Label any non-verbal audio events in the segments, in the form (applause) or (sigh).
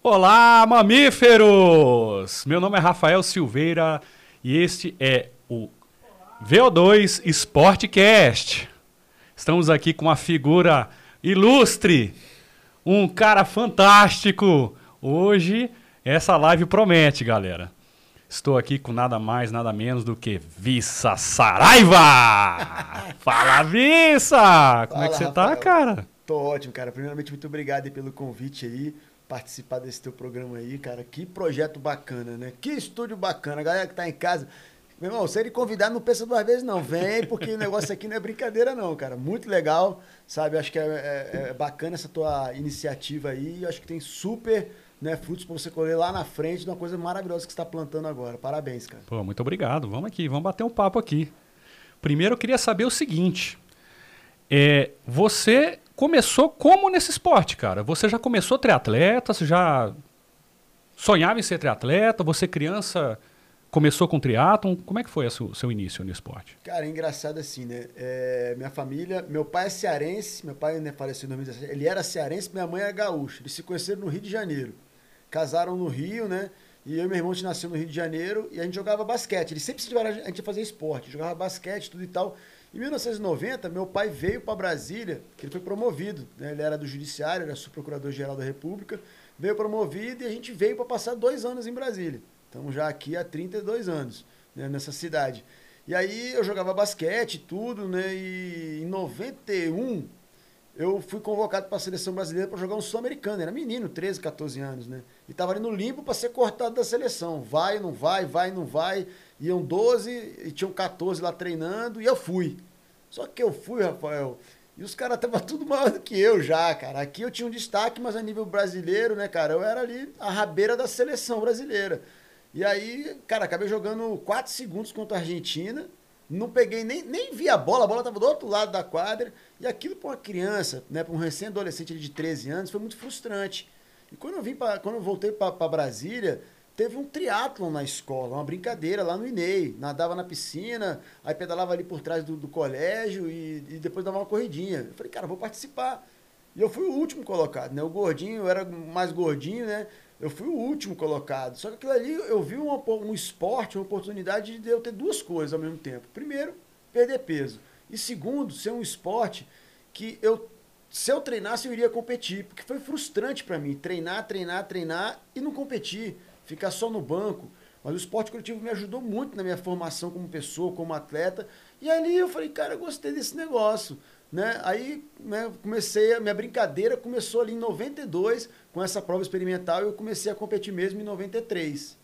Olá, mamíferos! Meu nome é Rafael Silveira e este é o VO2 Sportcast. Estamos aqui com uma figura ilustre, um cara fantástico. Hoje essa live promete, galera. Estou aqui com nada mais, nada menos do que Vissa Saraiva! (laughs) Fala, Vissa! Como é que você tá, cara? Tô ótimo, cara. Primeiramente, muito obrigado pelo convite aí, participar desse teu programa aí, cara. Que projeto bacana, né? Que estúdio bacana. A galera que tá em casa, meu irmão, se ele convidar, não pensa duas vezes, não. Vem, porque o negócio aqui não é brincadeira, não, cara. Muito legal, sabe? Acho que é, é, é bacana essa tua iniciativa aí. Acho que tem super né, frutos para você colher lá na frente de uma coisa maravilhosa que você está plantando agora. Parabéns, cara. Pô, muito obrigado. Vamos aqui, vamos bater um papo aqui. Primeiro eu queria saber o seguinte. É, você começou como nesse esporte, cara? Você já começou triatleta? Você já sonhava em ser triatleta? Você criança começou com triatlon? Como é que foi o seu, início no esporte? Cara, é engraçado assim, né? É, minha família, meu pai é cearense, meu pai né, faleceu em 2017, ele era cearense, minha mãe é gaúcha. Eles se conheceram no Rio de Janeiro casaram no Rio, né? E eu e meu irmão, a gente nasceu no Rio de Janeiro e a gente jogava basquete. Ele sempre incentivaram a gente a fazer esporte, jogava basquete, tudo e tal. Em 1990, meu pai veio para Brasília, que ele foi promovido. Né? Ele era do Judiciário, era subprocurador-geral da República. Veio promovido e a gente veio para passar dois anos em Brasília. Estamos já aqui há 32 anos né? nessa cidade. E aí eu jogava basquete, tudo, né? E em 91, eu fui convocado para a seleção brasileira para jogar um sul-americano. Era menino, 13, 14 anos, né? E estava ali no limbo para ser cortado da seleção. Vai, não vai, vai, não vai. Iam 12 e tinham 14 lá treinando e eu fui. Só que eu fui, Rafael, e os caras estavam tudo maior do que eu já, cara. Aqui eu tinha um destaque, mas a nível brasileiro, né, cara? Eu era ali a rabeira da seleção brasileira. E aí, cara, acabei jogando 4 segundos contra a Argentina não peguei, nem, nem vi a bola, a bola estava do outro lado da quadra. E aquilo para uma criança, né, para um recém-adolescente de 13 anos, foi muito frustrante. E quando eu vim pra, quando eu voltei para Brasília, teve um triatlon na escola, uma brincadeira lá no INEI. Nadava na piscina, aí pedalava ali por trás do, do colégio e, e, depois dava uma corridinha. Eu falei, cara, vou participar. E eu fui o último colocado, né? O gordinho, eu era mais gordinho, né? eu fui o último colocado. Só que aquilo ali eu vi uma, um esporte, uma oportunidade de eu ter duas coisas ao mesmo tempo. Primeiro, perder peso. E segundo, ser um esporte que eu, se eu treinasse, eu iria competir. Porque foi frustrante para mim treinar, treinar, treinar e não competir. Ficar só no banco. Mas o esporte coletivo me ajudou muito na minha formação como pessoa, como atleta. E ali eu falei, cara, eu gostei desse negócio. Né? Aí né, comecei, a minha brincadeira começou ali em 92, com essa prova experimental, e eu comecei a competir mesmo em 93.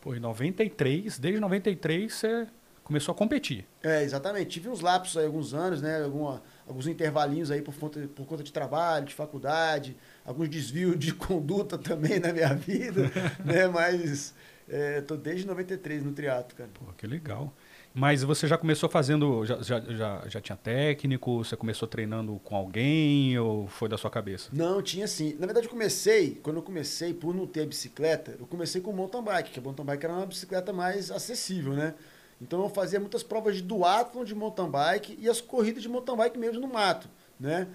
Pô, em 93, desde 93 você começou a competir. É, exatamente. Tive uns lapsos aí, alguns anos, né? Alguma, alguns intervalinhos aí por conta, por conta de trabalho, de faculdade, alguns desvios de (laughs) conduta também na minha vida, (laughs) né? Mas é, tô desde 93 no triatlo, cara. Pô, que legal. Mas você já começou fazendo, já, já, já, já, tinha técnico, você começou treinando com alguém ou foi da sua cabeça? Não, tinha sim. Na verdade, eu comecei, quando eu comecei, por não ter bicicleta, eu comecei com mountain bike, que a mountain bike era uma bicicleta mais acessível, né? Então eu fazia muitas provas de duatlon de mountain bike e as corridas de mountain bike mesmo no mato, né?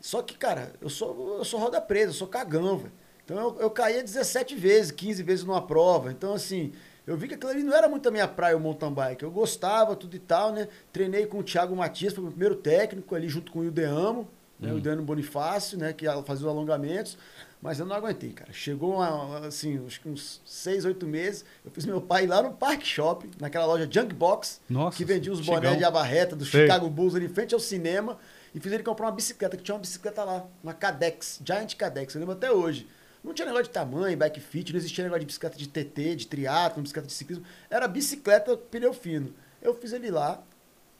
Só que, cara, eu sou, eu sou roda presa, eu sou cagão, velho. Então eu, eu caía 17 vezes, 15 vezes numa prova. Então, assim, eu vi que aquilo ali não era muito a minha praia, o mountain bike. Eu gostava, tudo e tal, né? Treinei com o Thiago Matias, foi o meu primeiro técnico ali, junto com o Ildeamo, né? O Ildeamo Bonifácio, né? Que fazia os alongamentos. Mas eu não aguentei, cara. Chegou, assim, acho que uns seis, oito meses, eu fiz meu pai lá no Park Shop, naquela loja Junk Box, Nossa, que vendia os bonés de abarreta do. Chicago Bulls ali em frente ao cinema, e fiz ele comprar uma bicicleta, que tinha uma bicicleta lá, uma Cadex, Giant Cadex, eu lembro até hoje. Não tinha negócio de tamanho, bike fit, não existia negócio de bicicleta de TT, de triatlo, bicicleta de ciclismo. Era bicicleta pneu fino. Eu fiz ele lá,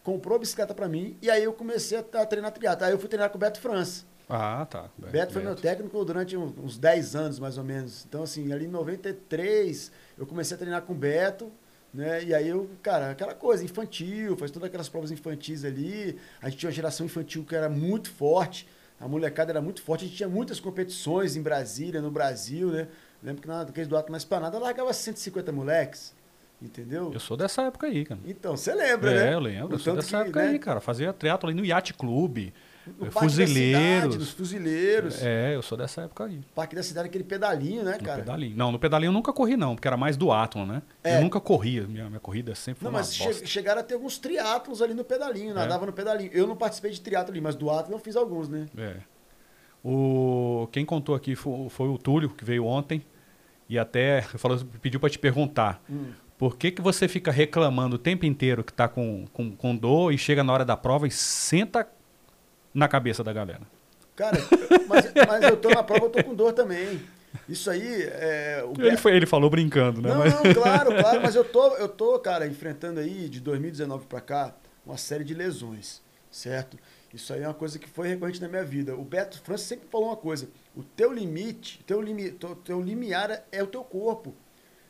comprou a bicicleta para mim e aí eu comecei a, treinar triatlo. Aí eu fui treinar com o Beto França. Ah, tá. Beto, Beto foi meu técnico durante uns 10 anos, mais ou menos. Então, assim, ali em 93, eu comecei a treinar com o Beto, né? E aí eu, cara, aquela coisa, infantil, faz todas aquelas provas infantis ali. A gente tinha uma geração infantil que era muito forte. A molecada era muito forte, a gente tinha muitas competições em Brasília, no Brasil, né? Lembro que naqueles do Ato na Esplanada largava 150 moleques. Entendeu? Eu sou dessa época aí, cara. Então, você lembra, é, né? eu lembro. eu sou dessa que, época né? aí, cara. Fazia triatlo ali no Yacht Clube. No fuzileiros. Cidade, fuzileiros. É, eu sou dessa época aí. Parque da cidade, aquele pedalinho, né, No cara? pedalinho. Não, no pedalinho eu nunca corri, não, porque era mais do Atlon, né? É. Eu nunca corria. Minha, minha corrida sempre foi Não, mas che- chegaram a ter alguns triatlos ali no pedalinho, nadava no pedalinho. Eu não participei de triatlo ali, mas do atlon eu fiz alguns, né? É. O, quem contou aqui foi, foi o Túlio, que veio ontem, e até falou, pediu para te perguntar. Hum. Por que, que você fica reclamando o tempo inteiro que tá com, com, com dor e chega na hora da prova e senta na cabeça da galera? Cara, mas, mas eu tô na prova, eu tô com dor também. Isso aí, é, o Ele, foi- ele falou brincando, né? Não, Mas- não, claro, claro, mas eu tô, eu tô, cara, enfrentando aí de 2019 pra cá uma série de lesões, certo? Isso aí é uma coisa que foi recorrente na minha vida. O Beto França sempre falou uma coisa: o teu limite, teu, limi, teu, teu limiar é o teu corpo.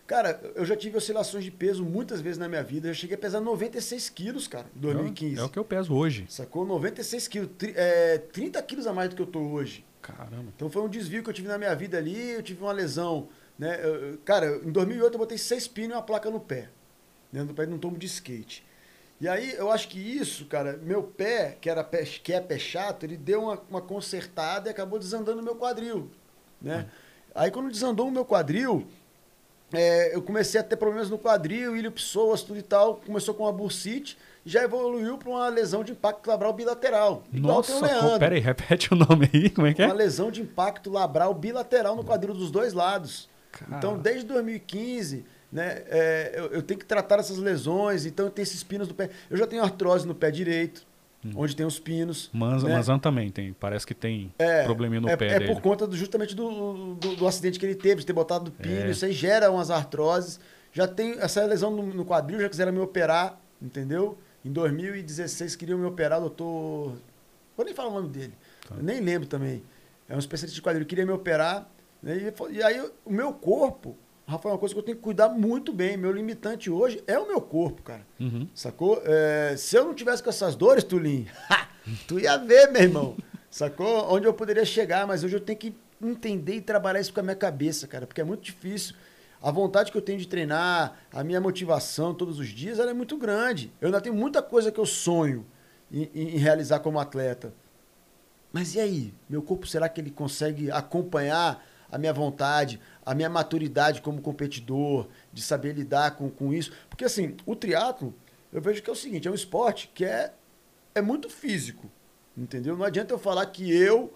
Cara, eu já tive oscilações de peso muitas vezes na minha vida. Eu cheguei a pesar 96 quilos, cara, em 2015. É o que eu peso hoje. Sacou? 96 quilos. É, 30 quilos a mais do que eu tô hoje. Caramba. Então foi um desvio que eu tive na minha vida ali, eu tive uma lesão. Né? Eu- cara, em 2008 eu botei seis pinos e uma placa no pé. Né? No pé de um tombo de skate. E aí eu acho que isso, cara, meu pé, que, era pé, que é pé chato, ele deu uma, uma consertada e acabou desandando o meu quadril. Né? Aí quando desandou o meu quadril, é, eu comecei a ter problemas no quadril, ilho psoas, tudo e tal. Começou com uma bursite e já evoluiu para uma lesão de impacto labral bilateral. Igual Nossa, pô, peraí, repete o nome aí, como é que é? Uma lesão de impacto labral bilateral no quadril dos dois lados. Cara. Então, desde 2015, né, é, eu, eu tenho que tratar essas lesões, então eu tenho esses pinos no pé. Eu já tenho artrose no pé direito, onde tem os pinos. Manzan, né? Manzan também tem, parece que tem É, probleminha no é, pé é dele. por conta do- justamente do, do, do acidente que ele teve, de ter botado pino, É. isso aí gera umas artroses. Já tem essa lesão no, no quadril, já quiseram me operar, entendeu? Em 2016 queriam me operar, doutor. Vou nem falar o nome dele. Tá. Nem lembro também. É um especialista de quadril, queria me operar. né? E, e aí o meu corpo, Rafael, é uma coisa que eu tenho que cuidar muito bem. Meu limitante hoje é o meu corpo, cara. Uhum. Sacou? É, se eu não tivesse com essas dores, Tulinho, (laughs) tu ia ver, meu irmão. Sacou? Onde eu poderia chegar, mas hoje eu tenho que entender e trabalhar isso com a minha cabeça, cara, porque é muito difícil. A vontade que eu tenho de treinar, a minha motivação todos os dias, ela é muito grande. Eu ainda tenho muita coisa que eu sonho em- em realizar como atleta. Mas e aí? Meu corpo, será que ele consegue acompanhar a minha vontade, a minha maturidade como competidor, de saber lidar com, com isso? Porque assim, o triatlo, eu vejo que é o seguinte, é um esporte que é, é muito físico, entendeu? Não adianta eu falar que eu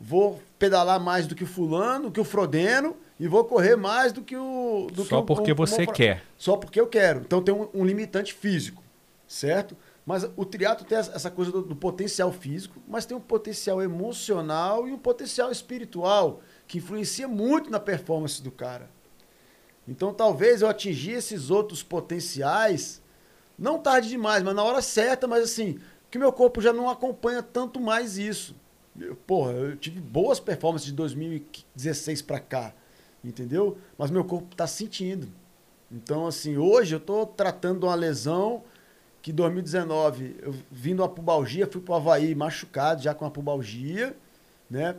vou pedalar mais do que o fulano, que o Frodeno, e vou correr mais do que o... Do que Só o- porque o- você o- quer. só porque eu quero. Então tem um, um limitante físico, certo? Mas o triatlo tem essa coisa do, do potencial físico, mas tem um potencial emocional e um potencial espiritual que influencia muito na performance do cara. Então talvez eu atingir esses outros potenciais não tarde demais, mas na hora certa, mas assim, que meu corpo já não acompanha tanto mais isso. Eu, porra, eu tive boas performances de 2016 pra cá, entendeu? Mas meu corpo tá sentindo. Então, assim, hoje eu tô tratando uma lesão que em 2019 eu vim de uma pubalgia, fui pro Havaí machucado já com a pubalgia, né?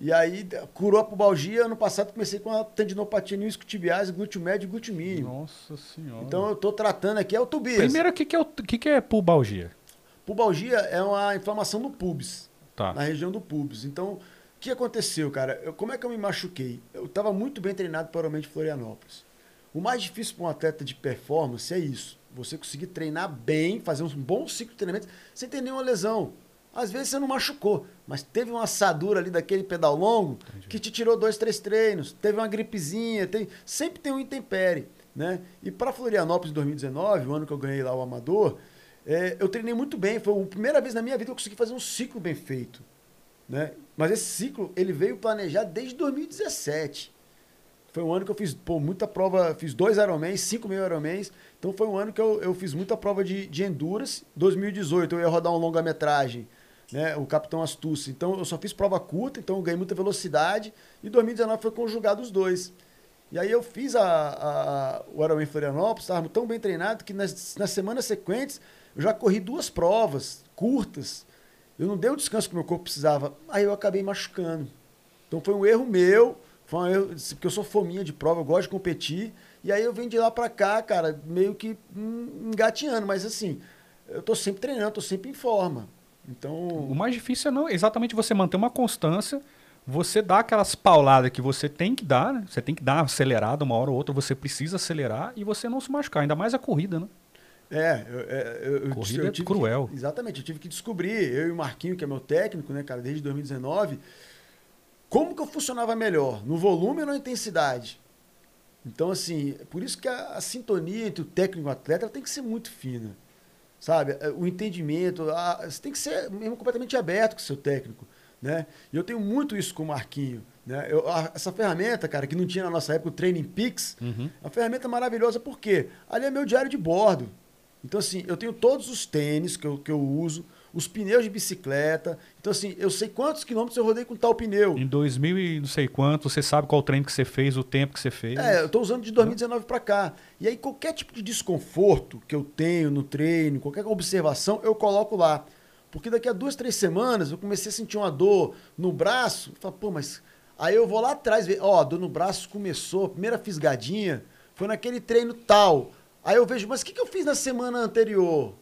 E aí curou a pubalgia, ano passado comecei com a tendinopatia no isquiotibiais, glúteo médio e glúteo mínimo. Nossa senhora. Então eu tô tratando aqui, é o Tobias. Primeiro, o que, que, é, o, o que, que é pubalgia? Pubalgia é uma inflamação no pubis, Tá. na região do pubis. Então, o que aconteceu, cara? Eu- como é que eu me machuquei? Eu estava muito bem treinado para o de Florianópolis. O mais difícil para um atleta de performance é isso. Você conseguir treinar bem, fazer um bom ciclo de treinamento sem ter nenhuma lesão. Às vezes você não machucou, mas teve uma assadura ali daquele pedal longo que te tirou dois, três treinos, teve uma gripezinha, tem, sempre tem um intempere. Né? E para Florianópolis em 2019, o ano que eu ganhei lá o Amador, é, eu treinei muito bem. Foi a primeira vez na minha vida que eu consegui fazer um ciclo bem feito. Né? Mas esse ciclo ele veio planejado desde 2017. Foi um ano que eu fiz pô, muita prova, fiz dois Ironmans, cinco mil Ironmans. Então foi um ano que eu, eu fiz muita prova de, de Endurance. 2018 eu ia rodar um longa-metragem, né? o Capitão Astúcia. Então eu só fiz prova curta, então eu ganhei muita velocidade. E 2019 foi conjugado os dois. E aí eu fiz a, a, o Ironman Florianópolis, estava tão bem treinado que nas, nas semanas sequentes eu já corri duas provas curtas. Eu não dei o descanso que meu corpo precisava. Aí eu acabei machucando. Então foi um erro meu, foi um erro, porque eu sou fominha de prova, eu gosto de competir. E aí eu vim de lá pra cá, cara, meio que hum, engateando. Mas assim, eu tô sempre treinando, tô sempre em forma. Então. O mais difícil é não, exatamente você manter uma constância, você dá aquelas pauladas que você tem que dar, né? Você tem que dar uma acelerada uma hora ou outra, você precisa acelerar e você não se machucar, ainda mais a corrida, né? É, eu, é, eu, eu, Corrida eu é tive cruel. que- exatamente, eu tive que descobrir, eu e o Marquinho, que é meu técnico, né, cara, desde 2019, como que eu funcionava melhor, no volume ou na intensidade. Então, assim, por isso que a, a sintonia entre o técnico e o atleta tem que ser muito fina, sabe? É, O entendimento, a- você tem que ser mesmo completamente aberto com o seu técnico, né? E eu tenho muito isso com o Marquinho, né? Eu- a- essa ferramenta, cara, que não tinha na nossa época, o Training Peaks, Uhum. uma ferramenta maravilhosa porque ali é meu diário de bordo. Então, assim, eu tenho todos os tênis que eu, que eu uso, os pneus de bicicleta. Então, assim, eu sei quantos quilômetros eu rodei com tal pneu. Em 2000 e não sei quanto, você sabe qual treino que você fez, o tempo que você fez. É, eu tô usando de 2019 para cá. E aí, qualquer tipo de desconforto que eu tenho no treino, qualquer observação, eu coloco lá. Porque daqui a duas, três semanas eu comecei a sentir uma dor no braço. Falo, pô, mas. Aí eu vou lá atrás ver, ó, a dor no braço começou, a primeira fisgadinha foi naquele treino tal. Aí eu vejo, mas o que, que eu fiz na semana anterior?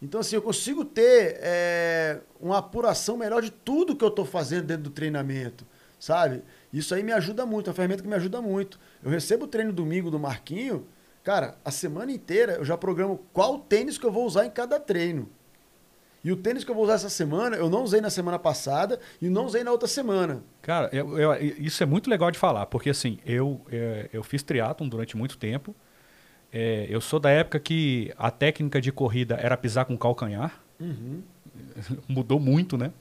Então, assim, eu consigo ter é, uma apuração melhor de tudo que eu estou fazendo dentro do treinamento, sabe? Isso aí me ajuda muito, é uma ferramenta que me ajuda muito. Eu recebo o treino domingo do Marquinho, cara, a semana inteira eu já programo qual tênis que eu vou usar em cada treino. E o tênis que eu vou usar essa semana, eu não usei na semana passada e não usei na outra semana. Cara, eu- eu- isso é muito legal de falar, porque assim, eu, é, eu fiz triatlon durante muito tempo. É, eu sou da época que a técnica de corrida era pisar com calcanhar. (laughs) Mudou muito, né?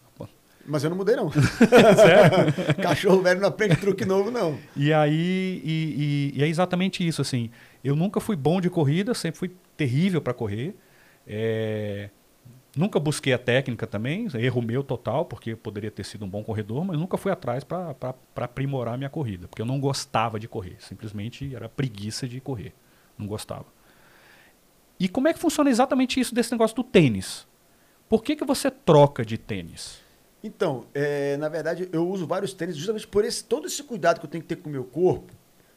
Mas eu não mudei, não. (laughs) Cachorro velho não aprende truque novo, não. E aí, e, e- e é exatamente isso, assim. Eu nunca fui bom de corrida, sempre fui terrível para correr. É, nunca busquei a técnica também, erro meu total, porque eu poderia ter sido um bom corredor, mas nunca fui atrás para aprimorar a minha corrida, porque eu não gostava de correr, simplesmente era preguiça de correr, não gostava. E como é que funciona exatamente isso desse negócio do tênis? Por que, que você troca de tênis? Então, é, na verdade, eu uso vários tênis justamente por esse, todo esse cuidado que eu tenho que ter com o meu corpo.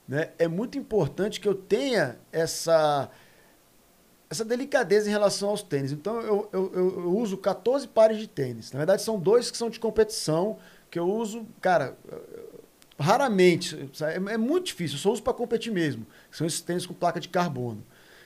Né? É muito importante que eu tenha essa, essa delicadeza em relação aos tênis. Então, eu, eu, eu- uso 14 pares de tênis. Na verdade, são dois que são de competição, que eu uso, cara, raramente. É, é muito difícil, eu só uso para competir mesmo. Que São esses tênis com placa de carbono.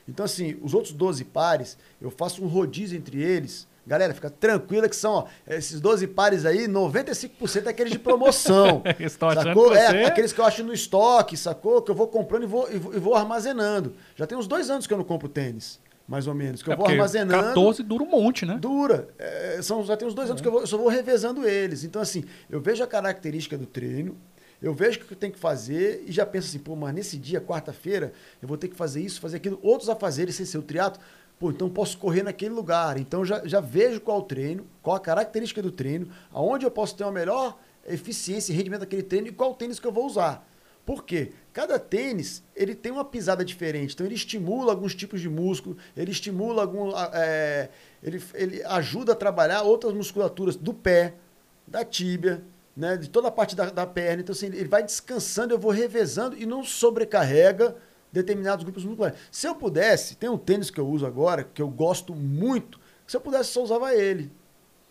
Então, assim, os outros 12 pares, eu faço um rodízio entre eles. Galera, fica tranquila que são, ó, esses 12 pares aí, 95% é aqueles de promoção. (laughs) Estão sacou? você- É, aqueles que eu acho no estoque, sacou? Que eu vou comprando e vou, e vou, vou armazenando. Já tem uns dois anos que eu não compro tênis, mais ou menos. Que eu É vou porque armazenando. 14 dura um monte, né? Dura. É, são, já tem uns dois anos que eu, vou- eu só vou revezando eles. Então, assim, eu vejo a característica do treino, eu vejo o que eu tenho que fazer e já penso assim, pô, mas nesse dia, quarta-feira, eu vou ter que fazer isso, fazer aquilo, outros a fazer, sem ser o triatlo. Pô, então posso correr naquele lugar. Então já, já vejo qual o treino, qual a característica do treino, aonde eu posso ter uma melhor eficiência e rendimento daquele treino e qual tênis que eu vou usar. Por quê? Cada tênis, ele tem uma pisada diferente. Então, ele estimula alguns tipos de músculo, ele estimula algum... é, ele, ele ajuda a trabalhar outras musculaturas do pé, da tíbia, né, de toda a parte da, da perna. Então, assim, ele vai descansando, eu vou revezando e não sobrecarrega determinados grupos musculares. Se eu pudesse, tem um tênis que eu uso agora, que eu gosto muito, se eu pudesse, só usava ele.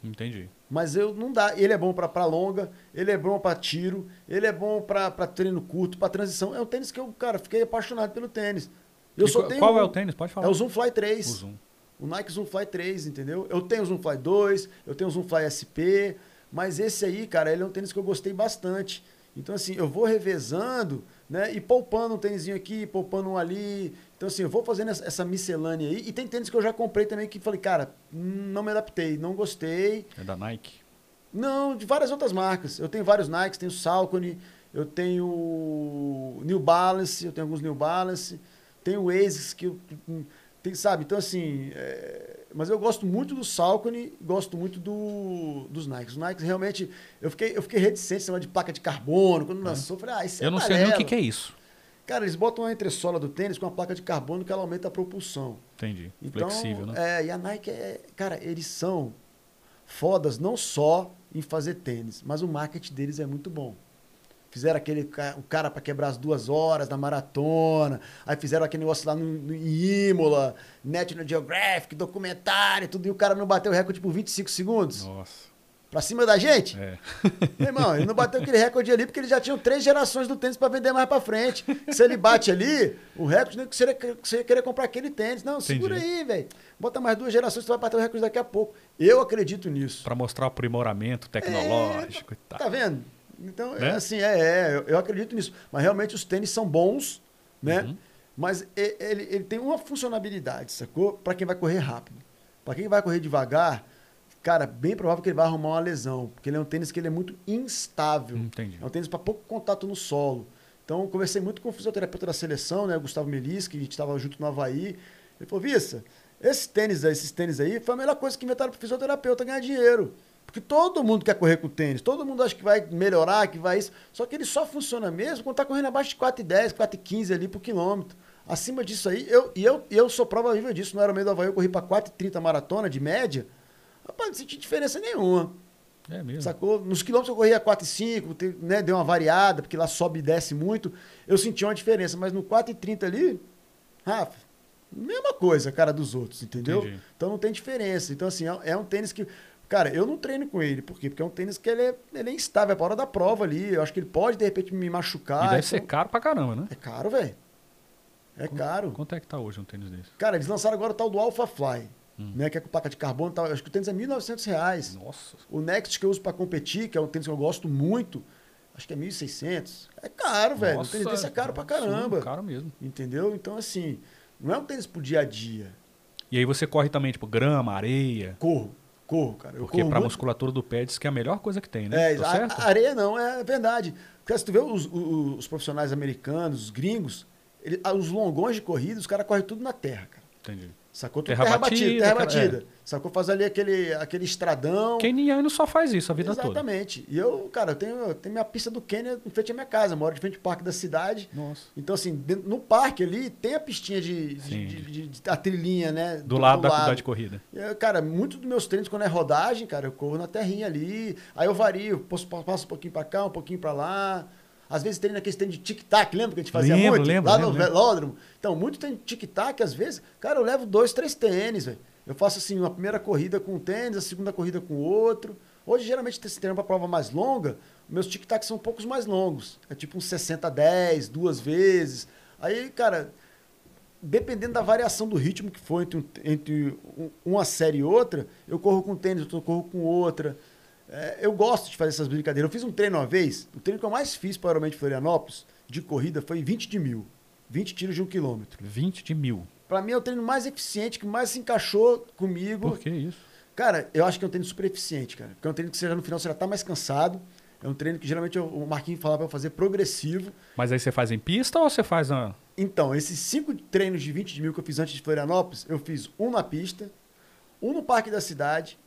Entendi. Mas eu não dá. Ele é bom pra pra longa, ele é bom pra tiro, ele é bom pra pra treino curto, pra transição. É um tênis que eu, cara, fiquei apaixonado pelo tênis. Eu E só qual- tenho qual é um- o tênis? Pode falar. É o Zoom Fly 3. O Zoom. O Nike Zoom Fly 3, entendeu? Eu tenho o Zoom Fly 2, eu tenho o Zoom Fly SP, mas esse aí, cara, ele é um tênis que eu gostei bastante. Então, assim, eu vou revezando, né? E poupando um tênisinho aqui, poupando um ali. Então, assim, eu vou fazendo essa, miscelânea aí. E tem tênis que eu já comprei também que falei, cara, hum, não me adaptei, não gostei. É da Nike. Não, de várias outras marcas. Eu tenho vários Nikes, tenho Saucony, eu tenho New Balance, eu tenho alguns New Balance, tenho Asics que eu tem, sabe? Então assim, é, mas eu gosto muito do Saucony, gosto muito do, dos Nikes. Os Nikes realmente eu fiquei eu fiquei reticente negócio de placa de carbono quando lançou, eu falei: "Ah, isso é Eu não sei nem o que, balela." que é isso. Cara, eles botam a entressola do tênis com uma placa de carbono que ela aumenta a propulsão. Entendi. Então, Flexível, né? É, e a Nike é. Cara, eles são fodas não só em fazer tênis, mas o marketing deles é muito bom. Fizeram aquele o cara para quebrar as duas horas na maratona. Aí fizeram aquele negócio lá no, no, em Imola, National Geographic, documentário, tudo. E o cara não bateu o recorde por 25 segundos. Nossa. Pra cima da gente? É. (laughs) Meu irmão, ele não bateu aquele recorde ali porque ele já tinha três gerações do tênis para vender mais para frente. Se ele bate ali, o recorde não é que você você querer comprar aquele tênis. Não, segura Entendi. aí, velho. Bota mais duas gerações, você vai bater o recorde daqui a pouco. Eu acredito nisso. Pra mostrar o aprimoramento tecnológico e tal. Tá vendo? Então, Né? é assim, é, é, eu, eu acredito nisso. Mas realmente os tênis são bons, né? Uhum. Mas ele, ele tem uma funcionalidade, sacou? Para quem vai correr rápido. Para quem vai correr devagar, cara, bem provável que ele vai arrumar uma lesão. Porque ele é um tênis que ele é muito instável. Entendi. É um tênis para pouco contato no solo. Então, conversei muito com o fisioterapeuta da seleção, né? O Gustavo Melis, que a gente estava junto no Havaí. Ele falou, Vissa, esses tênis aí, esses tênis aí, foi a melhor coisa que inventaram para fisioterapeuta ganhar dinheiro. Porque todo mundo quer correr com tênis, todo mundo acha que vai melhorar, que vai isso. Só que ele só funciona mesmo quando tá correndo abaixo de 4,10, 4,15 ali por quilômetro. Acima disso aí, eu, e eu, eu sou prova viva disso. No Aeromês do Havaí eu corri para 4,30 maratona de média. Rapaz, não senti diferença nenhuma. É mesmo. Sacou? Nos quilômetros eu corria 4 e 5, te- né, deu uma variada, porque lá sobe e desce muito. Eu senti uma diferença, mas no 4 e 30 ali, Rafa, mesma coisa, cara dos outros, entendeu? Entendi. Então não tem diferença. Então, assim, é, é um tênis que. Cara, eu não treino com ele. Por quê? Porque é um tênis que ele é, ele é instável, é pra hora da prova ali. Eu acho que ele pode, de repente, me machucar. E deve então- ser caro pra caramba, né? É caro, velho. É caro. Quanto é que tá hoje um tênis desse? Cara, eles lançaram agora o tal do Alpha Fly, Hum. né? Que é com placa de carbono e tal. Eu Acho que o tênis é 1.900 reais. Nossa. O Next que eu uso pra competir, que é um tênis que eu gosto muito, acho que é 1.600. É caro, velho. O tênis desse é caro pra absurdo, caramba. Caro mesmo. Entendeu? Então, assim, não é um tênis pro dia a dia. E aí você corre também, tipo, grama, areia. Corro, corro, cara. Eu Porque pra muito. musculatura do pé diz que é a melhor coisa que tem, né? É, a, certo? a areia não, é verdade. Porque se tu vê os, os, os profissionais americanos, os gringos, ele- ah, os longões de corrida, os caras correm tudo na terra, cara. Entendi. Sacou? Tudo Terra terra, batida, batida, terra batida. Sacou? Faz ali aquele, aquele estradão. Keniano só faz isso a vida toda. Exatamente. E eu, cara, eu tenho, eu tenho minha pista do Quênia em frente à minha casa. Eu moro de frente ao parque da cidade. Nossa. Então, assim, dentro- no parque ali tem a pistinha de. de- de- de- a trilhinha, né? Do, lado da cidade de corrida. Eu, cara, muito dos meus treinos, quando é rodagem, cara, eu corro na terrinha ali. Aí eu vario, posso, passo um pouquinho pra cá, um pouquinho pra lá. Às vezes treino aquele treino de tic-tac, lembra que a gente fazia Lembro, muito? lembro, lá lembro, no lembro. velódromo. Então, muito treino de tic-tac, às vezes, cara, eu levo dois, três tênis, velho. Eu faço assim, uma primeira corrida com um tênis, a segunda corrida com outro. Hoje, geralmente, esse treino pra prova mais longa, meus tic-tacs são um poucos mais longos. É tipo um 60-10, duas vezes. Aí, cara, dependendo da variação do ritmo que for entre, um- entre um- uma série e outra, eu corro com tênis, eu corro com outra. É, eu gosto de fazer essas brincadeiras. Eu fiz um treino uma vez, o treino que eu mais fiz para o Aeromante Florianópolis, de corrida, foi 20 de mil. 20 tiros de um quilômetro. 20 de mil. Para mim é o treino mais eficiente, que mais se encaixou comigo. Por que isso? Cara, eu acho que é um treino super eficiente, cara. Porque é um treino que você já no final você já tá mais cansado. É um treino que geralmente eu- o Marquinhos falava para eu fazer progressivo. Mas aí você faz em pista ou você faz na. Então, esses cinco treinos de 20 de mil que eu fiz antes de Florianópolis, eu fiz um na pista, um no Parque da Cidade,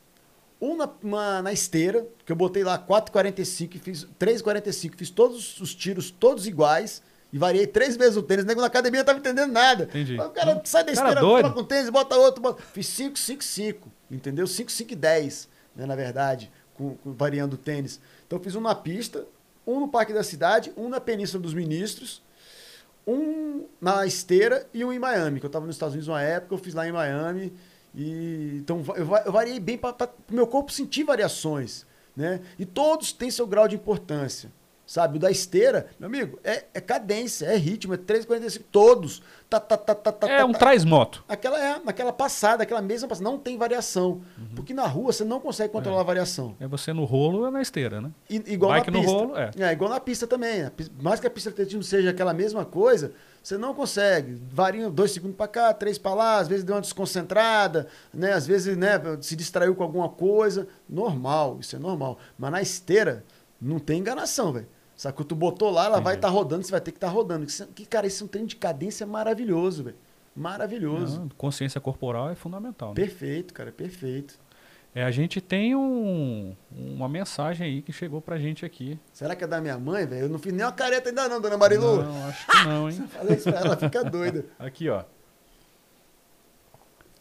um na, na, na esteira, que eu botei lá 4,45 e fiz 3,45, fiz todos os tiros todos iguais e variei três vezes o tênis. O nego na academia não tava entendendo nada. Entendi. O cara sai da esteira, coloca um tênis, bota outro, bota... Fiz 5, 5, 5, entendeu? 5, 5 e 10, né, na verdade, com, com- variando o tênis. Então eu fiz um na pista, um no Parque da Cidade, um na Península dos Ministros, um na esteira e um em Miami, que eu estava nos Estados Unidos uma época, eu fiz lá em Miami. E, então eu variei bem para o meu corpo sentir variações. Né? E todos têm seu grau de importância. Sabe? O da esteira, meu amigo, é, é cadência, é ritmo, é 3,45, todos. Tá, tá, tá, tá, tá, É tá, um tá. traz-moto. Aquela é aquela passada, aquela mesma passada, não tem variação. Uhum. Porque na rua você não consegue controlar a variação. É você no rolo ou na esteira, né? I- igual Bike na no pista. rolo, é. igual na pista também. Mais que a pista de atletismo seja aquela mesma coisa, você não consegue. Varia dois segundos para cá, três para lá, às vezes deu uma desconcentrada, né? Às vezes, né, se distraiu com alguma coisa. Normal, isso é normal. Mas na esteira, não tem enganação, velho. Sacou? Tu botou lá, ela vai Entendi. estar rodando, você vai ter que estar rodando. Isso- Que, cara, isso é um treino de cadência maravilhoso, velho. Maravilhoso. Não, consciência corporal é fundamental. Né? Perfeito, cara, perfeito. É, a gente tem um, uma mensagem aí que chegou pra gente aqui. Será que é da minha mãe, velho? Eu não fiz nem uma careta ainda não, dona Marilu. Não, acho que não, (laughs) hein? Isso pra ela, fica doida. Aqui, ó.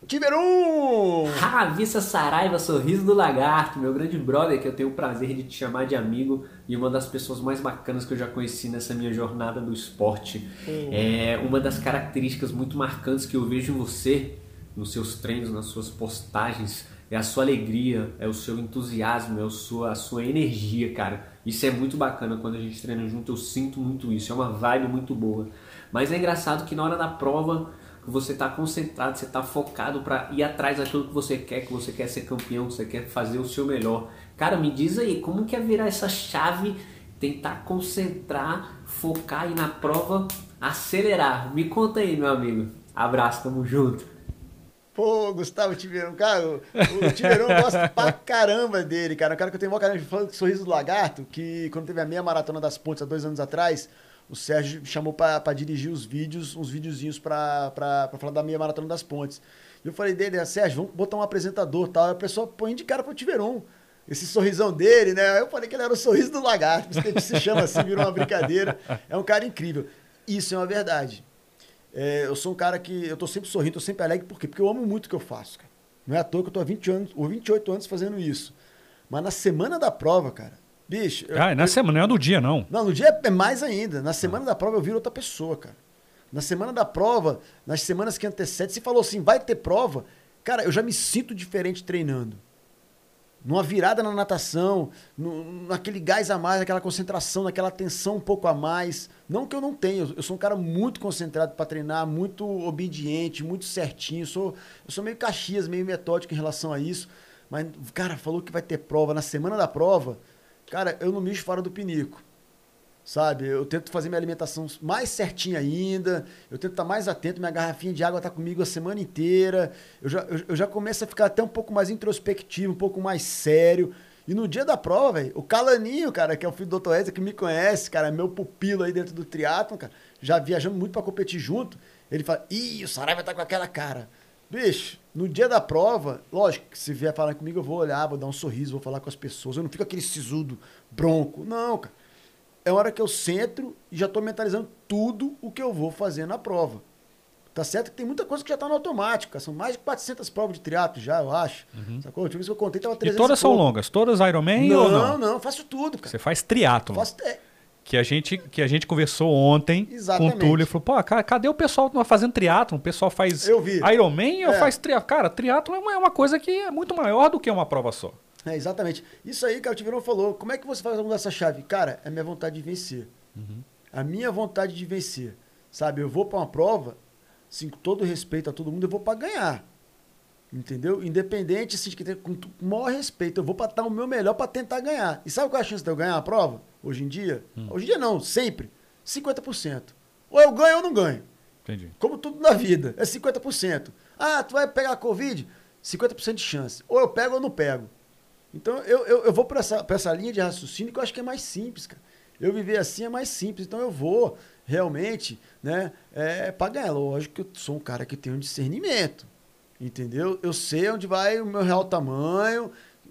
Tiverum! Ravissa Saraiva, sorriso do lagarto, meu grande brother, que eu tenho o prazer de te chamar de amigo e uma das pessoas mais bacanas que eu já conheci nessa minha jornada do esporte. É uma das características muito marcantes que eu vejo em você, nos seus treinos, nas suas postagens, é a sua alegria, é o seu entusiasmo, é a sua, a sua energia, cara. Isso é muito bacana quando a gente treina junto, eu sinto muito isso, é uma vibe muito boa. Mas é engraçado que na hora da prova você está concentrado, você está focado para ir atrás daquilo que você quer, que você quer ser campeão, que você quer fazer o seu melhor. Cara, me diz aí, como que é virar essa chave, tentar concentrar, focar e na prova acelerar? Me conta aí, meu amigo. Abraço, tamo junto. Pô, Gustavo Tiverão, cara, o, o Tiverão gosta pra caramba dele, cara. O cara que eu tenho maior carinho, falando do Sorriso do Lagarto, que quando teve a meia maratona das pontes há dois anos atrás, o Sérgio me chamou para dirigir os vídeos, uns videozinhos para falar da minha maratona das pontes. Eu falei dele, Sérgio, vamos botar um apresentador tal. A pessoa põe de cara pro Tiveron. Esse sorrisão dele, né? Eu falei que ele era o sorriso do lagarto, por isso que se chama assim, virou uma brincadeira. É um cara incrível. Isso é uma verdade. É, eu sou um cara que eu tô sempre sorrindo, tô sempre alegre, por quê? Porque eu amo muito o que eu faço, cara. Não é à toa que eu tô há 20 anos, ou 28 anos fazendo isso. Mas na semana da prova, cara, Bicho. Ah, eu, na semana, não é do dia, não. Não, no dia é mais ainda. Na semana ah. da prova eu viro outra pessoa, cara. Na semana da prova, nas semanas que antecedem, se falou assim, vai ter prova, cara, eu já me sinto diferente treinando. Numa virada na natação, no, naquele gás a mais, aquela concentração, naquela atenção um pouco a mais. Não que eu não tenha, eu sou um cara muito concentrado para treinar, muito obediente, muito certinho. Eu sou, eu sou meio caxias, meio metódico em relação a isso. Mas, cara, falou que vai ter prova. Na semana da prova, Cara, eu não mexo fora do pinico. Sabe? Eu tento fazer minha alimentação mais certinha ainda. Eu tento estar mais atento. Minha garrafinha de água está comigo a semana inteira. Eu já, eu, eu já começo a ficar até um pouco mais introspectivo, um pouco mais sério. E no dia da prova, velho, o Calaninho, cara, que é o filho do Dr. Ezra, que me conhece, cara, meu pupilo aí dentro do triatlon, cara, já viajando muito para competir junto, ele fala, ih, o Saraiva tá com aquela cara. Bicho, no dia da prova, lógico que se vier falar comigo, eu vou olhar, vou dar um sorriso, vou falar com as pessoas. Eu não fico aquele sisudo, bronco. Não, cara. É hora que eu centro e já estou mentalizando tudo o que eu vou fazer na prova. Tá certo que tem muita coisa que já está no automático. Cara. São mais de 400 provas de triatlo já, eu acho. Uhum. Sacou? A última vez que eu contei, tava 300 E todas são longas? Todas Ironman não, ou não? Não, não. Faço tudo, cara. Você faz triatlo? Faço... É, que a gente, que a gente conversou ontem Exatamente. com o Túlio e falou, pô, cara, cadê o pessoal que fazendo triatlon? O pessoal faz Ironman ou é. faz triatlon? Cara, triatlon é uma coisa que é muito maior do que uma prova só. É, exatamente. Isso aí, cara, o Tiverão falou. Como é que você faz mudar essa chave? Cara, é minha vontade de vencer. Uhum. A minha vontade de vencer. Sabe, eu vou para uma prova, assim, com todo respeito a todo mundo, eu vou para ganhar. Entendeu? Independente, assim, de que ter, com o maior respeito, eu vou para dar o meu melhor para tentar ganhar. E sabe qual é a chance de eu ganhar a prova? Hoje em dia? Hum. Hoje em dia não, sempre. 50%. Ou eu ganho ou não ganho. Entendi. Como tudo na vida, é 50%. Ah, tu vai pegar a Covid? 50% de chance. Ou eu pego ou não pego. Então eu, eu, eu vou para essa, essa linha de raciocínio que eu acho que é mais simples, cara. Eu viver assim é mais simples. Então eu vou realmente, né, é, para ganhar. Lógico que eu sou um cara que tem um discernimento. Entendeu? Eu sei onde vai o meu real tamanho,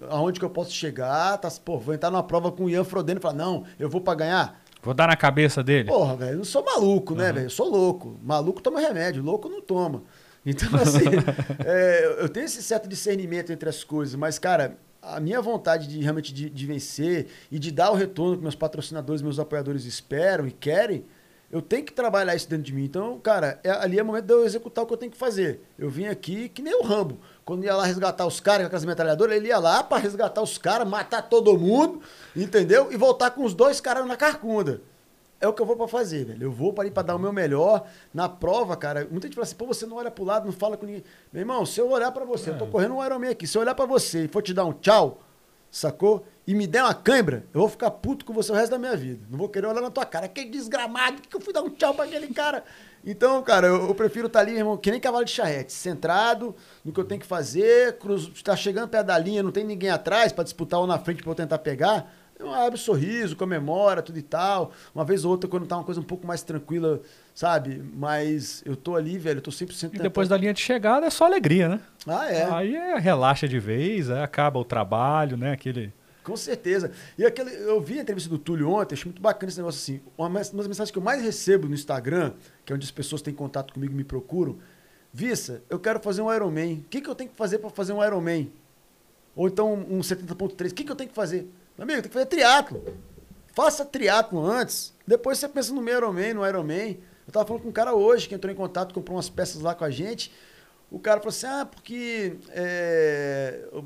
aonde que eu posso chegar. Tá, pô, vou entrar numa prova com o Ian Frodeno e falar, não, eu vou para ganhar. Vou dar na cabeça dele. Porra, velho, eu não sou maluco, né, velho? Eu sou louco. Maluco toma remédio, louco não toma. Então, (laughs) assim, é, eu tenho esse certo discernimento entre as coisas, mas, cara, a minha vontade de realmente de, de vencer e de dar o retorno que meus patrocinadores, meus apoiadores esperam e querem, eu tenho que trabalhar isso dentro de mim. Então, cara, é, ali é o momento de eu executar o que eu tenho que fazer. Eu vim aqui que nem o Rambo. Quando ia lá resgatar os caras com aquelas metralhadoras, ele ia lá para resgatar os caras, matar todo mundo, entendeu? E voltar com os dois caras na carcunda. É o que eu vou para fazer, velho. Eu vou para ir para dar o meu melhor. Na prova, cara, muita gente fala assim, pô, você não olha pro lado, não fala com ninguém. Meu irmão, se eu olhar para você, é. eu tô é. correndo um Ironman aqui, se eu olhar para você e for te dar um tchau, sacou? E me der uma cãibra, eu vou ficar puto com você o resto da minha vida. Não vou querer olhar na tua cara. Que desgramado, que eu fui dar um tchau para aquele cara. Então, cara, eu, eu prefiro estar tá ali, irmão, que nem cavalo de charrete, centrado no que eu tenho que fazer, cruz, tá chegando perto da linha, não tem ninguém atrás para disputar ou na frente para eu tentar pegar. Eu abro sorriso, comemora, tudo e tal. Uma vez ou outra, quando tá uma coisa um pouco mais tranquila, sabe? Mas eu tô ali, velho, eu tô 100% tentando. E depois da linha de chegada é só alegria, né? Ah, é. Aí é, relaxa de vez, é, acaba o trabalho, né? Aquele com certeza. E aquele, eu vi a entrevista do Túlio ontem, achei muito bacana esse negócio assim. Uma, uma das mensagens que eu mais recebo no Instagram, que é onde as pessoas têm contato comigo e me procuram, Vissa, eu quero fazer um Ironman. O que, que eu tenho que fazer para fazer um Ironman? Ou então um 70.3. O que, que eu tenho que fazer? Meu amigo, tem que fazer triatlo. Faça triatlo antes. Depois você pensa no meu Ironman, no Ironman. Eu tava falando com um cara hoje que entrou em contato, comprou umas peças lá com a gente. O cara falou assim: ah, porque é, eu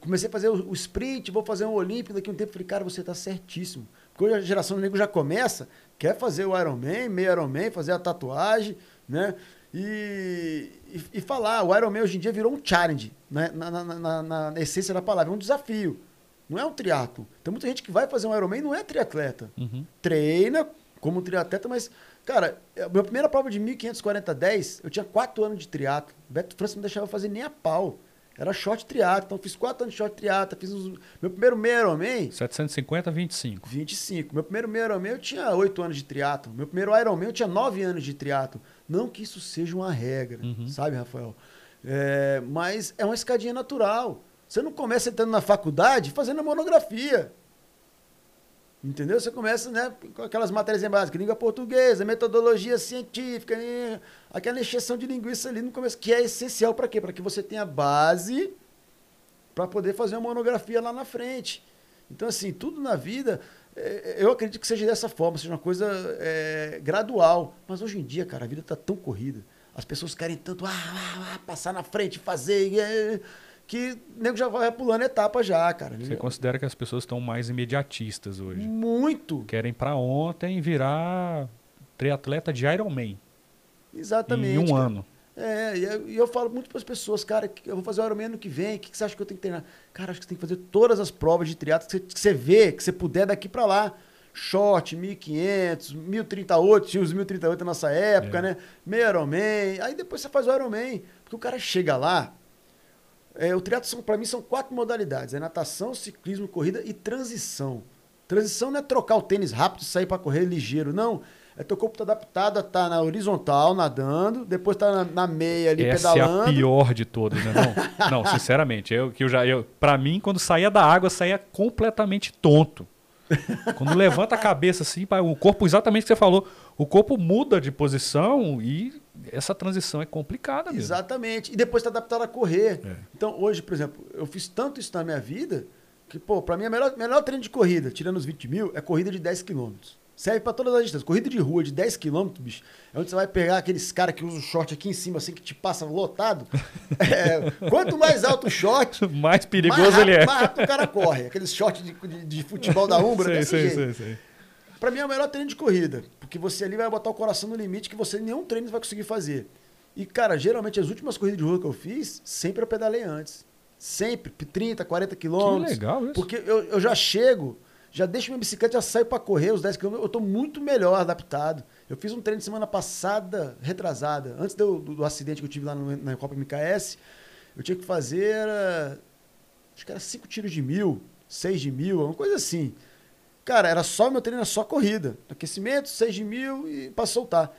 comecei a fazer o, sprint, vou fazer um Olímpico daqui a um tempo. Eu falei, cara, você tá certíssimo. Porque hoje a geração do nego já começa, quer fazer o Ironman, meio Ironman, fazer a tatuagem, né? E, e, e, falar, o Ironman hoje em dia virou um challenge, né? na, na, na, na essência da palavra, é um desafio. Não é um triatlo. Tem muita gente que vai fazer um Ironman e não é triatleta. Uhum. Treina como triatleta, mas, cara, a minha primeira prova de 1540 10, eu tinha 4 anos de triatlo. Beto França não deixava fazer nem a pau. Era short triatlo. Então, fiz 4 anos de short triatlo. Fiz uns... Meu primeiro meio Ironman... 750, 25. 25. Meu primeiro meio Ironman eu tinha 8 anos de triatlo. Meu primeiro Ironman eu tinha 9 anos de triatlo. Não que isso seja uma regra, uhum. sabe, Rafael? É, mas é uma escadinha natural. Você não começa entrando na faculdade fazendo a monografia. Entendeu? Você começa né, com aquelas matérias básicas, língua portuguesa, metodologia científica, aquela encheção de linguiça ali no começo, que é essencial para quê? Para que você tenha base para poder fazer uma monografia lá na frente. Então, assim, tudo na vida, é, eu acredito que seja dessa forma, seja uma coisa é, gradual. Mas hoje em dia, cara, a vida está tão corrida. As pessoas querem tanto ah, ah, ah, passar na frente, fazer. É, que o nego já vai pulando etapa já, cara. Você considera que as pessoas estão mais imediatistas hoje? Muito. Querem para ontem virar triatleta de Ironman. Exatamente. Em um cara. ano. É, e eu, eu, falo muito para as pessoas, cara, eu vou fazer o Ironman ano que vem, o que, que, você acha que eu tenho que treinar? Cara, acho que você tem que fazer todas as provas de triatlo que você, que você vê, que você puder daqui para lá. Short, 1500, 1038, tinha os 1038 na nossa época, é. né? Meio Ironman, aí depois você faz o Ironman, porque o cara chega lá, é, o triatlo, para mim, são quatro modalidades: é natação, ciclismo, corrida e transição. Transição não é trocar o tênis rápido e sair para correr ligeiro, não. É teu corpo tá adaptado a tá na horizontal, nadando, depois tá na, na meia ali, Essa pedalando. é a pior de todas, né? Não, não (laughs) sinceramente. Eu, que eu já, eu, pra mim, quando saía da água, saía completamente tonto. Quando levanta a cabeça assim, o corpo, exatamente o que você falou, o corpo muda de posição e essa transição é complicada mesmo. Exatamente. E depois está adaptado a correr. É. Então, hoje, por exemplo, eu fiz tanto isso na minha vida que, pô, para mim, o melhor, melhor treino de corrida, tirando os 20 mil, é corrida de 10 quilômetros. Serve para todas as distâncias. Corrida de rua de 10 km, bicho, é onde você vai pegar aqueles caras que usam short aqui em cima, assim, que te passa lotado. (laughs) É, quanto mais alto o short, (laughs) mais perigoso mais rápido, ele é. Mais rápido o cara corre. Aqueles shorts de, de, de futebol da Umbra, (laughs) sei, desse sei, jeito. Sei, sei. Pra mim é o melhor treino de corrida. Porque você ali vai botar o coração no limite que você nenhum treino vai conseguir fazer. E, cara, geralmente as últimas corridas de rua que eu fiz, sempre eu pedalei antes. Sempre, 30, 40 quilômetros. Que legal isso. Porque eu, eu já chego, já deixo minha bicicleta, já saio para correr os 10 quilômetros, eu tô muito melhor adaptado. Eu fiz um treino semana passada, retrasada, antes do, do, do acidente que eu tive lá no, na Copa MKS, eu tinha que fazer, acho que era 5 tiros de mil, 6 de mil, uma coisa assim. Cara, era só meu treino, era só corrida. Aquecimento, 6 de mil e para soltar.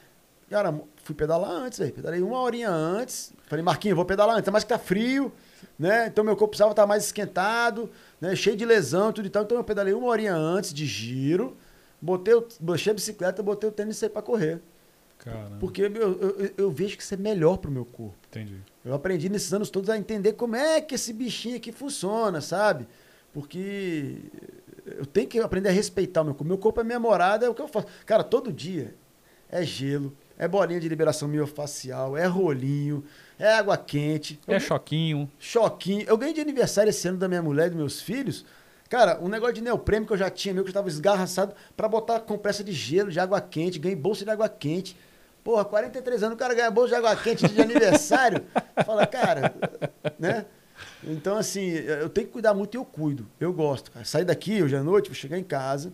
Cara, fui pedalar antes, velho. Pedalei uma horinha antes. Falei, Marquinhos, vou pedalar antes, mas que tá frio, né? Então meu corpo precisava estar mais esquentado, né? Cheio de lesão e tudo e tal. Então eu pedalei uma horinha antes de giro. Botei, baixei a bicicleta, botei o tênis e saí pra correr. Caramba. Porque eu, eu, eu, vejo que isso é melhor pro meu corpo. Entendi. Eu aprendi nesses anos todos a entender como é que esse bichinho aqui funciona, sabe? Porque eu tenho que aprender a respeitar o meu corpo. Meu corpo é minha morada, é o que eu faço. Cara, todo dia é gelo, é bolinha de liberação miofacial, é rolinho, é água quente. É choquinho. Choquinho. Eu ganhei de aniversário esse ano da minha mulher e dos meus filhos. Cara, um negócio de neoprêmio que eu já tinha, meu que eu estava esgarraçado, para botar compressa de gelo, de água quente. Ganhei bolsa de água quente. Porra, 43 anos, o cara ganha bolsa de água quente de aniversário. (laughs) Fala, cara, né? Então, assim, eu tenho que cuidar muito e eu cuido. Eu gosto, cara. Sair daqui hoje à noite, vou chegar em casa,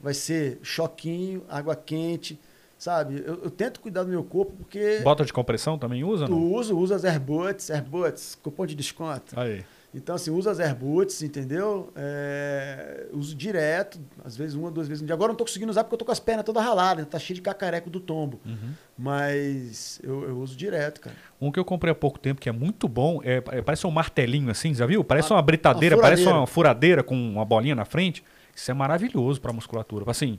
vai ser choquinho, água quente, sabe? Eu, eu tento cuidar do meu corpo porque. Bota de compressão também usa? Não? Uso, uso as Airbuds, Airbuds, cupom de desconto. Aí. Então, assim, uso as Airbuds, entendeu? É, uso direto, às vezes uma, duas vezes no dia. Agora eu não tô conseguindo usar porque eu tô com as pernas todas raladas, tá cheio de cacareco do tombo. Uhum. Mas eu, eu, uso direto, cara. Um que eu comprei há pouco tempo que é muito bom, é, é parece um martelinho assim, já viu? Parece uma britadeira, uma parece uma furadeira com uma bolinha na frente. Isso é maravilhoso pra musculatura. Assim,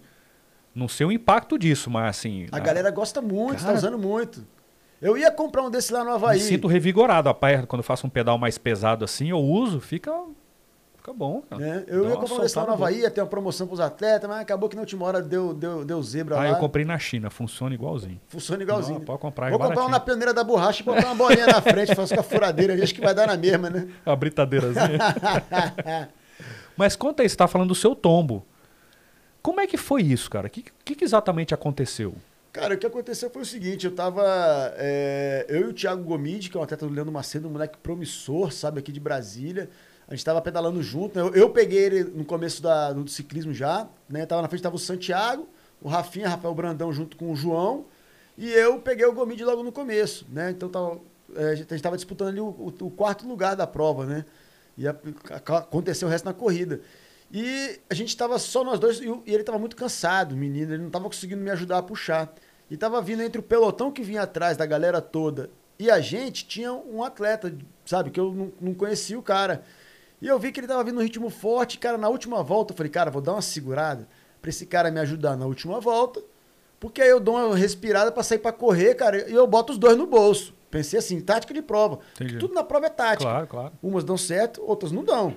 não sei o impacto disso, mas assim. A, a... galera gosta muito, tá cara... tá usando muito. Eu ia comprar um desse lá no Havaí. Me sinto revigorado. A pé, quando eu faço um pedal mais pesado assim, eu uso, fica, fica bom. Cara. Né? Eu Dá ia comprar um desse lá no. Havaí, ia ter uma promoção pros atletas, mas acabou que na última hora deu, deu, deu zebra Ah, lá. eu comprei na China, funciona igualzinho. Funciona igualzinho. Não, pode comprar, é Vou comprar um na pioneira da borracha e botar uma bolinha na frente, faço com a furadeira ali, acho que vai dar na mesma, né? (laughs) A britadeirazinha. (laughs) Mas conta aí, você tá falando do seu tombo. Como é que foi isso, cara? O que, que, que exatamente aconteceu? Cara, o que aconteceu foi o seguinte, eu tava. é, eu e o Thiago Gomide, que é um atleta do Leandro Macedo, um moleque promissor, sabe, aqui de Brasília. A gente tava pedalando junto. né? Eu, eu peguei ele no começo da- do ciclismo já, né? Tava na frente, tava o Santiago, o Rafinha, Rafael Brandão junto com o João. E eu peguei o Gomide logo no começo, né? Então tava, é, a gente tava disputando ali o, o- o quarto lugar da prova, né? E a- a- aconteceu o resto na corrida. E a gente tava só nós dois, e, ele tava muito cansado, o menino, ele não tava conseguindo me ajudar a puxar. E tava vindo entre o pelotão que vinha atrás da galera toda e a gente tinha um atleta, sabe, que eu não, não conhecia o cara. E eu vi que ele tava vindo no ritmo forte, cara, na última volta eu falei, cara, vou dar uma segurada pra esse cara me ajudar na última volta, porque aí eu dou uma respirada pra sair pra correr, cara, e eu boto os dois no bolso. Pensei assim, tática de prova. Tudo na prova é tática. Claro, claro. Umas dão certo, outras não dão.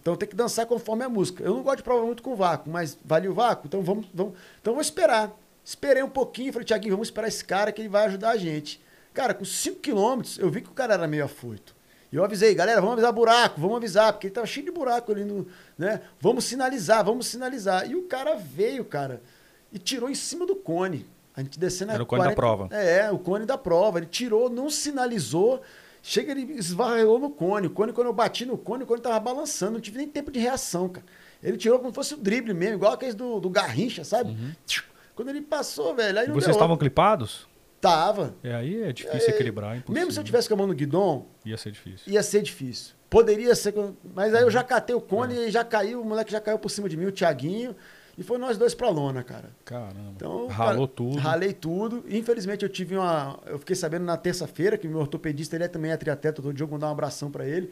Então tem que dançar conforme a música. Eu não gosto de prova muito com vácuo, mas vale o vácuo, então vamos, vamos, então vou esperar. Esperei um pouquinho, falei, Tiaguinho, vamos esperar esse cara que ele vai ajudar a gente. Cara, com 5 quilômetros, eu vi que o cara era meio afoito. E eu avisei, galera, vamos avisar buraco, vamos avisar, porque ele tava cheio de buraco ali no, né? Vamos sinalizar, vamos sinalizar. E o cara veio, cara, e tirou em cima do cone. A gente descendo Era o cone da prova. É, o cone da prova. Ele tirou, não sinalizou. Chega, ele esvarrou no cone. O cone, quando eu bati no cone, o cone tava balançando. Não tive nem tempo de reação, cara. Ele tirou como se fosse o drible mesmo, igual aqueles do, do Garrincha, sabe? Tchiu. Quando ele passou, velho, aí E vocês estavam clipados? Tava. É, aí é difícil É, equilibrar, impossível. Mesmo se eu tivesse com a mão no guidon, Ia ser difícil. ia ser difícil. Poderia ser. Mas aí eu já catei o cone É. e já caiu, o moleque já caiu por cima de mim, o Thiaguinho. E foi nós dois pra lona, cara. Caramba. Então, Ralou cara, tudo. Ralei tudo. Infelizmente eu tive uma. Eu fiquei sabendo na terça-feira que o meu ortopedista ele é também é triatleta, todo dia eu vou dar um abração pra ele.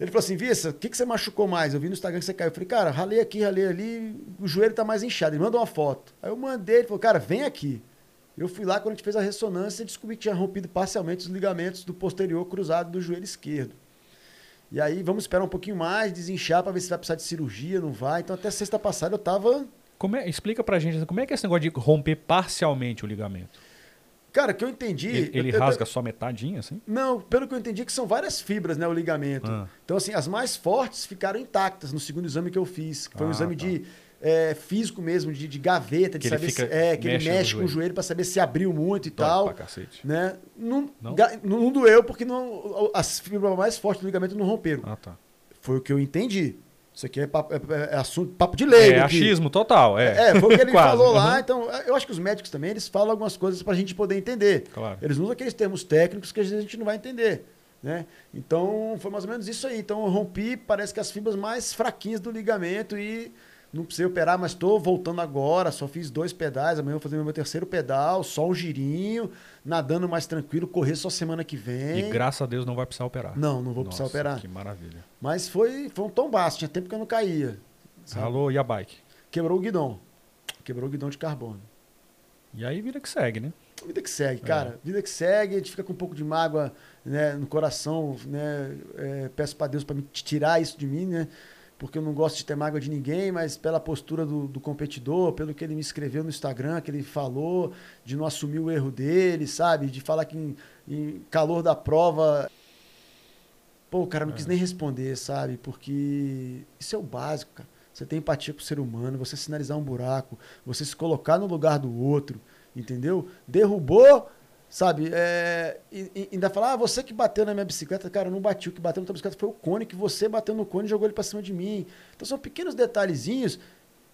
Ele falou assim: Vissa, o que, que você machucou mais? Eu vi no Instagram que você caiu. Eu falei, cara, ralei aqui, ralei ali, o joelho tá mais inchado. Ele manda uma foto. Aí eu mandei, ele falou, cara, vem aqui. Eu fui lá, quando a gente fez a ressonância, descobri que tinha rompido parcialmente os ligamentos do posterior cruzado do joelho esquerdo. E aí vamos esperar um pouquinho mais, desinchar pra ver se vai precisar de cirurgia, não vai. Então até sexta passada eu tava Como é, explica pra gente, como é que é esse negócio de romper parcialmente o ligamento? Cara, que eu entendi. Ele, ele eu- eu- rasga só metadinha, assim? Não, pelo que eu entendi, que são várias fibras, né, o ligamento. Ah. Então, assim, as mais fortes ficaram intactas no segundo exame que eu fiz. Que foi um Ah, exame tá. de é, físico mesmo, de, de gaveta, de Que ele saber fica- se. É, que mexe ele mexe com o joelho. para saber se abriu muito e tal. pra cacete. Né? Não, Não? ga- não, doeu porque não, as fibras mais fortes do ligamento não romperam. Ah, tá. Foi o que eu entendi. Isso aqui é papo, é- é assunto, papo de leigo. É aqui. achismo total, é. É, foi o que (laughs) ele falou lá. uhum. Então, eu acho que os médicos também, eles falam algumas coisas pra gente poder entender. Claro. Eles usam aqueles termos técnicos que às vezes a gente não vai entender. Né? Então, foi mais ou menos isso aí. Então, eu rompi, parece que as fibras mais fraquinhas do ligamento e não precisei operar, mas estou voltando agora. Só fiz dois pedais. Amanhã vou fazer meu terceiro pedal, só um girinho, nadando mais tranquilo, correr só semana que vem. E graças a Deus não vai precisar operar. Não, não vou precisar Nossa, operar. Que maravilha. Mas foi, foi um tombaço, tinha tempo que eu não caía. sabe? Ralou e a bike? Quebrou o guidão. Quebrou o guidão de carbono. E aí vida que segue, né? Vida que segue, É. cara. Vida que segue, a gente fica com um pouco de mágoa né, no coração, né? É, peço para Deus para me tirar isso de mim, né? Porque eu não gosto de ter mágoa de ninguém, mas pela postura do, do competidor, pelo que ele me escreveu no Instagram, que ele falou, de não assumir o erro dele, sabe? De falar que em, em calor da prova. Pô, cara, não quis nem responder, sabe? Porque isso é o básico, cara. Você tem empatia com o ser humano, você sinalizar um buraco, você se colocar no lugar do outro, entendeu? Derrubou, sabe? É, e, e ainda falar, ah, você que bateu na minha bicicleta. Cara, não bati. O que bateu na tua bicicleta foi o cone, que você bateu no cone e jogou ele pra cima de mim. Então são pequenos detalhezinhos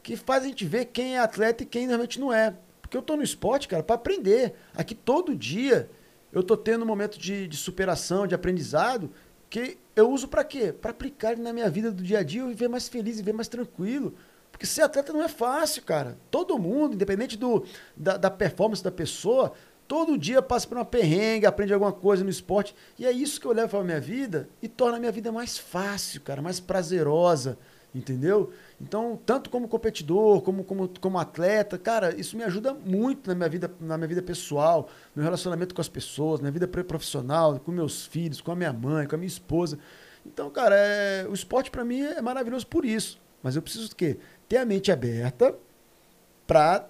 que fazem a gente ver quem é atleta e quem realmente não é. Porque eu tô no esporte, cara, para aprender. Aqui todo dia eu tô tendo um momento de, de superação, de aprendizado, que eu uso para quê? Para aplicar na minha vida do dia a dia e viver mais feliz, viver mais tranquilo. Porque ser atleta não é fácil, cara. Todo mundo, independente do, da, da performance da pessoa, todo dia passa por uma perrengue, aprende alguma coisa no esporte. E é isso que eu levo para minha vida e torna a minha vida mais fácil, cara, mais prazerosa. Entendeu? Então, tanto como competidor, como, como, como atleta, cara, isso me ajuda muito na minha vida, na minha vida pessoal, no relacionamento com as pessoas, na vida profissional, com meus filhos, com a minha mãe, com a minha esposa. Então, cara, é, o esporte para mim é maravilhoso por isso. Mas eu preciso quê? Ter a mente aberta para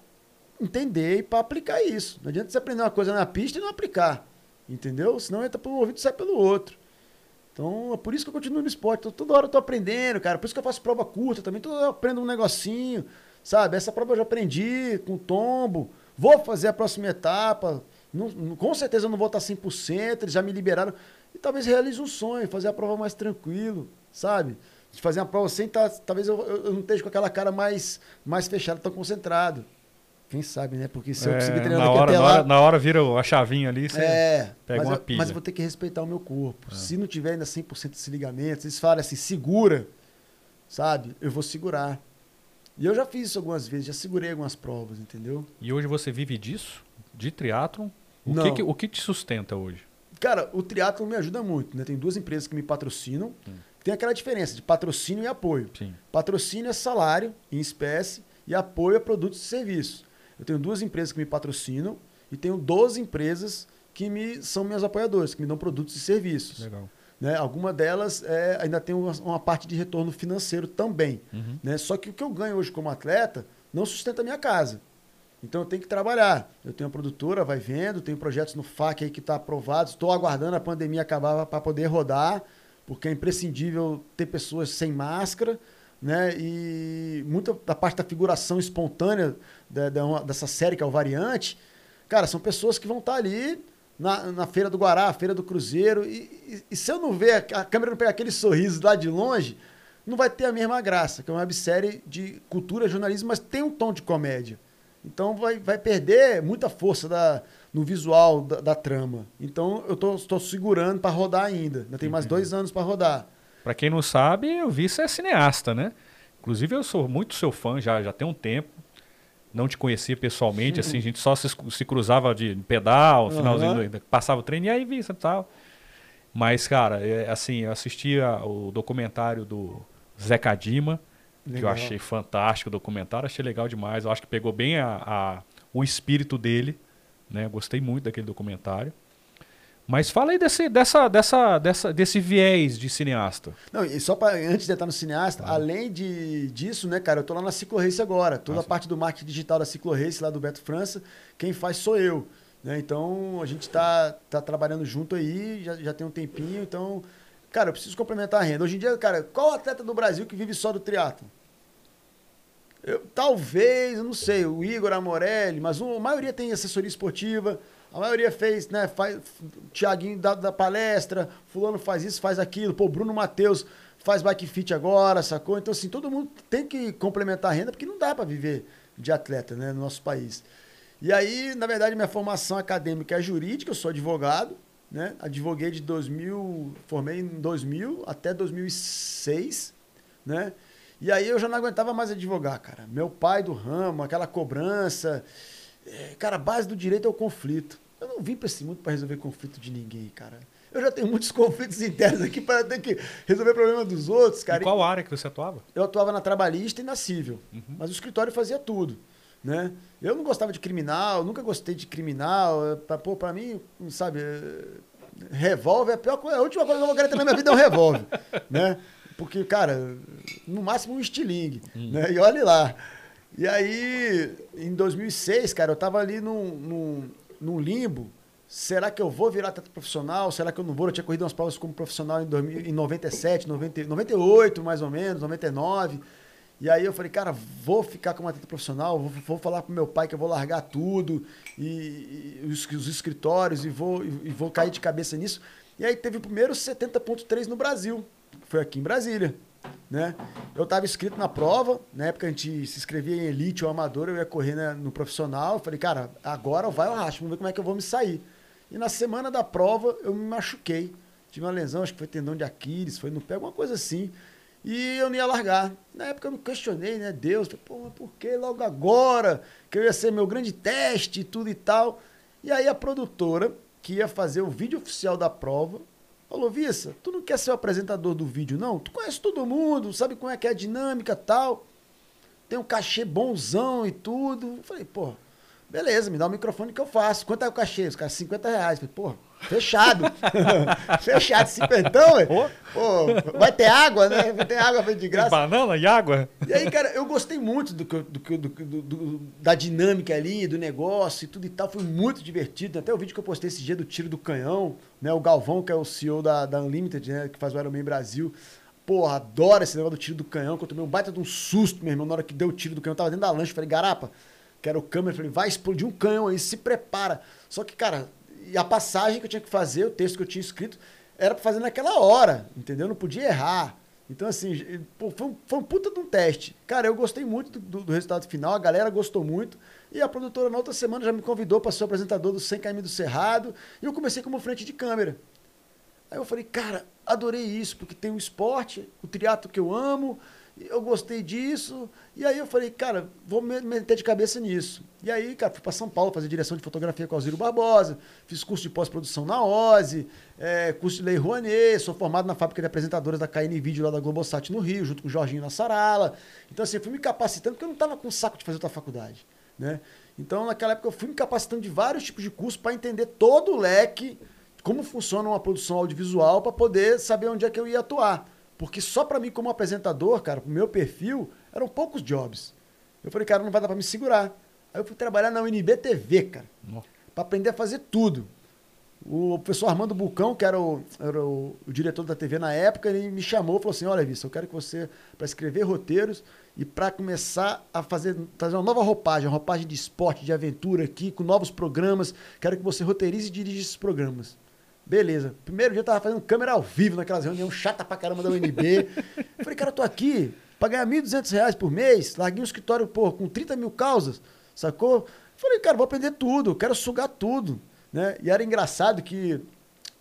entender e para aplicar isso. Não adianta você aprender uma coisa na pista e não aplicar. Entendeu? Senão entra pelo ouvido e sai pelo outro. Então, é por isso que eu continuo no esporte. Toda hora eu tô aprendendo, cara. Por isso que eu faço prova curta também. Toda hora eu aprendo um negocinho, sabe? Essa prova eu já aprendi com tombo. Vou fazer a próxima etapa. Não, com certeza eu não vou estar 100%. Eles já me liberaram. E talvez realize um sonho, fazer a prova mais tranquilo, sabe? De fazer uma prova sem estar. Tá, talvez eu, eu não esteja com aquela cara mais, mais fechada, tão concentrado. Quem sabe, né? Porque se eu conseguir é, treinar na hora, na, hora, na hora vira a chavinha ali, você é, pega uma eu, pilha. Mas eu vou ter que respeitar o meu corpo. É. Se não tiver ainda 100% desse ligamento, eles falam assim, segura, sabe? Eu vou segurar. E eu já fiz isso algumas vezes, já segurei algumas provas, entendeu? E hoje você vive disso? De triatlon? O, não. Que, o que te sustenta hoje? Cara, o triatlon me ajuda muito, né? Tem duas empresas que me patrocinam. Hum. Tem aquela diferença de patrocínio e apoio. Sim. Patrocínio é salário em espécie e apoio é produtos e serviços. Eu tenho duas empresas que me patrocinam e tenho 12 empresas que me, são minhas apoiadoras, que me dão produtos e serviços. Legal. Né? Alguma delas é, ainda tem uma, uma, parte de retorno financeiro também. Uhum. Né? Só que o que eu ganho hoje como atleta não sustenta a minha casa. Então eu tenho que trabalhar. Eu tenho a produtora, vai vendo, tenho projetos no FAC aí que está aprovado. Estou aguardando a pandemia acabar para poder rodar, porque é imprescindível ter pessoas sem máscara né? E muita da parte da figuração espontânea da, da dessa série que é o Variante, cara, são pessoas que vão estar tá ali na, na Feira do Guará, Feira do Cruzeiro, e, e, e, se eu não ver, a câmera não pegar aquele sorriso lá de longe, não vai ter a mesma graça, que é uma websérie de cultura, jornalismo, mas tem um tom de comédia. Então vai, vai perder muita força da, no visual da, da trama. Então eu estou segurando para rodar ainda. Ainda tem mais dois anos para rodar. Para quem não sabe, o Vice é cineasta, né? Inclusive, eu sou muito seu fã já, já tem um tempo. Não te conhecia pessoalmente, assim, a gente só se, se cruzava de pedal, uhum. finalzinho, passava o treino e aí, Vice e tal. Mas, cara, é, assim, eu assistia o documentário do Zé Cadima, legal. que eu achei fantástico o documentário, achei legal demais. Eu acho que pegou bem a, a o espírito dele, né? Gostei muito daquele documentário. Mas fala aí desse, dessa, dessa, dessa, desse viés de cineasta. Não, e só para antes de entrar no cineasta, ah. além de, disso, né, cara, eu tô lá na Ciclo Race agora. Toda ah, a parte do marketing digital da Ciclo Race, lá do Beto França, quem faz sou eu. Né? Então a gente tá, tá trabalhando junto aí, já, já tem um tempinho, então. Cara, eu preciso complementar a renda. Hoje em dia, cara, qual atleta do Brasil que vive só do triatlo? Eu, talvez, eu não sei, o Igor Amorelli, mas a maioria tem assessoria esportiva. A maioria fez, né? Faz, Tiaguinho da, da palestra, fulano faz isso, faz aquilo. Pô, Bruno Matheus faz bike fit agora, sacou? Então, assim, todo mundo tem que complementar a renda, porque não dá para viver de atleta, né, no nosso país. E aí, na verdade, minha formação acadêmica é jurídica, eu sou advogado, né? Advoguei de 2000, formei em 2000 até 2006, né? E aí eu já não aguentava mais advogar, cara. Meu pai do ramo, aquela cobrança, é, cara, a base do direito é o conflito. Eu não vim para esse mundo para resolver conflito de ninguém, cara. Eu já tenho muitos (laughs) conflitos internos aqui para ter que resolver problema dos outros, cara. Em qual área que você atuava? Eu atuava na trabalhista e na civil. Uhum. Mas o escritório fazia tudo. Né? Eu não gostava de criminal, nunca gostei de criminal. É, pra, pô, pra mim, sabe, é, revólver é a pior coisa. A última coisa que eu vou querer ter na minha vida é um revólver. (laughs) né? Porque, cara, no máximo um estilingue. Uhum. Né? E olhe lá. E aí, em 2006, cara, eu tava ali num, num, num limbo. Será que eu vou virar atleta profissional? Será que eu não vou? Eu tinha corrido umas provas como profissional em, 2000, em 97, 90, 98 mais ou menos, 99. E aí eu falei, cara, vou ficar como atleta profissional, vou, vou falar pro meu pai que eu vou largar tudo, e, e os, os, escritórios, e vou, e, e vou cair de cabeça nisso. E aí teve o primeiro 70.3 no Brasil, foi aqui em Brasília né? Eu estava inscrito na prova, na época a gente se inscrevia em elite ou amador, eu ia correr né, no profissional. Eu falei, cara, agora vai o racha, vamos ver como é que eu vou me sair. E na semana da prova eu me machuquei. Tive uma lesão, acho que foi tendão de Aquiles, foi no pé, alguma coisa assim. E eu não ia largar. Na época eu me questionei, né? Deus, pô, por que logo agora? Que eu ia ser meu grande teste e tudo e tal. E aí a produtora, que ia fazer o vídeo oficial da prova, Falou, Vissa, tu não quer ser o apresentador do vídeo, não? Tu conhece todo mundo, sabe como é que é a dinâmica tal. Tem um cachê bonzão e tudo. Eu falei, pô, beleza, me dá o microfone que eu faço. Quanto é o cachê? Os caras, 50 reais. Falei, (laughs) pô, Fechado. Fechado, cinquentão, ué. Pô, vai ter água, né? Vai ter água de graça. banana e água. E aí, cara, eu gostei muito do, do, do, do, da dinâmica ali, do negócio e tudo e tal. Foi muito divertido. Até o vídeo que eu postei esse dia do tiro do canhão, né? O Galvão, que é o CEO da, da Unlimited, né? Que faz o Ironman Brasil. Porra, adoro esse negócio do tiro do canhão, que eu tomei um baita de um susto, meu irmão, na hora que deu o tiro do canhão. Eu tava dentro da lancha, falei, garapa, quero câmera. Falei, vai explodir um canhão aí, se prepara. Só que, cara, e a passagem que eu tinha que fazer, o texto que eu tinha escrito, era para fazer naquela hora, entendeu? Não podia errar. Então, assim, pô, foi, um, foi um puta de um teste. Cara, eu gostei muito do, do, resultado final, a galera gostou muito. E a produtora, na outra semana, já me convidou para ser o apresentador do 100 km do Cerrado. E eu comecei como frente de câmera. Aí eu falei, cara, adorei isso, porque tem o esporte, o triatlo que eu amo, eu gostei disso. E aí eu falei, cara, vou me meter de cabeça nisso. E aí, cara, fui para São Paulo fazer direção de fotografia com o Alziro Barbosa, fiz curso de pós-produção na OSE, é, curso de Lei Rouanet, sou formado na fábrica de apresentadoras da KN Vídeo lá da Globosat no Rio, junto com o Jorginho na Sarala. Então, assim, fui me capacitando porque eu não estava com saco de fazer outra faculdade, né? Então, naquela época, eu fui me capacitando de vários tipos de cursos para entender todo o leque, como funciona uma produção audiovisual, para poder saber onde é que eu ia atuar. Porque só para mim, como apresentador, cara, pro meu perfil, eram poucos jobs. Eu falei, cara, não vai dar para me segurar. Aí eu fui trabalhar na UNB TV, cara, para aprender a fazer tudo. O professor Armando Bucão, que era, o, era o, o, diretor da TV na época, ele me chamou e falou assim: Olha, Vista, eu quero que você, para escrever roteiros e para começar a fazer, fazer uma nova roupagem, uma roupagem de esporte, de aventura aqui, com novos programas, quero que você roteirize e dirija esses programas. Beleza. Primeiro dia eu tava fazendo câmera ao vivo naquelas reuniões chata pra caramba da UNB. (laughs) falei, cara, eu tô aqui pra ganhar R$ 1.200 por mês, larguei um escritório, pô, com 30 mil causas, sacou? Falei, cara, vou aprender tudo, quero sugar tudo, né? E era engraçado que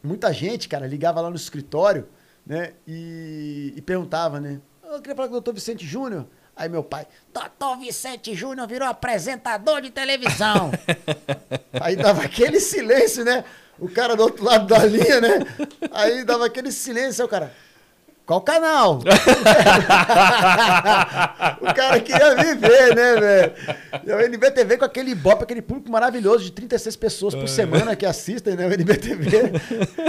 muita gente, cara, ligava lá no escritório, né? E, e perguntava, né? Eu queria falar com o doutor Vicente Júnior. Aí meu pai, doutor Vicente Júnior virou apresentador de televisão. (laughs) Aí dava aquele silêncio, né? O cara do outro lado da linha, né? Aí dava aquele silêncio, aí o cara. Qual canal? (laughs) o cara queria viver, né, velho? E o NBTV com aquele bop, aquele público maravilhoso de 36 pessoas por é. semana que assistem, né, o NBTV.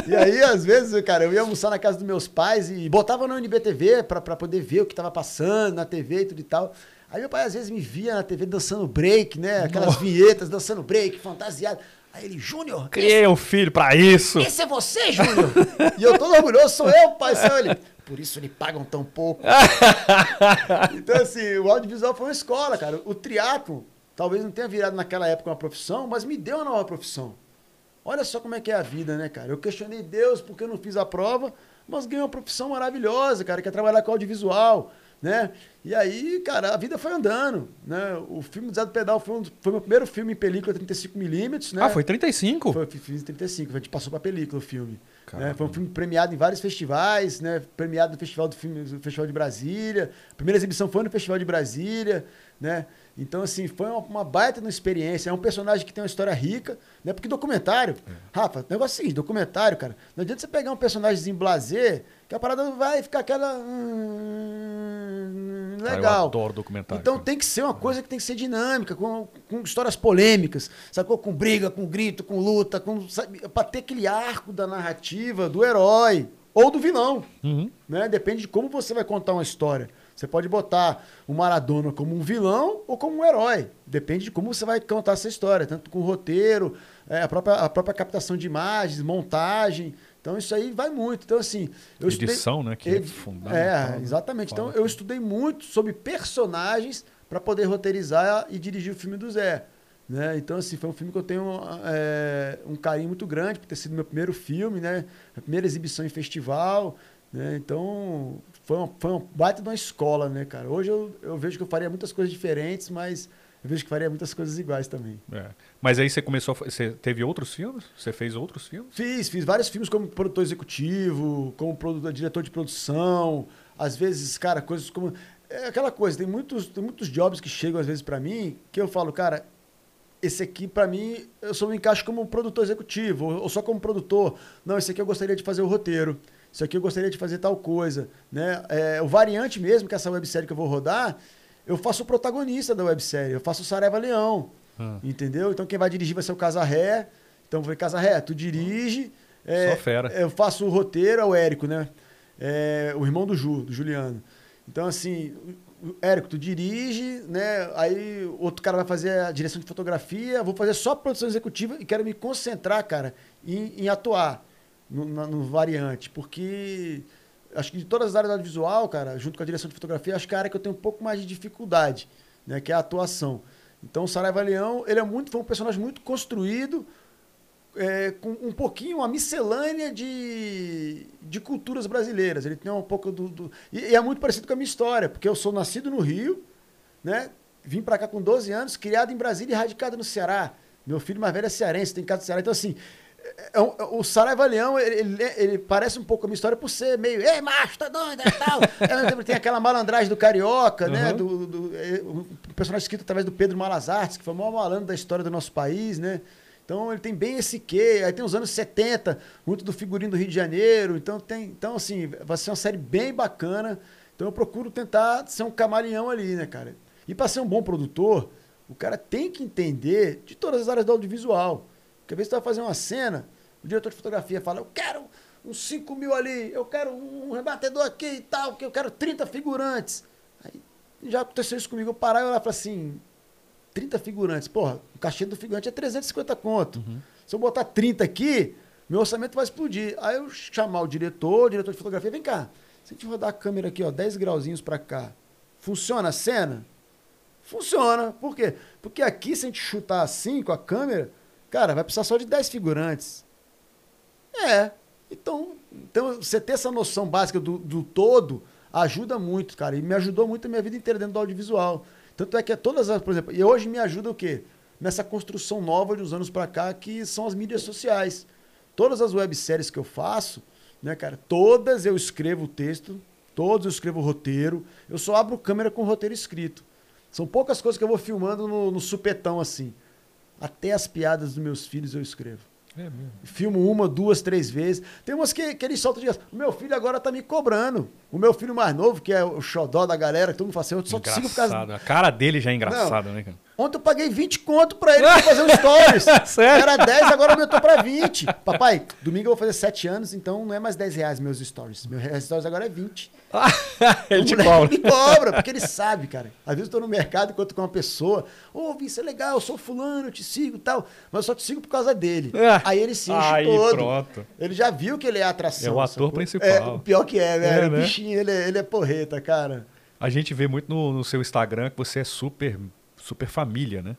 E aí, às vezes, cara, eu ia almoçar na casa dos meus pais e botava no NBTV pra, pra poder ver o que tava passando na TV e tudo e tal. Aí meu pai às vezes me via na TV dançando break, né? Aquelas Nossa. vinhetas dançando break, fantasiado. Aí ele, Júnior. Criei um filho para isso. Esse é você, Júnior? (laughs) e eu todo orgulhoso, sou eu, pai. Sou ele. Por isso lhe pagam tão pouco. (laughs) então, assim, o audiovisual foi uma escola, cara. O triatlo talvez não tenha virado naquela época uma profissão, mas me deu uma nova profissão. Olha só como é que é a vida, né, cara? Eu questionei Deus porque eu não fiz a prova, mas ganhei uma profissão maravilhosa, cara, que é trabalhar com audiovisual né? E aí, cara, a vida foi andando, né? O filme Desado Pedal foi, um, foi meu primeiro filme em película 35mm, né? Ah, foi 35? Foi, fiz 35, a gente passou pra película o filme. Né? Foi um filme premiado em vários festivais, né? Premiado no Festival do Filme, no Festival de Brasília. A primeira exibição foi no Festival de Brasília, né? Então, assim, foi uma, uma baita uma experiência. É um personagem que tem uma história rica, né? Porque documentário, é. Rafa, negócio é o seguinte, documentário, cara, não adianta você pegar um personagem blazer, que a parada vai ficar aquela. Hum, legal. eu adoro documentário. Então cara. tem que ser uma coisa que tem que ser dinâmica, com, com histórias polêmicas, sacou? Com briga, com grito, com luta, com, sabe, pra ter aquele arco da narrativa do herói ou do vilão. Uhum. Né? Depende de como você vai contar uma história. Você pode botar o Maradona como um vilão ou como um herói. Depende de como você vai contar essa história, tanto com o roteiro, é, a, própria, a própria captação de imagens, montagem. Então isso aí vai muito. Então, assim. Eu Edição, estudei, né? Que é fundamental. É, exatamente. Então eu estudei muito sobre personagens para poder roteirizar e dirigir o filme do Zé. Né? Então, assim, foi um filme que eu tenho é, um carinho muito grande por ter sido meu primeiro filme, né? A primeira exibição em festival. Né? Então, foi uma, foi uma baita de uma escola, né, cara? Hoje eu, eu vejo que eu faria muitas coisas diferentes, mas eu vejo que faria muitas coisas iguais também. É. Mas aí você começou, você teve outros filmes? Você fez outros filmes? Fiz, fiz vários filmes como produtor executivo, como produtor, diretor de produção, às vezes, cara, coisas como é aquela coisa, tem muitos, tem muitos jobs que chegam às vezes para mim que eu falo, cara, esse aqui, para mim, eu só me encaixo como produtor executivo, ou só como produtor. Não, esse aqui eu gostaria de fazer o roteiro. Isso aqui eu gostaria de fazer tal coisa. Né? É, o variante mesmo, que é essa websérie que eu vou rodar, eu faço o protagonista da websérie. Eu faço o Sareva Leão. Hum. Entendeu? Então quem vai dirigir vai ser o Casarré. Então foi Casarré, tu dirige. É, Só fera. Eu faço o roteiro, é o Érico, né? É, o irmão do Ju, do Juliano. Então, assim, Érico, tu dirige, né? Aí outro cara vai fazer a direção de fotografia, vou fazer só produção executiva e quero me concentrar, cara, em, em atuar no, no, variante, porque acho que de todas as áreas do audiovisual, cara, junto com a direção de fotografia, acho que é a área que eu tenho um pouco mais de dificuldade, né? Que é a atuação. Então, o Saraiva Leão, ele é muito, foi um personagem muito construído, é, com um pouquinho, uma miscelânea de, de culturas brasileiras. Ele tem um pouco do. do e, e, é muito parecido com a minha história, porque eu sou nascido no Rio, né? Vim para cá com 12 anos, criado em Brasília e radicado no Ceará. Meu filho mais velho é cearense, tem casa do Ceará. Então, assim, o Saraiva Leão, ele, ele, parece um pouco a minha história por ser meio, ei, macho, tá doido, é tal. (laughs) é, tem aquela malandragem do Carioca, uhum. né? Do, do, é, um personagem escrito através do Pedro Malazarte, que foi o maior malandro da história do nosso país, né? Então ele tem bem esse quê. Aí tem os anos 70, muito do figurino do Rio de Janeiro. Então tem, então assim, vai ser uma série bem bacana. Então eu procuro tentar ser um camaleão ali, né, cara? E para ser um bom produtor, o cara tem que entender de todas as áreas do audiovisual. Porque às vezes você vai fazer uma cena, o diretor de fotografia fala: "Eu quero uns 5 mil ali, eu quero um rebatedor aqui e tal, que eu quero 30 figurantes". Aí já aconteceu isso comigo, eu parar e olhar e falar assim: 30 figurantes. Porra, o cachê do figurante é 350 conto. Uhum. Se eu botar 30 aqui, meu orçamento vai explodir. Aí eu chamar o diretor, o diretor de fotografia, vem cá. Se a gente rodar a câmera aqui, ó, 10 grauzinhos para cá, funciona a cena? Funciona. Por quê? Porque aqui, se a gente chutar assim com a câmera, cara, vai precisar só de 10 figurantes. É. Então, então você ter essa noção básica do, do todo ajuda muito, cara. E me ajudou muito a minha vida inteira dentro do audiovisual. Tanto é que é todas as, por exemplo, e hoje me ajuda o quê? Nessa construção nova de uns anos para cá, que são as mídias sociais. Todas as webséries que eu faço, né, cara, todas eu escrevo o texto, todas eu escrevo o roteiro, eu só abro câmera com o roteiro escrito. São poucas coisas que eu vou filmando no, no supetão assim. Até as piadas dos meus filhos eu escrevo. É mesmo. Filmo uma, duas, três vezes. Tem umas que, que ele solta de O meu filho agora tá me cobrando. O meu filho mais novo, que é o xodó da galera, que todo mundo fala assim, eu só te sigo por causa... A cara dele já é engraçado, né, cara? Ontem eu paguei 20 conto pra ele pra fazer um stories. (laughs) Sério? Era 10, agora aumentou pra 20. Papai, domingo eu vou fazer 7 anos, então não é mais 10 reais meus stories. Meus stories agora é 20. (laughs) ele te cobra. Ele cobra, porque ele sabe, cara. Às vezes eu tô no mercado enquanto com uma pessoa, ô, oh, isso é legal, eu sou fulano, eu te sigo e tal, mas eu só te sigo por causa dele. É. Aí ele se enche Aí, todo. pronto. Ele já viu que ele é atração. É o ator principal. É, o pior que é, velho. É, o né? bichinho, ele, é, ele é porreta, cara. A gente vê muito no, no seu Instagram que você é super, super família, né?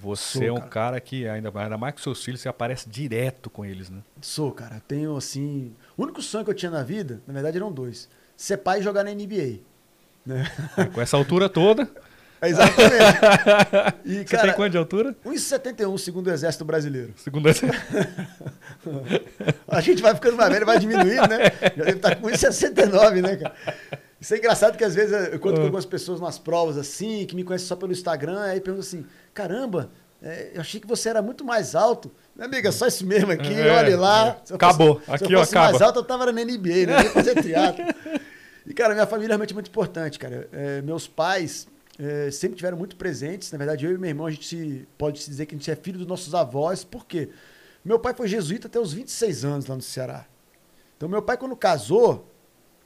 Você Sou, é um cara. cara. que, ainda, ainda mais com seus filhos, você aparece direto com eles, né? Sou, cara. Tenho, assim... O único sonho que eu tinha na vida, na verdade, eram dois. Ser pai e jogar na NBA. Né? É, com essa altura toda... É (laughs) exatamente. E, Você cara, tem quanto de altura? 1,71 segundo o Exército Brasileiro. Segundo o Exército. (laughs) A gente vai ficando mais velho, vai diminuindo, né? (laughs) Já deve estar com 1,69, né, cara? Isso é engraçado que às vezes eu conto com ah. algumas pessoas nas provas assim, que me conhecem só pelo Instagram, aí perguntam assim: caramba, é, eu achei que você era muito mais alto. Minha amiga, só isso mesmo aqui, é, olha lá. É. Acabou, fosse, aqui se eu fosse ó, mais alto, eu tava na NBA, né? Eu ia fazer teatro. (laughs) e, cara, minha família é realmente muito importante, cara. É, meus pais é, sempre tiveram muito presentes. Na verdade, eu e meu irmão, a gente se, pode se dizer que a gente é filho dos nossos avós. Por quê? Meu pai foi jesuíta até os 26 anos lá no Ceará. Então, meu pai, quando casou,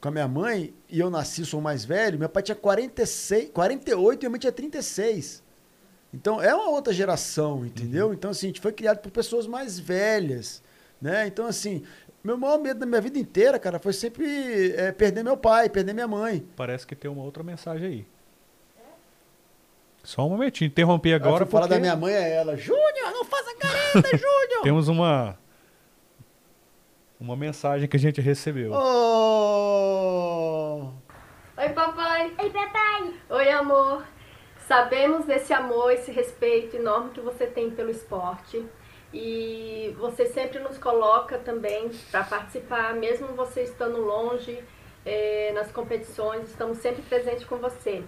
com a minha mãe, e eu nasci, sou mais velho, meu pai tinha 46, 48 e minha mãe tinha 36. Então é uma outra geração, entendeu? Uhum. Então, assim, a gente foi criado por pessoas mais velhas, né? Então, assim, meu maior medo da minha vida inteira, cara, foi sempre é, perder meu pai, perder minha mãe. Parece que tem uma outra mensagem aí. Só um momentinho, interrompi agora. Porque... falar da minha mãe é ela, Júnior, não faça careta, (laughs) Júnior! Temos uma uma mensagem que a gente recebeu. Oh! Oi, papai. Oi, papai. Oi, amor. Sabemos desse amor, esse respeito enorme que você tem pelo esporte. E você sempre nos coloca também para participar, mesmo você estando longe eh, nas competições, estamos sempre presentes com você.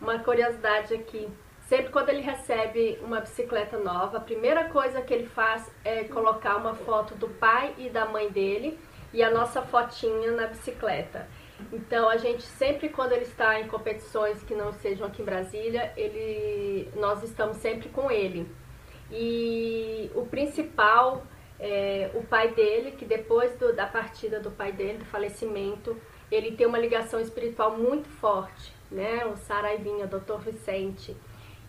Uma curiosidade aqui: sempre quando ele recebe uma bicicleta nova, a primeira coisa que ele faz é colocar uma foto do pai e da mãe dele e a nossa fotinha na bicicleta. Então a gente sempre quando ele está em competições que não sejam aqui em Brasília, ele, nós estamos sempre com ele. E o principal é o pai dele, que depois do, da partida do pai dele, do falecimento, ele tem uma ligação espiritual muito forte, né? O Saraivinha, Dr. Vicente.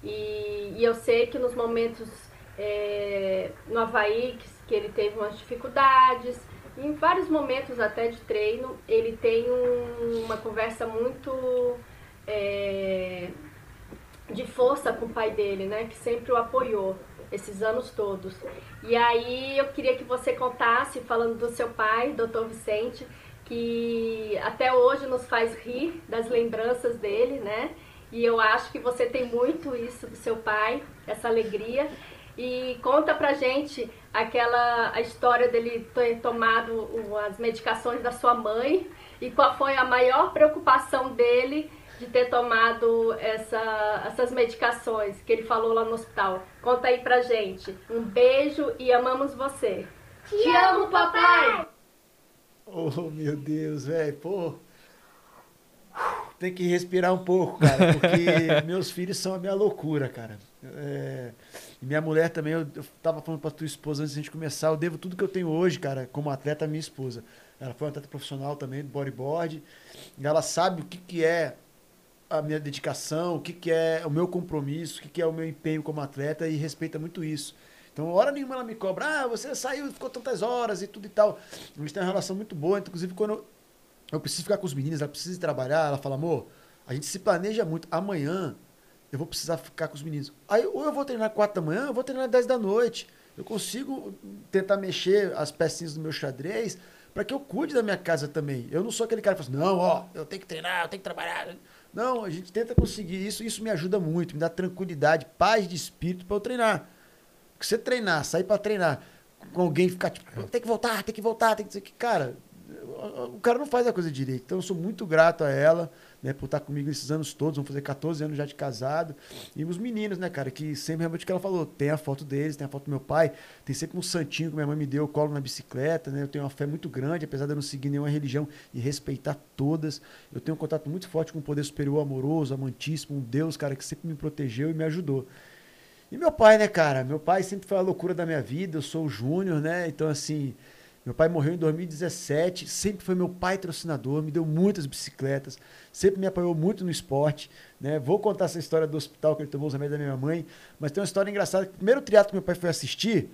E, e, eu sei que nos momentos é, no Havaí, que, que ele teve umas dificuldades, em vários momentos até de treino, ele tem um, uma conversa muito é, de força com o pai dele, né? Que sempre o apoiou esses anos todos. E aí eu queria que você contasse, falando do seu pai, doutor Vicente, que até hoje nos faz rir das lembranças dele, né? E eu acho que você tem muito isso do seu pai, essa alegria. E conta pra gente aquela a história dele ter tomado as medicações da sua mãe e qual foi a maior preocupação dele de ter tomado essa, essas medicações que ele falou lá no hospital. Conta aí pra gente. Um beijo e amamos você. Te, Te amo, papai! Oh, meu Deus, velho, pô. Tem que respirar um pouco, cara, porque (laughs) meus filhos são a minha loucura, cara. É, minha mulher também, eu, eu tava falando pra tua esposa antes de a gente começar, eu devo tudo que eu tenho hoje, cara, como atleta à minha esposa. Ela foi uma atleta profissional também, do bodyboard, e ela sabe o que, que é a minha dedicação, o que, que é o meu compromisso, o que, que é o meu empenho como atleta e respeita muito isso. Então, hora nenhuma ela me cobra, ah, você saiu, ficou tantas horas e tudo e tal. A gente tem uma relação muito boa, inclusive quando eu, eu preciso ficar com os meninos, ela precisa trabalhar, ela fala, amor, a gente se planeja muito. Amanhã eu vou precisar ficar com os meninos. Aí, ou eu vou treinar 4 da manhã, eu vou treinar 10 da noite. Eu consigo tentar mexer as pecinhas do meu xadrez para que eu cuide da minha casa também. Eu não sou aquele cara que fala assim, não, ó, eu tenho que treinar, eu tenho que trabalhar. Não, a gente tenta conseguir isso, isso me ajuda muito, me dá tranquilidade, paz de espírito para eu treinar. Porque você treinar, sair para treinar com alguém ficar tipo, tem que voltar, tem que voltar, tem que dizer que, cara, o cara não faz a coisa direito. Então eu sou muito grato a ela né, por estar comigo esses anos todos, vão fazer 14 anos já de casado. E os meninos, né, cara, que sempre realmente que ela falou, tem a foto deles, tem a foto do meu pai, tem sempre um santinho que minha mãe me deu, eu colo na bicicleta, né? Eu tenho uma fé muito grande, apesar de eu não seguir nenhuma religião e respeitar todas. Eu tenho um contato muito forte com o poder superior amoroso, amantíssimo, um Deus, cara, que sempre me protegeu e me ajudou. E meu pai, né, cara? Meu pai sempre foi a loucura da minha vida, eu sou o Júnior, né? Então, assim, meu pai morreu em 2017, sempre foi meu pai patrocinador, me deu muitas bicicletas, sempre me apoiou muito no esporte. Né? Vou contar essa história do hospital que ele tomou os remédios da minha mãe, mas tem uma história engraçada. O primeiro triatlo que meu pai foi assistir,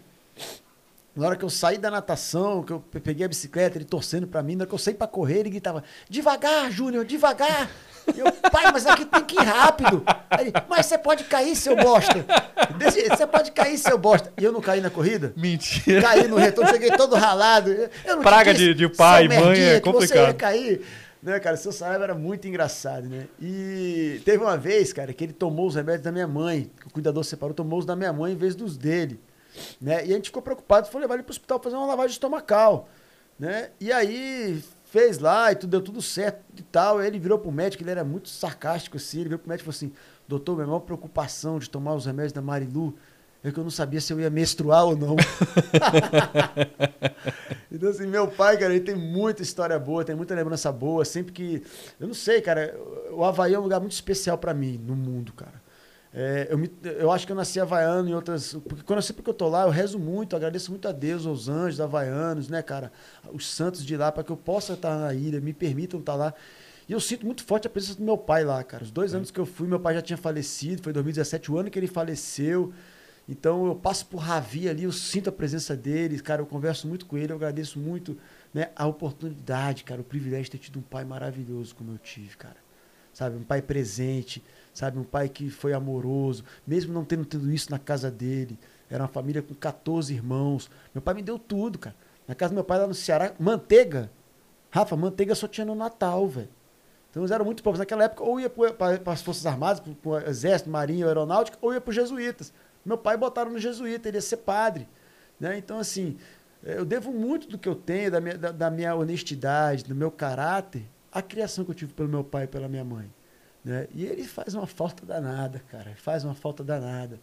na hora que eu saí da natação, que eu peguei a bicicleta, ele torcendo para mim, na hora que eu saí para correr, ele gritava: devagar, Júnior, devagar. E eu, pai, mas aqui tem que ir rápido. Mas você pode cair, seu bosta. Você pode cair, seu bosta. E eu não caí na corrida? Mentira. Caí no retorno, cheguei todo ralado. Praga de, de pai e mãe é complicado. Você ia cair. Né, cara, seu Saraiva era muito engraçado, né? E teve uma vez, cara, que ele tomou os remédios da minha mãe, o cuidador separou, tomou os da minha mãe em vez dos dele. Né? E a gente ficou preocupado, foi levar ele para o hospital fazer uma lavagem estomacal. Né? E aí fez lá e tudo, deu tudo certo e tal. Ele virou pro médico, ele era muito sarcástico assim. Ele virou pro médico e falou assim: Doutor, minha maior preocupação de tomar os remédios da Marilu é que eu não sabia se eu ia menstruar ou não. (laughs) então, assim, meu pai, cara, ele tem muita história boa, tem muita lembrança boa. Sempre que. Eu não sei, cara, o Havaí é um lugar muito especial para mim no mundo, cara. É, eu, me, eu acho que eu nasci havaiano em outras. Porque quando eu sempre que eu tô lá, eu rezo muito, agradeço muito a Deus, aos anjos havaianos, né, cara? Os santos de lá, para que eu possa estar na ilha, me permitam estar lá. E eu sinto muito forte a presença do meu pai lá, cara. Os dois é. anos que eu fui, meu pai já tinha falecido, foi em 2017, o ano que ele faleceu. Então eu passo por Ravi ali, eu sinto a presença dele, cara, eu converso muito com ele, eu agradeço muito né, a oportunidade, cara, o privilégio de ter tido um pai maravilhoso como eu tive, cara. Sabe, um pai presente, sabe? Um pai que foi amoroso, mesmo não tendo tido isso na casa dele. Era uma família com 14 irmãos. Meu pai me deu tudo, cara. Na casa do meu pai lá no Ceará, manteiga. Rafa, manteiga só tinha no Natal, velho. Então eles eram muito pobres. Naquela época, ou ia para as Forças Armadas, para o Exército, Marinha, Aeronáutica, ou ia para os Jesuítas. Meu pai botaram no Jesuíta, ele ia ser padre. Né? Então, assim, eu devo muito do que eu tenho, da minha, da, da minha honestidade, do meu caráter, à criação que eu tive pelo meu pai e pela minha mãe. Né? E ele faz uma falta danada, cara. Faz uma falta danada,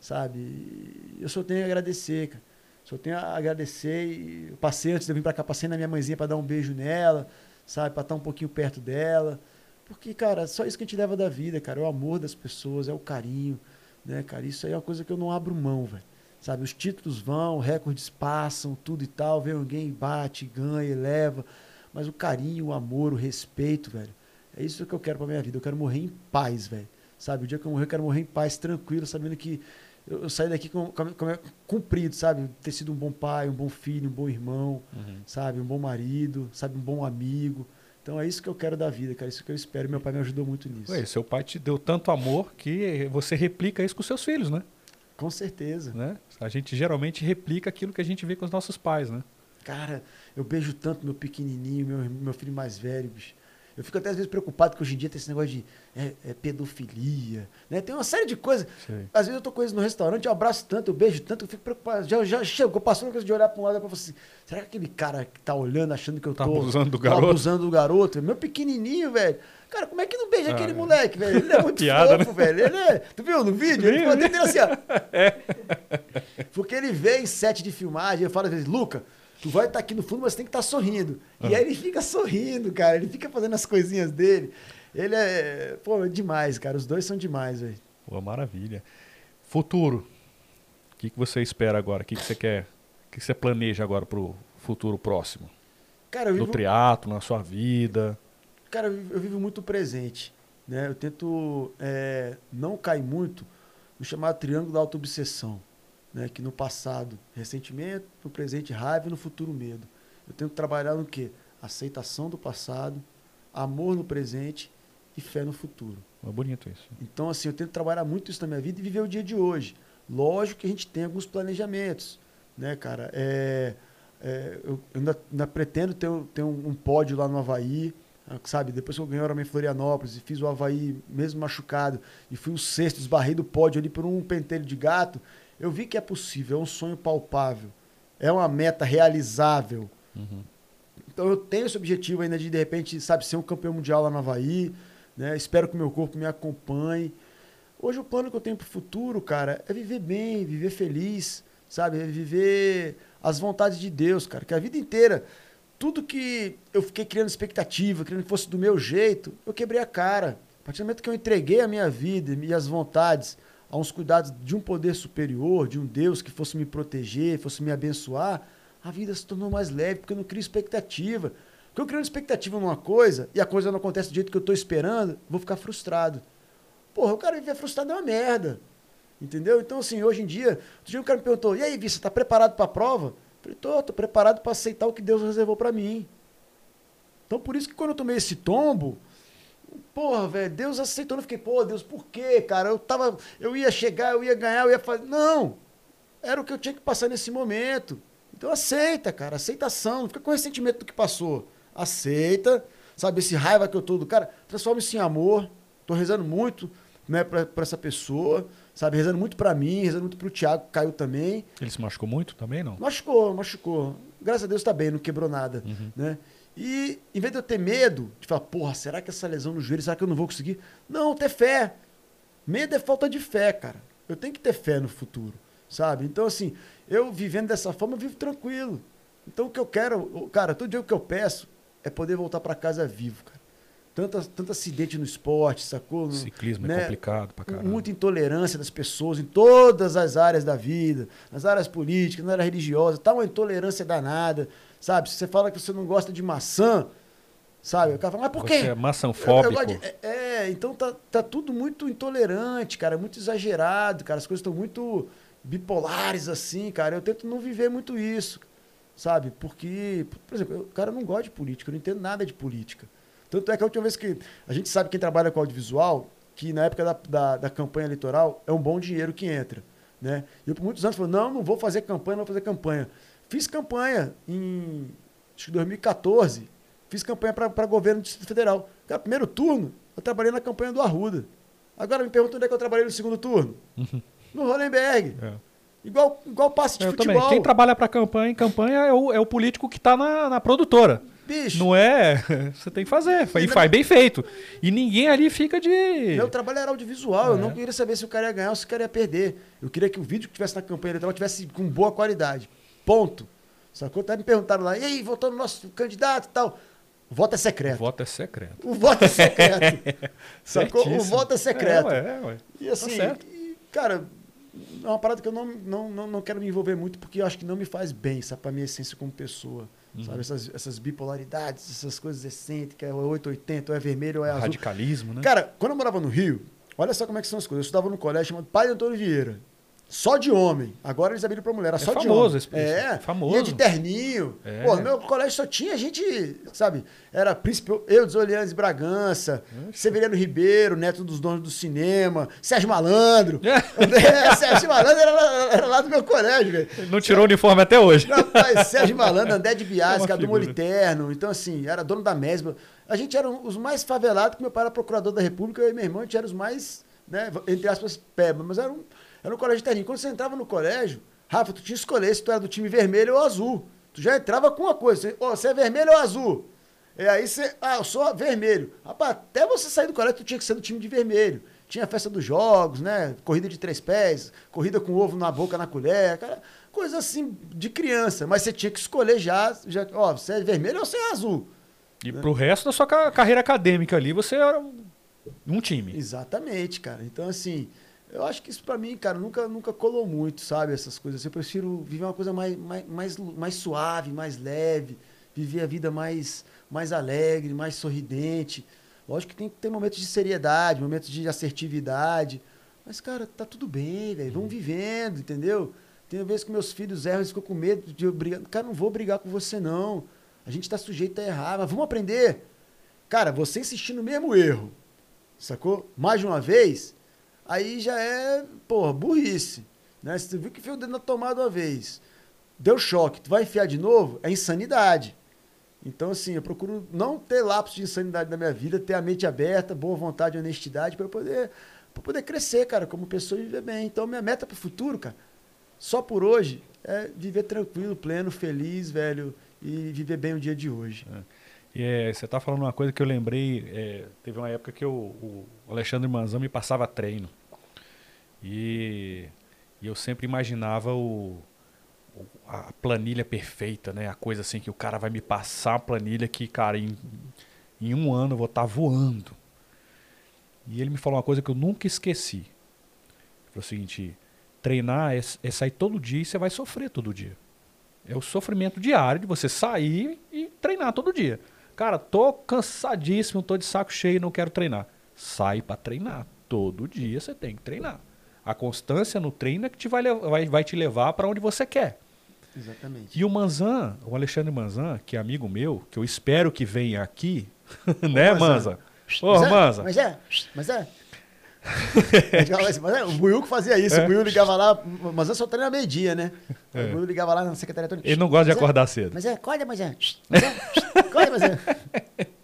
sabe? Eu só tenho a agradecer, cara. Só tenho a agradecer. E eu passei antes de eu vir para cá, passei na minha mãezinha para dar um beijo nela, sabe? Para estar um pouquinho perto dela. Porque, cara, só isso que a gente leva da vida, cara. É o amor das pessoas, é o carinho, né, cara? Isso aí é uma coisa que eu não abro mão, velho. Sabe, os títulos vão, recordes passam, tudo e tal, vem alguém, bate, ganha, leva. Mas o carinho, o amor, o respeito, velho, é isso que eu quero pra minha vida. Eu quero morrer em paz, velho. Sabe, o dia que eu morrer, eu quero morrer em paz, tranquilo, sabendo que eu, eu saí daqui com, com, com, cumprido, sabe? Ter sido um bom pai, um bom filho, um bom irmão, uhum. sabe? Um bom marido, sabe? Um bom amigo. Então é isso que eu quero da vida, cara. Isso que eu espero. Meu pai me ajudou muito nisso. Ué, seu pai te deu tanto amor que você replica isso com seus filhos, né? Com certeza. Né? A gente geralmente replica aquilo que a gente vê com os nossos pais, né? Cara, eu beijo tanto meu pequenininho, meu, meu filho mais velho, bicho. Eu fico até às vezes preocupado que hoje em dia tem esse negócio de é, é pedofilia, né? Tem uma série de coisas. Sim. Às vezes eu tô com eles no restaurante, eu abraço tanto, eu beijo tanto, eu fico preocupado. Já, já chegou, passou uma coisa de olhar para um lado e falar assim, será que aquele cara que tá olhando, achando que eu tá tô... abusando do garoto? Tá abusando do garoto. Meu pequenininho, velho. Cara, como é que não beija ah, aquele é. moleque, velho? Ele é (laughs) muito Piada, fofo, né? velho. Ele é... Tu viu no vídeo? Ele ficou assim, ó. (laughs) É. Porque ele vê em set de filmagem, eu falo às vezes, Luca, tu vai estar tá aqui no fundo, mas tem que estar tá sorrindo. E ah. aí ele fica sorrindo, cara. Ele fica fazendo as coisinhas dele. Ele é, pô, é demais, cara. Os dois são demais, velho. Pô, maravilha. Futuro. O que, que você espera agora? O que, que você quer? O que você planeja agora pro futuro próximo? Cara, eu vivo... No triatlo, na sua vida? Cara, eu vivo muito presente. Né? Eu tento é, não cair muito no chamado triângulo da autoobsessão. Né? Que no passado, ressentimento, no presente, raiva e no futuro, medo. Eu tento trabalhar no quê? Aceitação do passado, amor no presente e fé no futuro. É bonito isso. Então, assim, eu tento trabalhar muito isso na minha vida e viver o dia de hoje. Lógico que a gente tem alguns planejamentos, né, cara? É, é, eu ainda, ainda, pretendo ter, ter um, um pódio lá no Havaí, ah, sabe, depois que eu ganhei o Ironman Florianópolis e fiz o Havaí mesmo machucado e fui o sexto, esbarrei do pódio ali por um pentelho de gato, eu vi que é possível, é um sonho palpável, é uma meta realizável. Uhum. Então eu tenho esse objetivo ainda de, de repente, sabe, ser um campeão mundial lá no Havaí, né? espero que o meu corpo me acompanhe. Hoje o plano que eu tenho para o futuro, cara, é viver bem, viver feliz, sabe, é viver as vontades de Deus, cara, que a vida inteira tudo que eu fiquei criando expectativa, querendo que fosse do meu jeito, eu quebrei a cara. A partir do momento que eu entreguei a minha vida e as vontades a uns cuidados de um poder superior, de um Deus que fosse me proteger, fosse me abençoar, a vida se tornou mais leve, porque eu não crio expectativa. Porque eu criando expectativa numa coisa e a coisa não acontece do jeito que eu estou esperando, vou ficar frustrado. Porra, o cara viver frustrado é uma merda. Entendeu? Então, assim, hoje em dia, outro dia o cara me perguntou: e aí, Vi, você está preparado para a prova? Falei, tô, tô preparado para aceitar o que Deus reservou para mim. Então por isso que quando eu tomei esse tombo, porra, velho, Deus aceitou, eu fiquei, pô, Deus, por quê, cara? Eu tava, eu ia chegar, eu ia ganhar, eu ia fazer. Não! Era o que eu tinha que passar nesse momento. Então aceita, cara, aceitação, não fica com ressentimento do que passou. Aceita, sabe, esse raiva que eu tô do cara, transforma isso em amor. Tô rezando muito, né, pra, pra essa pessoa sabe? Rezando muito para mim, rezando muito pro Thiago, que caiu também. Ele se machucou muito também, não? Machucou, machucou. Graças a Deus tá bem, não quebrou nada, uhum. né? E em vez de eu ter medo, de falar, porra, será que essa lesão no joelho, será que eu não vou conseguir? Não, ter fé. Medo é falta de fé, cara. Eu tenho que ter fé no futuro, sabe? Então, assim, eu vivendo dessa forma, eu vivo tranquilo. Então, o que eu quero, cara, todo dia o que eu peço é poder voltar para casa vivo, cara tanto, tanto acidente no esporte, sacou? Ciclismo é né? é complicado pra caramba. Muita intolerância das pessoas em todas as áreas da vida, nas áreas políticas, na área religiosa, tá uma intolerância danada, sabe? Se você fala que você não gosta de maçã, sabe? O cara fala, mas por quê? Você é maçãfóbico. De... É, é, então tá, tá tudo muito intolerante, cara, muito exagerado, cara, as coisas estão muito bipolares assim, cara. Eu tento não viver muito isso, sabe? Porque, por exemplo, o cara não gosta de política, eu não entendo nada de política. Tanto é que a última vez que. A gente sabe quem trabalha com audiovisual, que na época da, da, da campanha eleitoral é um bom dinheiro que entra. Né? E eu por muitos anos falei, não, não vou fazer campanha, não vou fazer campanha. Fiz campanha em acho que 2014. Fiz campanha para governo do Distrito Federal. Cara, primeiro turno, eu trabalhei na campanha do Arruda. Agora me pergunta onde é que eu trabalhei no segundo turno. (laughs) no Hollenberg. É. Igual, igual passe de eu futebol. Também. Quem trabalha para campanha, campanha é o, é o político que está na, na produtora. Bicho. Não é. (laughs) Você tem que fazer. E faz bem feito. E ninguém ali fica de. Meu trabalho era audiovisual. É. Eu não queria saber se o cara ia ganhar ou se o cara ia perder. Eu queria que o vídeo que tivesse na campanha eleitoral tivesse com boa qualidade. Ponto. Sacou? Até me perguntaram lá, e aí, votou no nosso candidato e tal. O voto é secreto. O voto é secreto. O voto é secreto. (laughs) Sacou? O voto é secreto. É, é, ué. E assim, tá e, cara, é uma parada que eu não, não, não, não quero me envolver muito porque eu acho que não me faz bem, sabe? Pra minha essência como pessoa. Uhum. Sabe? Essas, essas bipolaridades, essas coisas excêntricas, é 880, ou é vermelho, ou é azul. Radicalismo, né? Cara, quando eu morava no Rio, olha só como é que são as coisas. Eu estudava no colégio chamado Pai Antônio Vieira. Só de homem. Agora eles abriram pra mulher. Era é só famoso de homem. Esse, é, famoso. Ia de terninho. É. Pô, meu colégio só tinha gente, sabe? Era Príncipe eu, Desolianes Bragança, Ixi. Severiano Ribeiro, neto dos donos do cinema, Sérgio Malandro. é, (laughs) Sérgio Malandro era, era, lá do meu colégio, velho. Não tirou o uniforme até hoje. Rapaz, Sérgio Malandro, André de Biasi, Cadu Moliterno. Então, assim, era dono da Mesma. A gente era os mais favelados, que meu pai era procurador da República, eu e meu irmão, a gente era os mais, né, entre aspas, peba, mas era um era no colégio terninho. Quando você entrava no colégio, Rafa, tu tinha que escolher se tu era do time vermelho ou azul. Tu já entrava com uma coisa. Você, oh, você é vermelho ou azul? E aí você, ah, eu sou vermelho. Rapaz, até você sair do colégio, tu tinha que ser do time de vermelho. Tinha festa dos jogos, né? Corrida de três pés, corrida com ovo na boca, na colher, cara, coisa assim de criança. Mas você tinha que escolher já, já ó, você é vermelho ou você é azul. E né? pro resto da sua carreira acadêmica ali, você era um time. Exatamente, cara. Então, assim, eu acho que isso para mim, cara, nunca, nunca colou muito, sabe? Essas coisas. Eu prefiro viver uma coisa mais, mais, mais, mais suave, mais leve, viver a vida mais, mais alegre, mais sorridente. Lógico que tem que ter momentos de seriedade, momentos de assertividade. Mas, cara, tá tudo bem, velho. Vamos vivendo, entendeu? Tem vezes que meus filhos erram e ficam com medo de eu brigar. Cara, não vou brigar com você, não. A gente tá sujeito a errar, mas vamos aprender. Cara, você insistir no mesmo erro, sacou? Mais de uma vez, aí já é, porra, burrice. Né? Se tu viu que fez o dedo na tomada uma vez, deu choque, tu vai enfiar de novo, é insanidade. Então, assim, eu procuro não ter lapsos de insanidade na minha vida, ter a mente aberta, boa vontade honestidade para poder, poder crescer, cara, como pessoa e viver bem. Então, minha meta para o futuro, cara, só por hoje, é viver tranquilo, pleno, feliz, velho, e viver bem o dia de hoje. É. É, você está falando uma coisa que eu lembrei. É, teve uma época que eu, o Alexandre Manzão me passava treino. E, e eu sempre imaginava o, a planilha perfeita, né? A coisa assim que o cara vai me passar a planilha que, cara, em, em um ano eu vou estar tá voando. E ele me falou uma coisa que eu nunca esqueci. Ele falou o seguinte: treinar é, é sair todo dia e você vai sofrer todo dia. É o sofrimento diário de você sair e treinar todo dia. Cara, tô cansadíssimo, tô de saco cheio, não quero treinar. Sai para treinar. Todo dia você tem que treinar. A constância no treino é que te vai, vai, vai te levar para onde você quer. Exatamente. E o Manzan, o Alexandre Manzan, que é amigo meu, que eu espero que venha aqui, (laughs) né, Manza? Ô, Manza. Mas é, mas (laughs) é. mas é, o Buiu fazia isso, é. o Buiu ligava lá, mas eu só treino meio-dia, né? É. O Buiu ligava lá na secretaria toda. Ele não gosta de é, acordar cedo. Mas é, acorda, mas é. É, acorda, mas é. (laughs)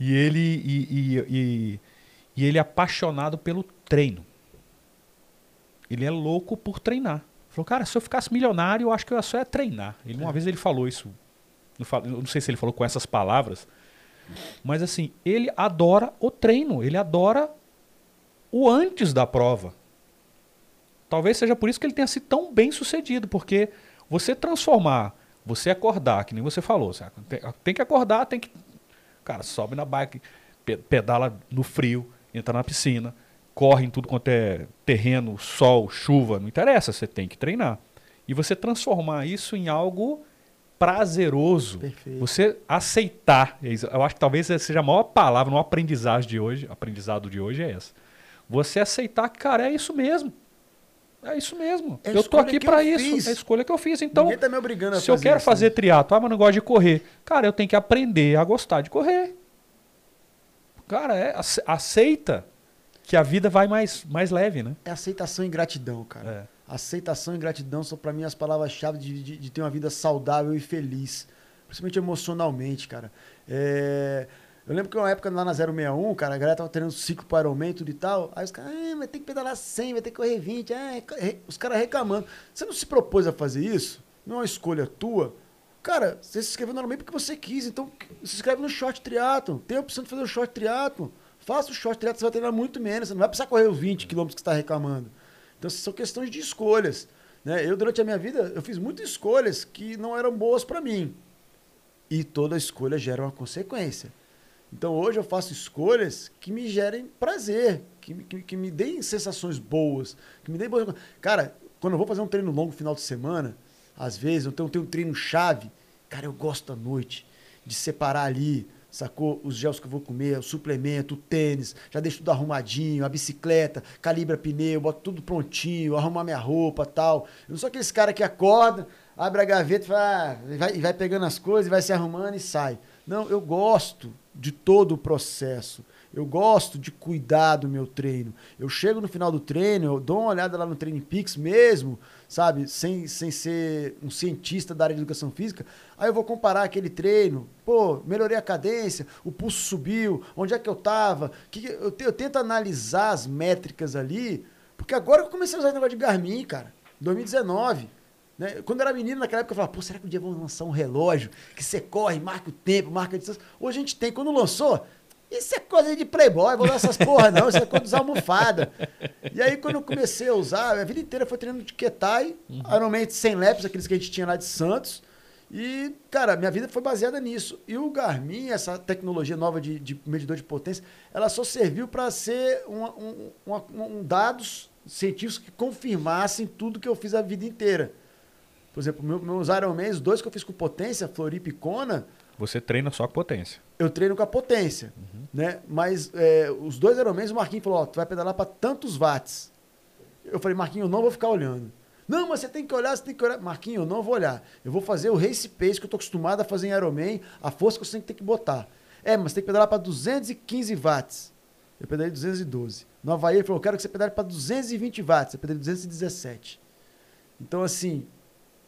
E ele, e, e, e, e ele é apaixonado pelo treino. Ele é louco por treinar. Falou, cara, se eu ficasse milionário, eu acho que eu só ia treinar. Ele, uma é. vez ele falou isso. Não sei se ele falou com essas palavras. Mas assim, ele adora o treino. Ele adora o antes da prova. Talvez seja por isso que ele tenha sido tão bem sucedido, porque você transformar, você acordar, que nem você falou, tem que acordar, tem que. Cara, sobe na bike, pedala no frio, entra na piscina, corre em tudo quanto é terreno, sol, chuva, não interessa, você tem que treinar. E você transformar isso em algo prazeroso. Perfeito. Você aceitar. Eu acho que talvez seja a maior palavra no aprendizado de hoje, aprendizado de hoje é essa. Você aceitar que, cara, é isso mesmo. É isso mesmo. É eu tô aqui para isso. Fiz. É a escolha que eu fiz. Então, tá me obrigando a se eu quero isso, fazer né? triatlo, ah, mas não gosto de correr. Cara, eu tenho que aprender a gostar de correr. Cara, é, aceita que a vida vai mais, mais leve, né? É aceitação e gratidão, cara. É. Aceitação e gratidão são para mim as palavras-chave de, de, de, ter uma vida saudável e feliz. Principalmente emocionalmente, cara. É... Eu lembro que uma época lá na 061, cara, a galera tava treinando ciclo para Ironman tudo e tal. Aí os caras, ah, vai ter que pedalar 100, vai ter que correr 20. Ah, os caras reclamando. Você não se propôs a fazer isso? Não é uma escolha tua? Cara, você se inscreveu normalmente porque você quis, então se inscreve no short triatlon. Tem a opção de fazer o short triatlon. Faça o short triatlon, você vai treinar muito menos, você não vai precisar correr os 20 km que você está reclamando. Então são questões de escolhas. Né? Eu, durante a minha vida, eu fiz muitas escolhas que não eram boas para mim. E toda escolha gera uma consequência. Então hoje eu faço escolhas que me gerem prazer, que, que, que me deem sensações boas, que me deem boas. Cara, quando eu vou fazer um treino longo final de semana, às vezes eu tenho, tenho um treino chave, cara, eu gosto à noite de separar ali, sacou? Os gels que eu vou comer, o suplemento, o tênis, já deixo tudo arrumadinho, a bicicleta, calibra pneu, boto tudo prontinho, arrumar minha roupa tal. Eu não sou aquele cara que acorda, abre a gaveta e vai, ah, vai, vai pegando as coisas, vai se arrumando e sai. Não, eu gosto de todo o processo. Eu gosto de cuidar do meu treino. Eu chego no final do treino, eu dou uma olhada lá no Training Peaks mesmo, sabe? Sem, sem ser um cientista da área de educação física. Aí eu vou comparar aquele treino. Pô, melhorei a cadência, o pulso subiu, onde é que eu tava? Que, eu, eu tento analisar as métricas ali, porque agora eu comecei a usar esse negócio de Garmin, cara. 2019. Né? Quando eu era menino, naquela época, eu falava, pô, será que um dia vão lançar um relógio que você corre, marca o tempo, marca a distância? Hoje a gente tem. Quando lançou, isso é coisa de playboy, vou usar essas porra não, isso é coisa dos almofada. E aí quando eu comecei a usar, a vida inteira foi treinando de Ketai, uhum. Ironman sem laps, aqueles que a gente tinha lá de Santos. E, cara, minha vida foi baseada nisso. E o Garmin, essa tecnologia nova de, de medidor de potência, ela só serviu para ser um, um, um, um, dados científicos que confirmassem tudo que eu fiz a vida inteira. Por exemplo, meu, meus os dois que eu fiz com potência, Floripa e Kona, você treina só com potência. Eu treino com a potência, uhum. né? Mas é, os dois Ironmans, o Marquinhos falou, ó, tu vai pedalar para tantos watts. Eu falei, Marquinhos, eu não vou ficar olhando. Não, mas você tem que olhar, você tem que olhar. Marquinhos, eu não vou olhar. Eu vou fazer o race pace que eu tô acostumado a fazer em Ironman, a força que você tem que botar. É, mas tem que pedalar para 215 watts. Eu pedalei 212. No Havaí ele falou, eu quero que você pedale para 220 watts. Eu pedalei 217. Então, assim,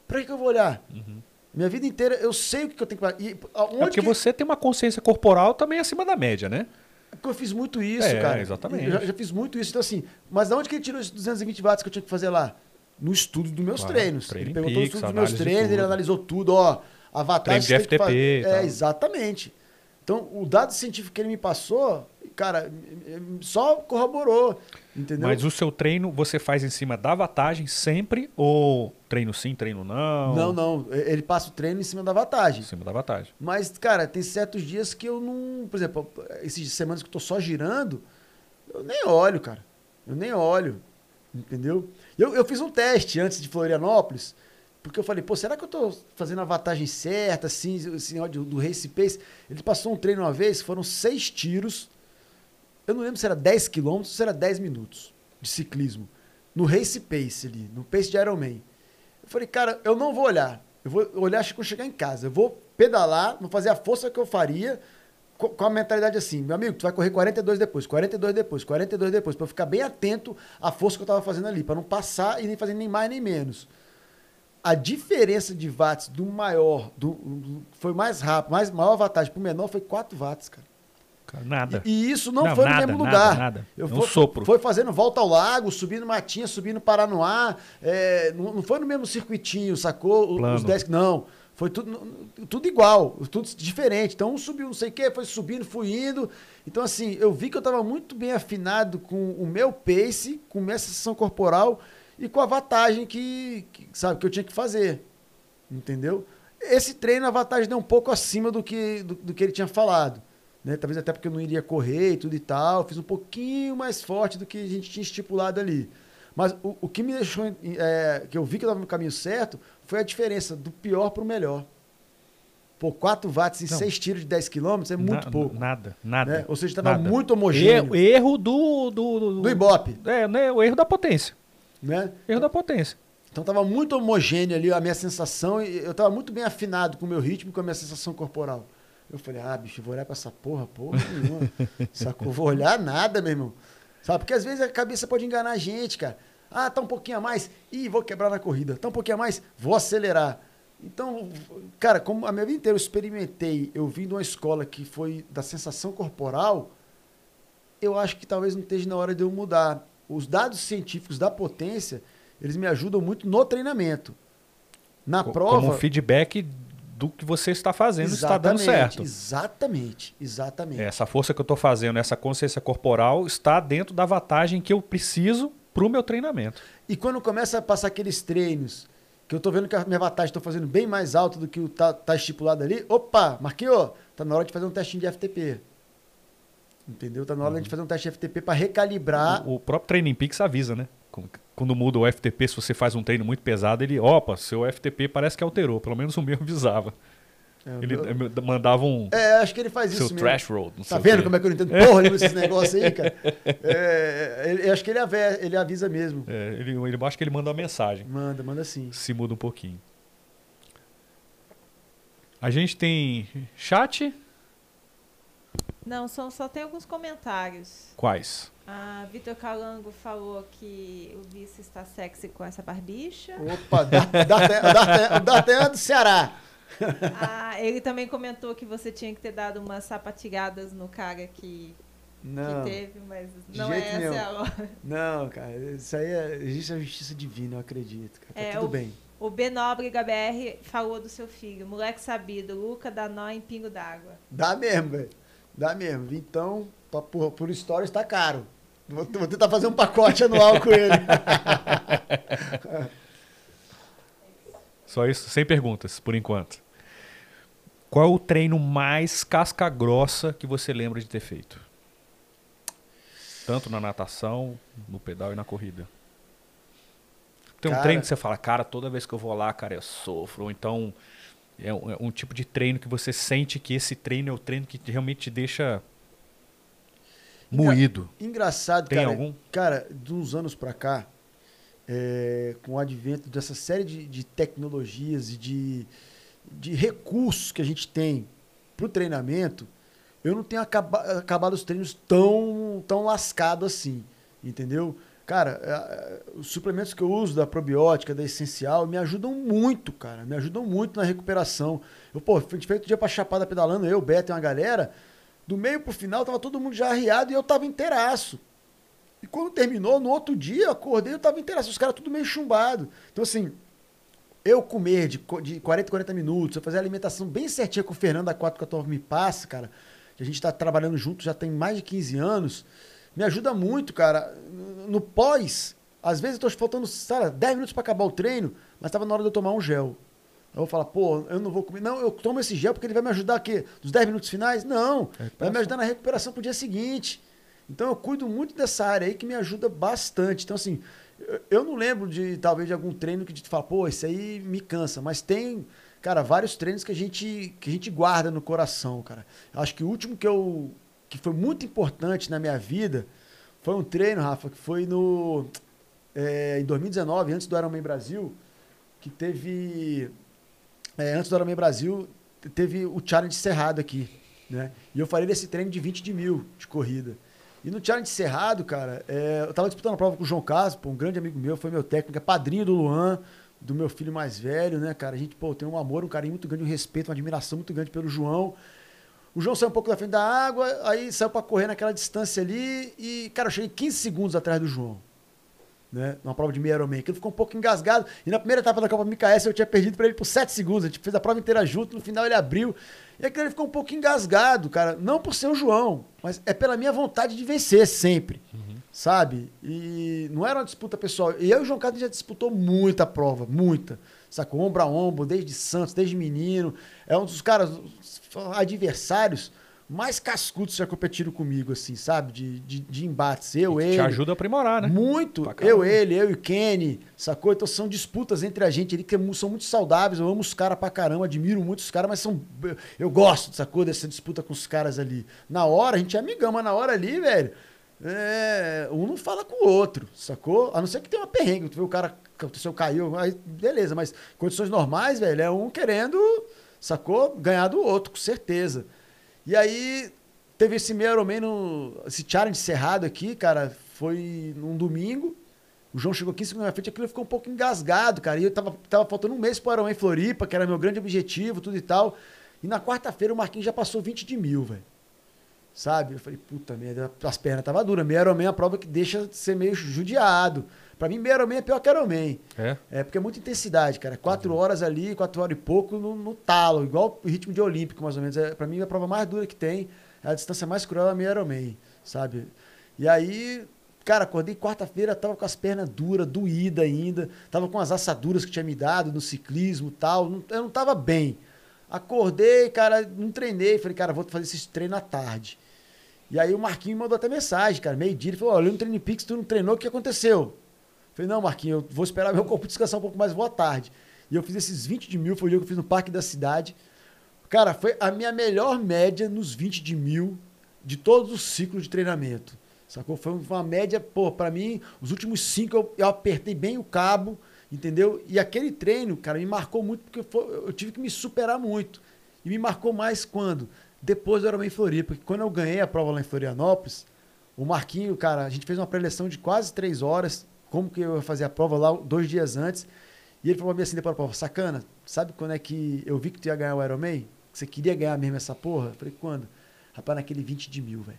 para que, que eu vou olhar? Uhum. Minha vida inteira eu sei o que eu tenho que fazer. é porque que... você tem uma consciência corporal também acima da média, né? É porque eu fiz muito isso, é, cara. Exatamente. Eu já, já, fiz muito isso. Então, assim, mas de onde que ele tirou esses 220 watts que eu tinha que fazer lá? No estudo dos meus claro, treinos. Ele pegou todos os estudos dos meus treinos, ele analisou tudo, ó. A vantagem Treino de FTP. É, exatamente. Então, o dado científico que ele me passou, cara, só corroborou, entendeu? Mas o seu treino você faz em cima da vantagem sempre ou treino sim, treino não? Não, não. Ele passa o treino em cima da vantagem. Em cima da vantagem. Mas, cara, tem certos dias que eu não. Por exemplo, esses semanas que eu tô só girando, eu nem olho, cara. Eu nem olho. Entendeu? Eu, eu fiz um teste antes de Florianópolis. Porque eu falei, pô, será que eu tô fazendo a vantagem certa, assim, assim do, do Race Pace? Ele passou um treino uma vez, foram seis tiros. Eu não lembro se era 10 quilômetros ou se era 10 minutos de ciclismo. No Race Pace ali, no Pace de Ironman. Eu falei, cara, eu não vou olhar. Eu vou olhar quando chegar em casa. Eu vou pedalar, vou fazer a força que eu faria com a mentalidade assim, meu amigo, tu vai correr 42 depois, 42 depois, 42 depois, para ficar bem atento à força que eu tava fazendo ali, para não passar e nem fazer nem mais nem menos a diferença de watts do maior, do, do foi mais rápido, mais maior vantagem para o menor foi 4 watts, cara. Nada. E, e isso não, não, foi nada, no mesmo lugar. Nada. Eu é um sopro. Foi fazendo volta ao lago, subindo matinha, subindo Paranoá. É, não, não foi no mesmo circuitinho, sacou? Plano. Os 10. Não. Foi tudo, tudo igual, tudo diferente. Então, um subiu não sei o quê, foi subindo, fui indo. Então, assim, eu vi que eu estava muito bem afinado com o meu pace, com a minha sensação corporal e com a vantagem que, que, sabe, que eu tinha que fazer. Entendeu? Esse treino, a vantagem deu um pouco acima do que, do, do, que ele tinha falado. Né? Talvez até porque eu não iria correr e tudo e tal. Fiz um pouquinho mais forte do que a gente tinha estipulado ali. Mas o, o que me deixou. É, que eu vi que eu estava no caminho certo foi a diferença do pior para o melhor. Pô, 4 watts em 6 tiros de 10 km é muito Na, pouco. Nada, nada. Né? Ou seja, estava muito homogêneo. Erro, erro do, do, do. Do Ibope. É, né? o erro da potência. Né? Erro da potência. Então estava muito homogêneo ali a minha sensação eu estava muito bem afinado com o meu ritmo e com a minha sensação corporal. Eu falei, ah, bicho, vou olhar para essa porra, porra nenhuma. (laughs) Sacou? Vou olhar nada, meu irmão. Sabe? Porque às vezes a cabeça pode enganar a gente, cara. Ah, tá um pouquinho a mais. Ih, vou quebrar na corrida. Tá um pouquinho a mais, vou acelerar. Então, cara, como a minha vida inteira eu experimentei, eu vim de uma escola que foi da sensação corporal, eu acho que talvez não esteja na hora de eu mudar os dados científicos da potência, eles me ajudam muito no treinamento. Na como prova. Como feedback do que você está fazendo está dando certo. Exatamente, exatamente. Essa força que eu estou fazendo, essa consciência corporal está dentro da vantagem que eu preciso para o meu treinamento. E quando começa a passar aqueles treinos que eu estou vendo que a minha vantagem estou fazendo bem mais alto do que o tá, tá estipulado ali, opa, Marquinhos, tá na hora de fazer um testinho de FTP. Entendeu? Tá na hora uhum. de fazer um teste de FTP para recalibrar. O, o próprio Training Peaks avisa, né? Quando muda o FTP, se você faz um treino muito pesado, ele, opa, seu FTP parece que alterou. Pelo menos o meu (laughs) avisava. É, ele meu... mandava um. É, acho que ele faz seu isso. Seu trash road. Tá vendo como é que eu não entendo porra nenhuma desses (laughs) negócios aí, cara? É, ele, acho que ele, avisa, ele avisa mesmo. É, ele, ele, acho que ele manda uma mensagem. Manda, manda sim. Se muda um pouquinho. A gente tem chat. Não, só, só tem alguns comentários. Quais? Vitor Calango falou que o vice está sexy com essa barbicha. Opa, o D'Artagnan do Ceará. Ah, ele também comentou que você tinha que ter dado umas sapatiradas no cara que, não, que teve, mas não é essa nenhum. a hora. Não, cara, isso aí é, existe a justiça divina, eu acredito. Cara. Tá é, tudo o, bem. O B Nobre HBR falou do seu filho, moleque sabido, Luca dá nó em pingo d'água. Dá mesmo, velho. Dá mesmo. Então, por, por história está caro. Vou, vou tentar fazer um pacote anual com ele. (laughs) Só isso, sem perguntas, por enquanto. Qual é o treino mais casca grossa que você lembra de ter feito? Tanto na natação, no pedal e na corrida. Tem um cara, treino que você fala, cara, toda vez que eu vou lá, cara, eu sofro. Ou então é um, é um, tipo de treino que você sente que esse treino é o treino que realmente te deixa moído. Engraçado, Tem cara. algum? Cara, de uns anos para cá, é, com o advento dessa série de, de tecnologias e de, de recursos que a gente tem para o treinamento, eu não tenho acaba, acabado os treinos tão, tão lascado assim, entendeu? Cara, os suplementos que eu uso da probiótica, da essencial, me ajudam muito, cara. Me ajudam muito na recuperação. Eu, pô, outro dia pra Chapada pedalando, eu, Beto e uma galera. Do meio pro final, tava todo mundo já arriado e eu tava inteiraço. E quando terminou, no outro dia, eu acordei eu tava inteiraço. Os caras tudo meio chumbado. Então, assim, eu comer de, de 40 40 minutos, eu fazer a alimentação bem certinha com o Fernando da 414 me passa, cara, que a gente tá trabalhando junto já tem mais de 15 anos me ajuda muito, cara. No pós, às vezes eu tô faltando, sabe, 10 minutos para acabar o treino, mas tava na hora de eu tomar um gel. Eu vou falar, pô, eu não vou comer. Não, eu tomo esse gel porque ele vai me ajudar aqui nos 10 minutos finais? Não. É vai me ajudar na recuperação pro dia seguinte. Então eu cuido muito dessa área aí que me ajuda bastante. Então, assim, eu não lembro de talvez de algum treino que te fala, pô, esse aí me cansa. Mas tem, cara, vários treinos que a gente, que a gente guarda no coração, cara. Acho que o último que eu, que foi muito importante na minha vida foi um treino, Rafa, que foi no é, em 2019, antes do Ironman Brasil, que teve é, antes do Ironman Brasil teve o challenge cerrado aqui, né? E eu falei desse treino de 20 de mil de corrida. E no challenge cerrado, cara, é, eu tava disputando a prova com o João Caspo, um grande amigo meu, foi meu técnico, é padrinho do Luan, do meu filho mais velho, né, cara? A gente, pô, tem um amor, um carinho muito grande, um respeito, uma admiração muito grande pelo João. O João saiu um pouco da frente da água, aí saiu para correr naquela distância ali e, cara, eu cheguei 15 segundos atrás do João. Né? Numa prova de meia Ironman, que ele ficou um pouco engasgado. E na primeira etapa da Copa MKS eu tinha perdido para ele por 7 segundos. A gente fez a prova inteira junto, no final ele abriu. E aquele ele ficou um pouco engasgado, cara. Não por ser o João, mas é pela minha vontade de vencer sempre. Uhum. Sabe? E não era uma disputa pessoal. E eu e o João Carlos já disputou muita prova, muita. Sacou? Ombro a ombro, desde Santos, desde menino. É um dos caras, adversários mais cascudos já competiram comigo, assim, sabe? De, de, de embates. Eu, ele. Te ajuda a aprimorar, né? Muito. Eu, ele, eu e Kenny, sacou? Então são disputas entre a gente ali que são muito saudáveis. Eu amo os caras pra caramba, admiro muito os caras, mas são. Eu gosto, sacou? Dessa disputa com os caras ali. Na hora, a gente é amigão, mas na hora ali, velho. É, um não fala com o outro, sacou? A não ser que tenha uma perrengue. Tu vê o cara, o seu caiu, aí beleza, mas condições normais, velho, é um querendo sacou? Ganhar do outro, com certeza. E aí, teve esse meio Ironman, no, esse challenge cerrado aqui, cara, foi num domingo. O João chegou aqui, segunda frente, aquilo ficou um pouco engasgado, cara. E eu tava, tava faltando um mês pro Ironman Floripa, que era meu grande objetivo, tudo e tal. E na quarta-feira o Marquinhos já passou 20 de mil, velho. Sabe? Eu falei, puta merda, as pernas tava duras. Meio Ironman é uma prova que deixa ser meio judiado. Pra mim, meio Ironman é pior que Ironman. É? É, porque é muita intensidade, cara. Quatro uhum. horas ali, quatro horas e pouco no, no, talo, igual o ritmo de Olímpico, mais ou menos. É, pra mim, a prova mais dura que tem, é a distância mais cruel é meio Ironman, sabe? E aí, cara, acordei quarta-feira, tava com as pernas duras, doída ainda, tava com as assaduras que tinha me dado no ciclismo e tal, não, eu não tava bem. Acordei, cara, não treinei, falei, cara, vou fazer esse treino à tarde. E aí o Marquinho mandou até mensagem, cara, meio-dia, ele falou, olha, no treino Pix tu não treinou, o que aconteceu? Falei, não, Marquinhos, eu vou esperar meu corpo descansar um pouco mais, à tarde. E eu fiz esses 20 de mil, foi o dia que eu fiz no Parque da Cidade. Cara, foi a minha melhor média nos 20 de mil de todos os ciclos de treinamento. Sacou? Foi uma média, pô, pra mim, os últimos cinco eu, eu apertei bem o cabo, entendeu? E aquele treino, cara, me marcou muito porque foi, eu tive que me superar muito. E me marcou mais quando? Depois do Ironman Floripa. Porque quando eu ganhei a prova lá em Florianópolis, o Marquinho, cara, a gente fez uma preleção de quase três horas como que eu ia fazer a prova lá dois dias antes. E ele falou pra mim assim depois da prova, sacana, sabe quando é que eu vi que tu ia ganhar o Ironman? Que você queria ganhar mesmo essa porra? Eu falei, quando? Rapaz, naquele 20 de mil, velho.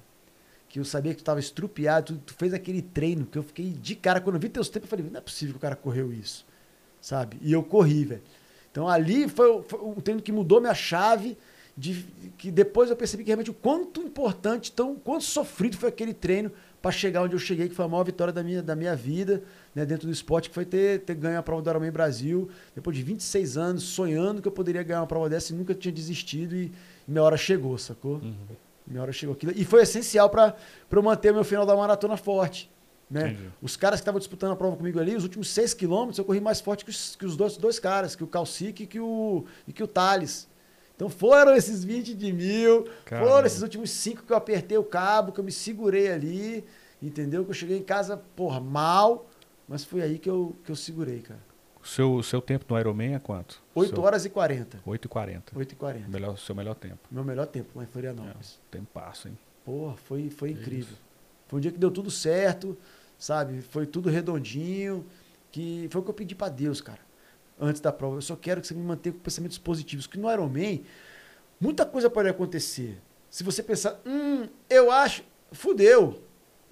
Que eu sabia que tu tava estrupiado, tu, tu, fez aquele treino, que eu fiquei de cara. Quando eu vi teus tempos, eu falei, não é possível que o cara correu isso. Sabe? E eu corri, velho. Então ali foi, foi um treino que mudou minha chave, de, que depois eu percebi que realmente o quanto importante, tão, quanto sofrido foi aquele treino para chegar onde eu cheguei, que foi a maior vitória da minha, da minha vida, né, dentro do esporte, que foi ter, ter ganho a prova do Ironman Brasil, depois de 26 anos, sonhando que eu poderia ganhar uma prova dessa e nunca tinha desistido e minha hora chegou, sacou? Uhum. Minha hora chegou aquilo. E foi essencial para eu manter o meu final da maratona forte. Né? Os caras que estavam disputando a prova comigo ali, os últimos 6 quilômetros, eu corri mais forte que os, que os dois, dois caras, que o Calcic e que o, e que o Thales. Então foram esses 20 de mil, Caramba. foram esses últimos cinco que eu apertei o cabo, que eu me segurei ali, entendeu? Que eu cheguei em casa, porra, mal, mas foi aí que eu, que eu segurei, cara. O seu, seu tempo no Ironman é quanto? 8 seu... horas e 40. 8 e 40. 8 e 40. Melhor, seu melhor tempo. Meu melhor tempo lá em Florianópolis. É, tempo passo, hein? Porra, foi, foi incrível. Isso. Foi um dia que deu tudo certo, sabe? Foi tudo redondinho, que foi o que eu pedi para Deus, cara antes da prova. Eu só quero que você me mantenha com pensamentos positivos. Que no Ironman, muita coisa pode acontecer. Se você pensar, hum, eu acho, fudeu.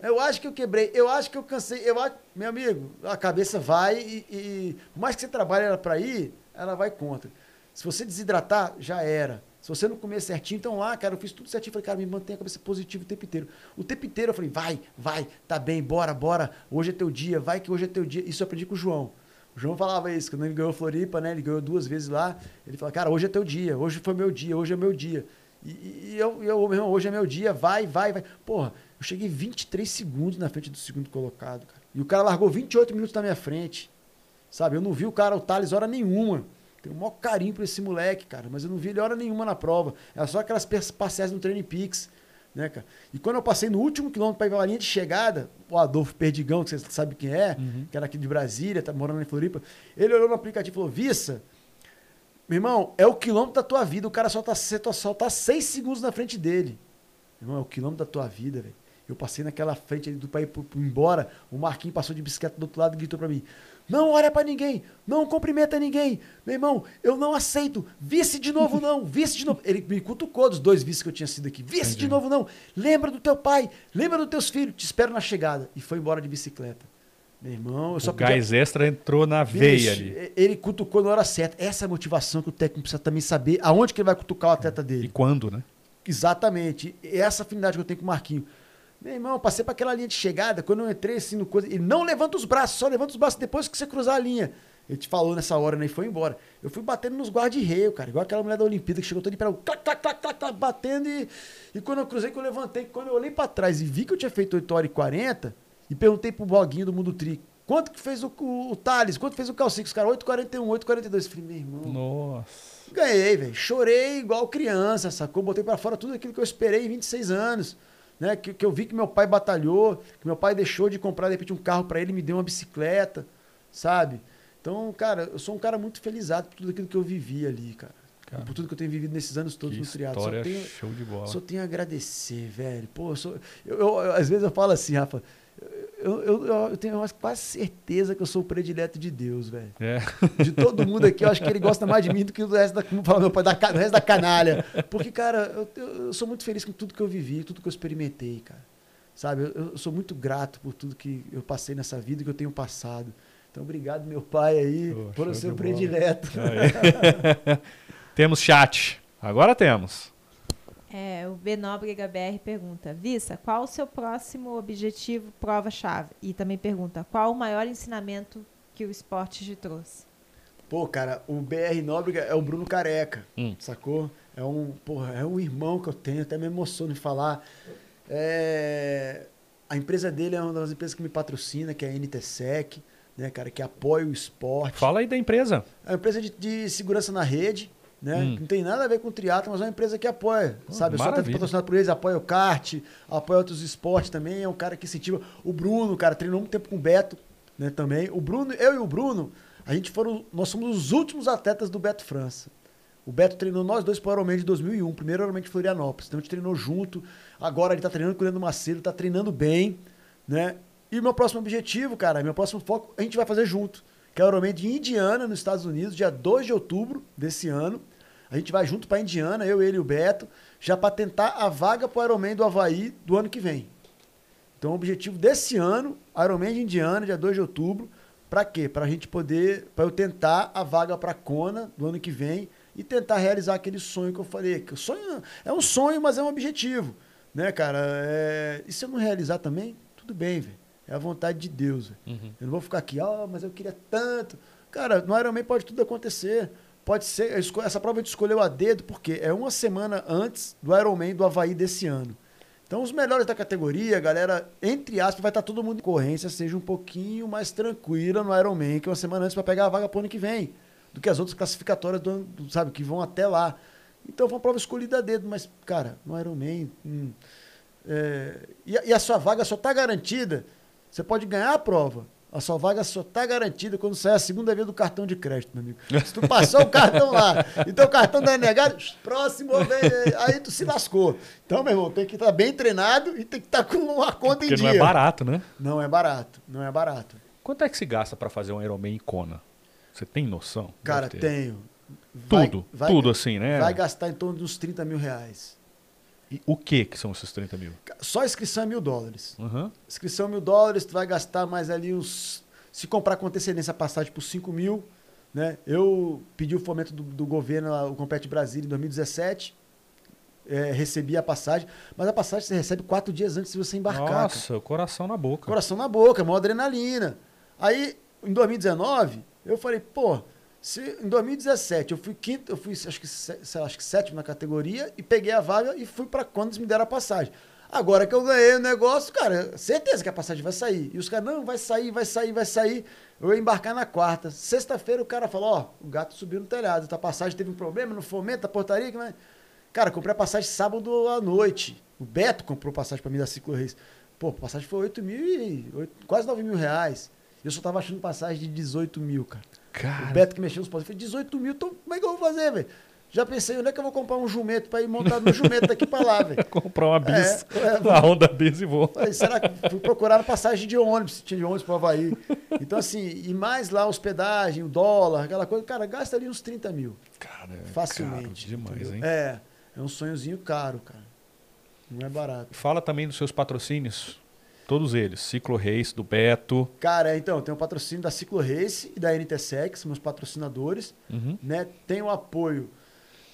Eu acho que eu quebrei, eu acho que eu cansei, eu acho, meu amigo, a cabeça vai e, e por mais que você trabalhe ela para ir, ela vai contra. Se você desidratar, já era. Se você não comer certinho, então lá, cara, eu fiz tudo certinho. Falei, cara, me mantenha a cabeça positiva o tempo inteiro. O tempo inteiro eu falei, vai, vai, tá bem, bora, bora. Hoje é teu dia, vai que hoje é teu dia. Isso eu aprendi com o João. O João falava isso, quando ele ganhou Floripa, né? Ele ganhou duas vezes lá. Ele falou, cara, hoje é teu dia, hoje foi meu dia, hoje é meu dia. E, e eu, eu, meu irmão, hoje é meu dia, vai, vai, vai. Porra, eu cheguei 23 segundos na frente do segundo colocado, cara. E o cara largou 28 minutos na minha frente. Sabe? Eu não vi o cara, o Thales, hora nenhuma. Tenho o maior carinho por esse moleque, cara. Mas eu não vi ele hora nenhuma na prova. Era só aquelas parcelas no Training Peaks. Né, cara? E quando eu passei no último quilômetro para ir para a linha de chegada, o Adolfo Perdigão, que você sabe quem é, uhum. que era aqui de Brasília, tá morando em Floripa, ele olhou no aplicativo e falou: Vissa, meu irmão, é o quilômetro da tua vida, o cara só tá, só tá seis segundos na frente dele. Meu irmão, é o quilômetro da tua vida, velho. Eu passei naquela frente ali do pai ir embora, o Marquinhos passou de bicicleta do outro lado e gritou para mim: não olha para ninguém, não cumprimenta ninguém. Meu irmão, eu não aceito. Vice de novo não, (laughs) vice de novo. Ele me cutucou dos dois vices que eu tinha sido aqui. Vice Entendi. de novo não. Lembra do teu pai, lembra dos teus filhos, te espero na chegada. E foi embora de bicicleta. Meu irmão, eu só o podia... gás extra entrou na Bicho, veia ali. Ele cutucou na hora certa. Essa é a motivação que o técnico precisa também saber aonde que ele vai cutucar o atleta dele. E quando, né? Exatamente. Essa afinidade que eu tenho com o Marquinho. Meu irmão, passei para aquela linha de chegada, quando eu entrei assim no coisa, ele não levanta os braços, só levanta os braços depois que você cruzar a linha. Ele te falou nessa hora, né? E foi embora. Eu fui batendo nos guarda-reio, cara. Igual aquela mulher da Olimpíada que chegou toda para clac, clac, clac, clac, clac, batendo e, e quando eu cruzei, que eu levantei, quando eu olhei para trás e vi que eu tinha feito 8 horas e 40 e perguntei pro Boguinho do Mundo Tri, quanto que fez o, o, o Thales, quanto fez o Calcix, cara? 8,41, 8,42. Falei, meu irmão. Nossa. Ganhei, velho. Chorei igual criança, sacou? Botei para fora tudo aquilo que eu esperei em 26 anos né? Que, que eu vi que meu pai batalhou, que meu pai deixou de comprar, de repente, um carro para ele e me deu uma bicicleta, sabe? Então, cara, eu sou um cara muito felizado por tudo aquilo que eu vivi ali, cara. cara por tudo que eu tenho vivido nesses anos todos no triatlo. Só tenho, show de bola. Só tenho a agradecer, velho. Pô, eu sou, eu, eu, às vezes eu falo assim, Rafa, eu, eu, eu, tenho quase certeza que eu sou o predileto de Deus, velho. É. De todo mundo aqui, eu acho que ele gosta mais de mim do que do resto da, como fala meu pai, da, do resto da canalha. Porque, cara, eu, eu, sou muito feliz com tudo que eu vivi, tudo que eu experimentei, cara. sabe? Eu, eu, sou muito grato por tudo que eu passei nessa vida que eu tenho passado. Então, obrigado, meu pai aí, por o seu predileto. (laughs) temos chat. Agora temos. É, o Benóbrega BR pergunta: Vissa, qual o seu próximo objetivo, prova-chave? E também pergunta: qual o maior ensinamento que o esporte te trouxe? Pô, cara, o BR Nóbrega é o Bruno Careca, hum. sacou? É um, porra, é um irmão que eu tenho, até me emociono em falar. É, a empresa dele é uma das empresas que me patrocina, que é a NTSEC, né, cara, que apoia o esporte. Fala aí da empresa. É uma empresa de, de segurança na rede, né? Hum. Não tem nada a ver com triatlo, mas é uma empresa que apoia, oh, sabe? Eu sou patrocinado por eles, apoia o kart, apoia outros esportes também, é um cara que incentiva. O Bruno, cara, treinou muito tempo com o Beto, né, também. O Bruno, eu e o Bruno, a gente foram, nós somos os últimos atletas do Beto França. O Beto treinou nós dois para o Ironman de 2001, primeiro Ironman de Florianópolis. Então a gente treinou junto. Agora ele está treinando com o Leandro Macedo, está treinando bem, né? E o meu próximo objetivo, cara, meu próximo foco, a gente vai fazer junto. Que é o Ironman de Indiana, nos Estados Unidos, dia 2 de outubro desse ano. A gente vai junto para Indiana, eu, ele e o Beto, já para tentar a vaga para o Ironman do Havaí do ano que vem. Então o objetivo desse ano, Ironman de Indiana, dia 2 de outubro, para quê? Para a gente poder, para eu tentar a vaga para Kona do ano que vem e tentar realizar aquele sonho que eu falei. Que o sonho é um sonho, mas é um objetivo, né, cara? É... E se eu não realizar também, tudo bem, velho. É a vontade de Deus. Uhum. Eu não vou ficar aqui, ó, oh, mas eu queria tanto. Cara, no Ironman pode tudo acontecer. Pode ser, essa prova a gente escolheu a dedo porque é uma semana antes do Ironman do Havaí desse ano. Então, os melhores da categoria, galera, entre aspas, vai estar todo mundo em corrência, seja um pouquinho mais tranquila no Ironman, que é uma semana antes para pegar a vaga pro ano que vem, do que as outras classificatórias, do, sabe, que vão até lá. Então, foi uma prova escolhida a dedo, mas, cara, no Ironman. Hum, é, e, e, a sua vaga só está garantida. Você pode ganhar a prova, a sua vaga só está garantida quando sair a segunda vez do cartão de crédito, meu amigo. Se tu passou o cartão lá e teu cartão não é negado, próximo aí tu se lascou. Então, meu irmão, tem que estar tá bem treinado e tem que estar tá com uma conta Porque em dia. não é barato, né? Não é barato, não é barato. Quanto é que se gasta para fazer um Ironman Icona? Você tem noção? Cara, tenho. Vai, tudo, vai, tudo assim, né? Vai gastar em torno de uns 30 mil reais. E o que que são esses 30 mil? Só inscrição é mil dólares. Uhum. Inscrição mil dólares, tu vai gastar mais ali uns. Se comprar com antecedência a passagem por 5 mil, né? Eu pedi o fomento do, do governo, o Compete Brasil, em 2017. É, recebi a passagem, mas a passagem você recebe quatro dias antes de você embarcar. Nossa, cara. coração na boca. Coração na boca, maior adrenalina. Aí, em 2019, eu falei, pô, se, em 2017 eu fui quinto, eu fui acho que, sei lá, acho que sétimo na categoria e peguei a vaga e fui para quando eles me deram a passagem. Agora que eu ganhei o negócio, cara, certeza que a passagem vai sair. E os caras, não, vai sair, vai sair, vai sair. Eu ia embarcar na quarta. Sexta-feira o cara falou, ó, oh, o gato subiu no telhado, a passagem teve um problema no fomento, a portaria. Que. Cara, comprei a passagem sábado à noite. O Beto comprou passagem para mim da Ciclo Reis. Pô, a passagem foi 8 mil e... 8, quase 9 mil reais. Eu só tava achando passagem de 18 mil, cara. Cara. O Beto que mexeu nos. Eu falei, 18 mil, então como é que eu vou fazer, velho? Já pensei, onde é que eu vou comprar um jumento para ir montar no jumento daqui para lá, velho? (laughs) comprar uma bis, é, é, Honda Bis e vou. Falei, será que fui procurar passagem de ônibus, tinha de ônibus para Havaí. Então, assim, e mais lá hospedagem, o dólar, aquela coisa, cara, gasta ali uns 30 mil. Cara, é facilmente. Caro demais, entendeu? hein? É, é um sonhozinho caro, cara. Não é barato. Fala também dos seus patrocínios. Todos eles. Ciclo Race, do Beto. Cara, então, tem o patrocínio da Ciclo Race e da NTSEC, são meus patrocinadores. Uhum. Né? Tem o apoio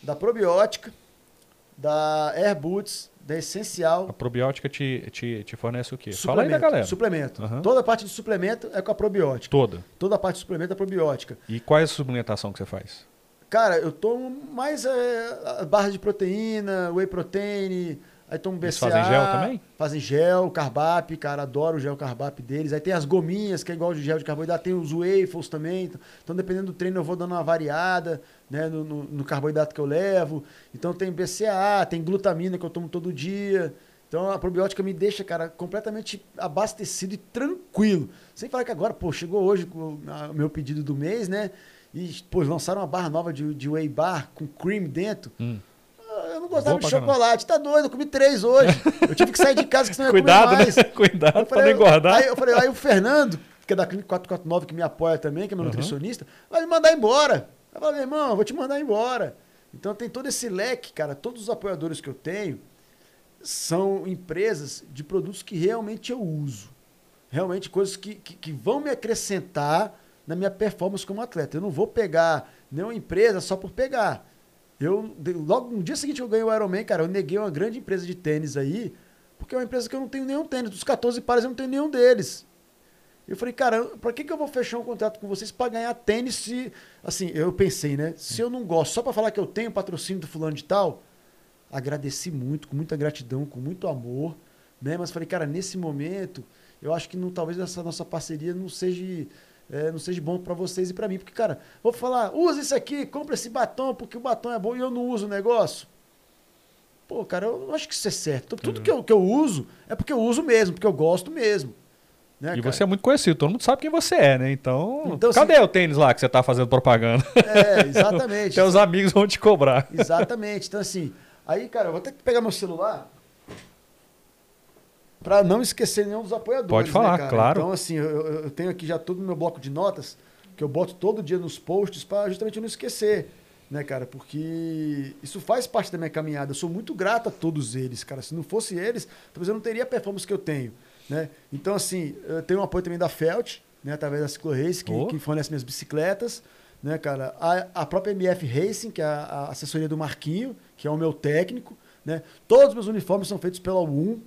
da Probiótica, da Airboots, da Essencial. A Probiótica te, te, te fornece o quê? Fala aí da galera. Suplemento. Uhum. Toda a parte de suplemento é com a Probiótica. Toda? Toda a parte de suplemento é Probiótica. E qual é a suplementação que você faz? Cara, eu tomo mais é, barra de proteína, whey protein, Aí tomo BCA. Eles fazem gel também? Fazem gel, carbap, cara, adoro o gel carbap deles. Aí tem as gominhas, que é igual de gel de carboidrato, tem os waffles também. Então, dependendo do treino, eu vou dando uma variada né, no, no, no carboidrato que eu levo. Então, tem BCA, tem glutamina que eu tomo todo dia. Então, a probiótica me deixa, cara, completamente abastecido e tranquilo. Sem falar que agora, pô, chegou hoje o meu pedido do mês, né? E, pô, lançaram uma barra nova de, de whey bar com cream dentro. Hum eu não gostava de chocolate. Tá doido, eu comi três hoje. Eu tive que sair de casa, que senão (laughs) Cuidado, eu mais. Né? Cuidado pra não engordar. Aí eu falei, aí o Fernando, que é da Clínica 449, que me apoia também, que é meu uhum. nutricionista, vai me mandar embora. Eu falei, meu irmão, eu vou te mandar embora. Então tem todo esse leque, cara, todos os apoiadores que eu tenho, são empresas de produtos que realmente eu uso. Realmente coisas que, que, que vão me acrescentar na minha performance como atleta. Eu não vou pegar nenhuma empresa só por pegar. Eu, logo no dia seguinte que eu ganhei o Ironman, cara, eu neguei uma grande empresa de tênis aí, porque é uma empresa que eu não tenho nenhum tênis. Dos 14 pares eu não tenho nenhum deles. Eu falei, cara, pra que, que eu vou fechar um contrato com vocês para ganhar tênis se. Assim, eu pensei, né? Se eu não gosto, só para falar que eu tenho patrocínio do fulano de tal, agradeci muito, com muita gratidão, com muito amor, né? Mas falei, cara, nesse momento, eu acho que não, talvez essa nossa parceria não seja. É, não seja bom para vocês e para mim. Porque, cara, vou falar, usa isso aqui, compra esse batom, porque o batom é bom e eu não uso o negócio. Pô, cara, eu acho que isso é certo. Então, tudo uhum. que, eu, que eu uso é porque eu uso mesmo, porque eu gosto mesmo. Né, e cara? você é muito conhecido, todo mundo sabe quem você é, né? Então, então cadê o tênis lá que você tá fazendo propaganda? É, exatamente. (laughs) Teus amigos vão te cobrar. Exatamente. Então, assim, aí, cara, eu vou ter que pegar meu celular para não esquecer nenhum dos apoiadores. Pode falar, né, claro. Então, assim, eu, eu, tenho aqui já todo o meu bloco de notas, que eu boto todo dia nos posts para justamente não esquecer, né, cara? Porque isso faz parte da minha caminhada. Eu sou muito grato a todos eles, cara. Se não fosse eles, talvez eu não teria a performance que eu tenho. Né? Então, assim, eu tenho um apoio também da Felt, né, através da Ciclo Race, que, oh. que fornece minhas bicicletas. Né, cara? A, a própria MF Racing, que é a, a, assessoria do Marquinho, que é o meu técnico. Né? Todos os meus uniformes são feitos pela U1.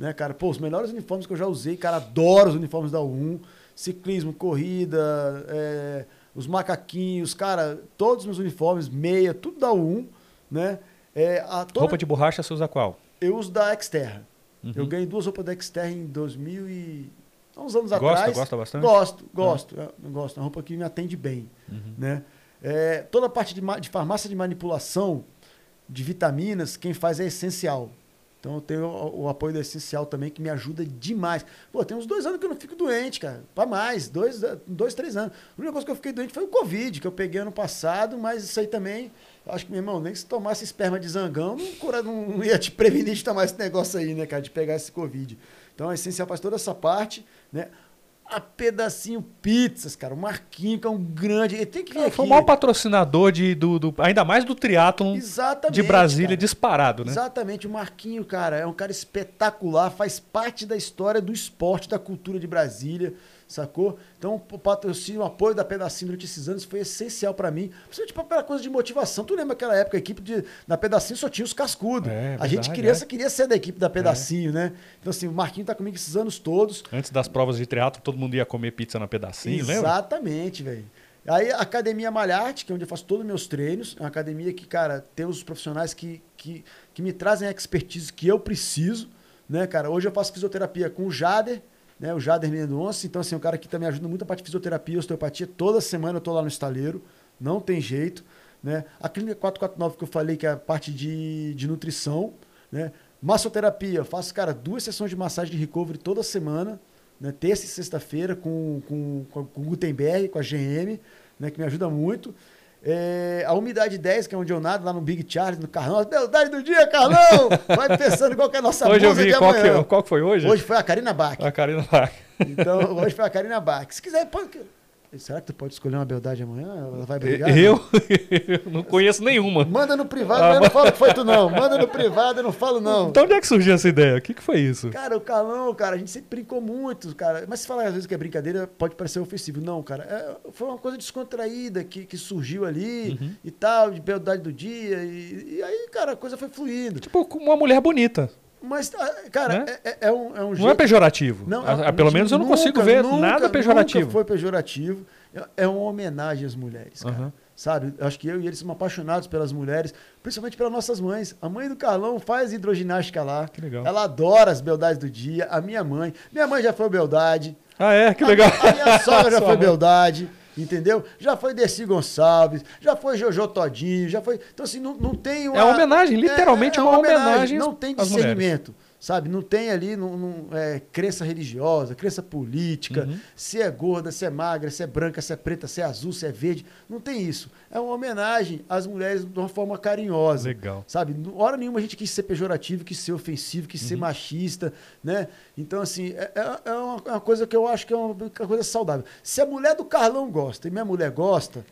Né, cara? Pô, os melhores uniformes que eu já usei, cara, adoro os uniformes da U1. Ciclismo, corrida, é, os macaquinhos, cara, todos os meus uniformes, meia, tudo da U1. Né? É, toda... Roupa de borracha você usa qual? Eu uso da Xterra. Uhum. Eu ganhei duas roupas da Xterra em 2000 e... Há uns anos gosta, atrás. Gosta bastante? Gosto, gosto. Uhum. Eu gosto. É uma roupa que me atende bem. Uhum. Né? É, toda a parte de, de farmácia de manipulação de vitaminas, quem faz é essencial. Então eu tenho o, apoio da Essencial também, que me ajuda demais. Pô, tem uns dois anos que eu não fico doente, cara. Para mais, dois, dois, três anos. A única coisa que eu fiquei doente foi o Covid, que eu peguei ano passado, mas isso aí também Acho que, meu irmão, nem se tomasse esperma de zangão, não, não ia te prevenir de tomar esse negócio aí, né, cara? De pegar esse Covid. Então, é essencial faz toda essa parte, né? A pedacinho pizzas, cara. O Marquinho, que é um grande. Ele tem que vir Foi o maior patrocinador de, do, do, ainda mais do triatlon de Brasília, cara. disparado, né? Exatamente. O Marquinho, cara, é um cara espetacular, faz parte da história do esporte, da cultura de Brasília sacou? Então, o patrocínio, o apoio da Pedacinho durante esses anos foi essencial para mim. Principalmente pela coisa de motivação. Tu lembra aquela época, a equipe de, da Pedacinho só tinha os cascudos. É, a gente, criança, é. queria ser da equipe da Pedacinho, é. né? Então, assim, o Marquinho tá comigo esses anos todos. Antes das provas de teatro, todo mundo ia comer pizza na Pedacinho, Exatamente, lembra? Exatamente, velho. Aí a Academia Malharte, que é onde eu faço todos os meus treinos, é uma academia que, cara, tem os profissionais que, que, que me trazem a expertise que eu preciso, né, cara? Hoje eu faço fisioterapia com o Jader, né, o Jader Mendonça. Então, assim, é um cara que também ajuda muito a parte de fisioterapia, osteopatia. Toda semana eu estou lá no estaleiro, não tem jeito. Né? A clínica 449 que eu falei, que é a parte de, de nutrição. Né? Massoterapia, faço, cara, duas sessões de massagem de recovery toda semana, né? terça e sexta-feira, com, com, com o Gutenberg, com a GM, né? que me ajuda muito. É, a Umidade 10, que é onde eu nado, lá no Big Charles, no Carlão. Beldade do dia, Carlão! Vai pensando qual que é a nossa (laughs) hoje eu vi, qual, que, qual foi hoje? Hoje foi a Karina Bach. A Karina Bach. Então, hoje foi a Karina Bach. Se quiser, pode... Será que tu pode escolher uma beldade amanhã? Ela vai brigar? Eu? (laughs) eu não conheço nenhuma. Manda no privado, ah, eu não falo que foi tu não. Manda no privado, eu não falo (laughs) não. Então onde é que surgiu essa ideia? O que, que foi isso? Cara, o Calão, cara, a gente sempre brincou muito, cara. Mas se falar às vezes que é brincadeira, pode parecer ofensivo. Não, cara, é, foi uma coisa descontraída que, que surgiu ali uhum. e tal, de beldade do dia. E, e aí, cara, a coisa foi fluindo. Tipo, uma mulher bonita. Mas, ah, cara, né? é, é, um, é um jeito... Não é pejorativo. Não, a, a, pelo menos eu não nunca, consigo ver nunca, nada pejorativo. Nunca foi pejorativo. É, é uma homenagem às mulheres, cara. Uhum. Sabe? Acho que eu e eles somos apaixonados pelas mulheres, principalmente pelas nossas mães. A mãe do Carlão faz hidroginástica lá. Que legal. Ela adora as beldades do dia. A minha mãe. Minha mãe já foi beldade. Ah, é? Que legal. A, a minha (laughs) sogra já foi beldade. Entendeu? Já foi Desi Gonçalves, já foi Jojo Todinho, já foi. Então, assim, não, não tem uma. É uma homenagem, literalmente é, é uma, uma homenagem. homenagem não tem discernimento sabe? Não tem ali não, não, é, crença religiosa, crença política, uhum. se é gorda, se é magra, se é branca, se é preta, se é azul, se é verde. Não tem isso. É uma homenagem às mulheres de uma forma carinhosa. Legal. Sabe? Hora nenhuma a gente quis ser pejorativo, quis ser ofensivo, quis uhum. ser machista, né? Então, assim, é, é, é, uma, é uma, coisa que eu acho que é uma, uma, coisa saudável. Se a mulher do Carlão gosta e minha mulher gosta,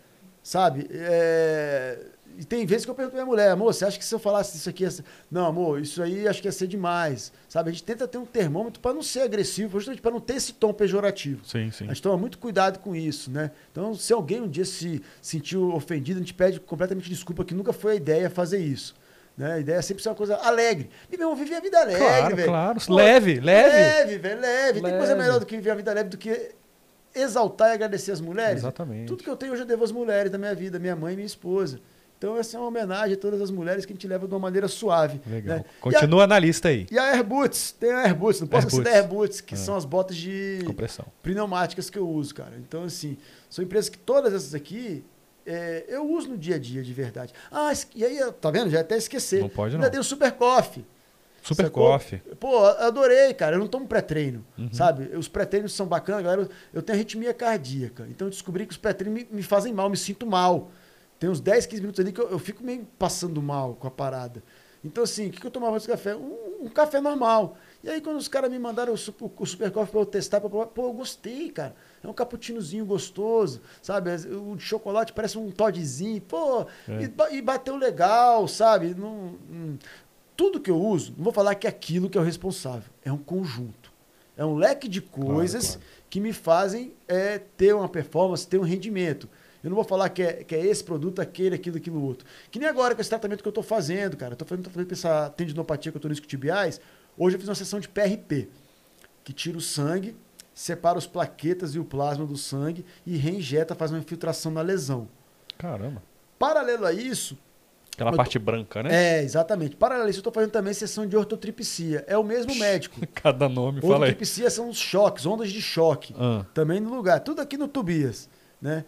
sabe? É tem vezes que eu pergunto pra minha mulher, amor, você acha que se eu falasse isso aqui... Ser... Não, amor, isso aí acho que ia ser demais. Sabe? A gente tenta ter um termômetro para não ser agressivo, justamente para não ter esse tom pejorativo. Sim, sim. A gente toma muito cuidado com isso, né? Então, se alguém um dia se sentiu ofendido, a gente pede completamente desculpa, que nunca foi a ideia fazer isso. Né? A ideia é sempre ser uma coisa alegre. Meu irmão, viver a vida alegre, Claro, velho. claro. Pô, Leve, leve. Leve, velho, leve. Tem coisa Leve. melhor do que viver a vida leve do que exaltar e agradecer as mulheres. Exatamente. Tudo que eu tenho hoje eu devo às mulheres da minha vida, minha mãe e minha esposa. Então essa é uma homenagem a todas as mulheres que a gente leva de uma maneira suave. Legal. né? Continua na lista aí. E a, a Airboots, tem a Airboots, não posso Airboots. citar a Airboots, que Ah. são as botas de Compressão. pneumáticas que eu uso, cara. Então, assim, são empresas que todas essas aqui é, eu uso no dia a dia, de verdade. Ah, e aí, tá vendo? Já até esqueci. Não pode, Ainda não. tem o Super Coffee. Super Sacou? Coffee. Pô, adorei, cara. Eu não tomo pré-treino, Uhum. sabe? Os pré-treinos são bacanas, galera. Eu- Eu tenho arritmia cardíaca. Então eu descobri que os pré-treinos me, me fazem mal, me sinto mal. Tem uns 10, 15 minutos ali que eu, eu fico meio passando mal com a parada. Então, assim, o que, que eu tomava esse café? Um, um café normal. E aí, quando os caras me mandaram o, su- o Super Coffee pra eu testar, pra provar, pô, eu gostei, cara. É um cappuccinozinho gostoso, sabe? O de chocolate parece um Toddzinho. Pô, É. e, e bateu legal, sabe? Não, hum, tudo que eu uso, não vou falar que é aquilo que é o responsável. É um conjunto. É um leque de coisas claro. que me fazem é, ter uma performance, ter um rendimento. Eu não vou falar que é, que é esse produto, aquele, aquilo, aquilo, outro. Que nem agora com esse tratamento que eu estou fazendo, cara. Tô fazendo, tô fazendo essa tendinopatia que eu tô no tibiais. Hoje eu fiz uma sessão de PRP, que tira o sangue, separa os plaquetas e o plasma do sangue e reinjeta, faz uma infiltração na lesão. Caramba. Paralelo a isso, Aquela Eu tô- parte branca, né? é, exatamente. Paralelo a isso, eu estou fazendo também sessão de ortotripsia. É o mesmo médico. (laughs) Cada nome, fala aí. Ortotripsia são os choques, ondas de choque. Ah. Também no lugar. Tudo aqui no Tobias, né?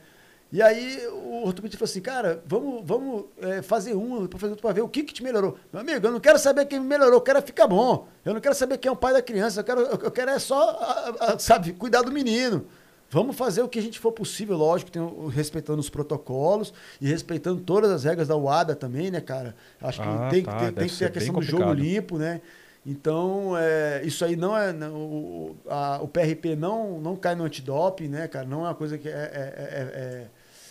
E aí o ortopedista falou assim, cara, vamos, vamos é, fazer um para fazer outro para ver o que que te melhorou. Meu amigo, eu não quero saber quem me melhorou, eu quero é ficar bom. Eu não quero saber quem é o pai da criança, eu quero, eu quero é só, a- a- sabe, cuidar do menino. Vamos fazer o que a gente for possível, lógico, tem respeitando os protocolos e respeitando todas as regras da UADA também, né, cara? Acho que Ah, tem, tá, tem deve que ter a questão do jogo limpo, né? Então, é, isso aí não é. não, o, a- o PRP não, não cai no antidoping, né, cara? Não é uma coisa que é, é, é-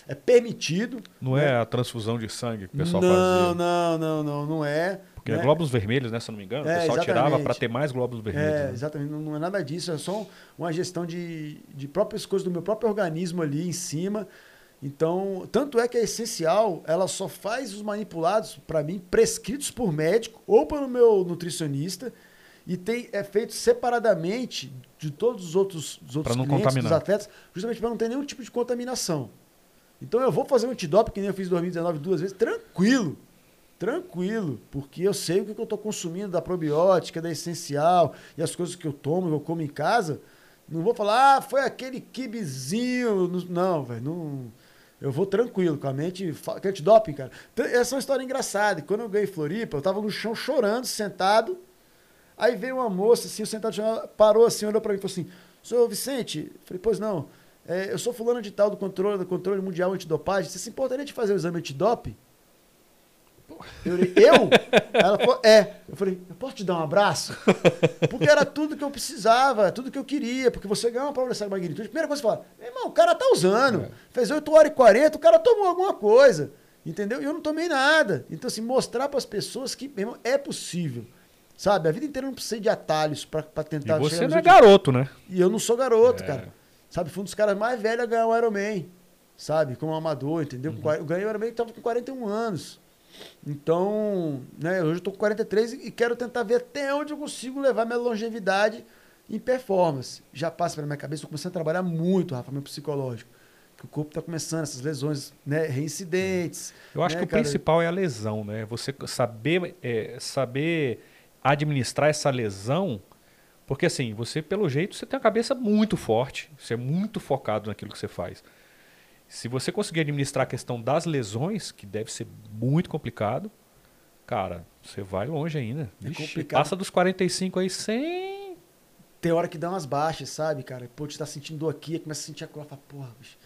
é- é permitido. Não né? é a transfusão de sangue que o pessoal não, fazia. não, não, não, não é. Porque né? é glóbulos vermelhos, né? Se eu não me engano. É, o pessoal tirava exatamente. para ter mais glóbulos vermelhos. É, né? exatamente, não, não é nada disso, é só um- uma gestão de, de próprias coisas do meu próprio organismo ali em cima. Então, tanto é que é essencial, ela só faz os manipulados, para mim, prescritos por médico ou pelo meu nutricionista, e tem, é feito separadamente de todos os outros, dos outros clientes, dos atletas, justamente para não ter nenhum tipo de contaminação. Então eu vou fazer um antidoping, que nem eu fiz em 2019 duas vezes, tranquilo. Tranquilo, porque eu sei o que eu estou consumindo da probiótica, da essencial e as coisas que eu tomo, eu como em casa. Não vou falar, ah, foi aquele kibizinho. Não, velho, não. Eu vou tranquilo, com a mente. Antidoping, cara. Essa é uma história engraçada. Quando eu ganhei Floripa, eu tava no chão chorando, sentado. Aí veio uma moça, assim, sentado parou assim, olhou pra mim e falou assim: Senhor Vicente, falei, pois não, é, eu sou fulano de tal do controle, do controle mundial antidopagem. Você se importaria de fazer o exame antidoping? Eu eu? Ela falou, é. Eu falei, eu posso te dar um abraço? Porque era tudo que eu precisava, tudo que eu queria, porque você ganha uma prova dessa magnitude. Primeira coisa que você fala, meu irmão, o cara tá usando. Fez 8 horas e 40, o cara tomou alguma coisa. Entendeu? E eu não tomei nada. Então, assim, mostrar para as pessoas que, meu irmão, é possível. Sabe? A vida inteira eu não precisa de atalhos para E tentar você chegar nos não é garoto, né? E eu não sou garoto, É. cara. Sabe? Fui um dos caras mais velhos a ganhar o Ironman. Sabe? Como amador, entendeu? Uhum. Eu ganhei o Ironman e tava com 41 anos. Então, né, hoje eu tô com 43 e quero tentar ver até onde eu consigo levar minha longevidade em performance. Já passa pela minha cabeça, tô começando a trabalhar muito, Rafa, meu psicológico. Que o corpo tá começando, essas lesões, né, reincidentes. Eu acho né, que o cara? principal é a lesão, né? Você saber, é, saber administrar essa lesão, porque assim, você, pelo jeito, você tem a cabeça muito forte, você é muito focado naquilo que você faz. Se você conseguir administrar a questão das lesões, que deve ser muito complicado, cara, você vai longe ainda. É Vixe, complicado. passa dos 45 aí sem. Tem hora que dá umas baixas, sabe, cara? Pô, te tá sentindo dor aqui, começa a sentir a cola, fala, porra, bicho,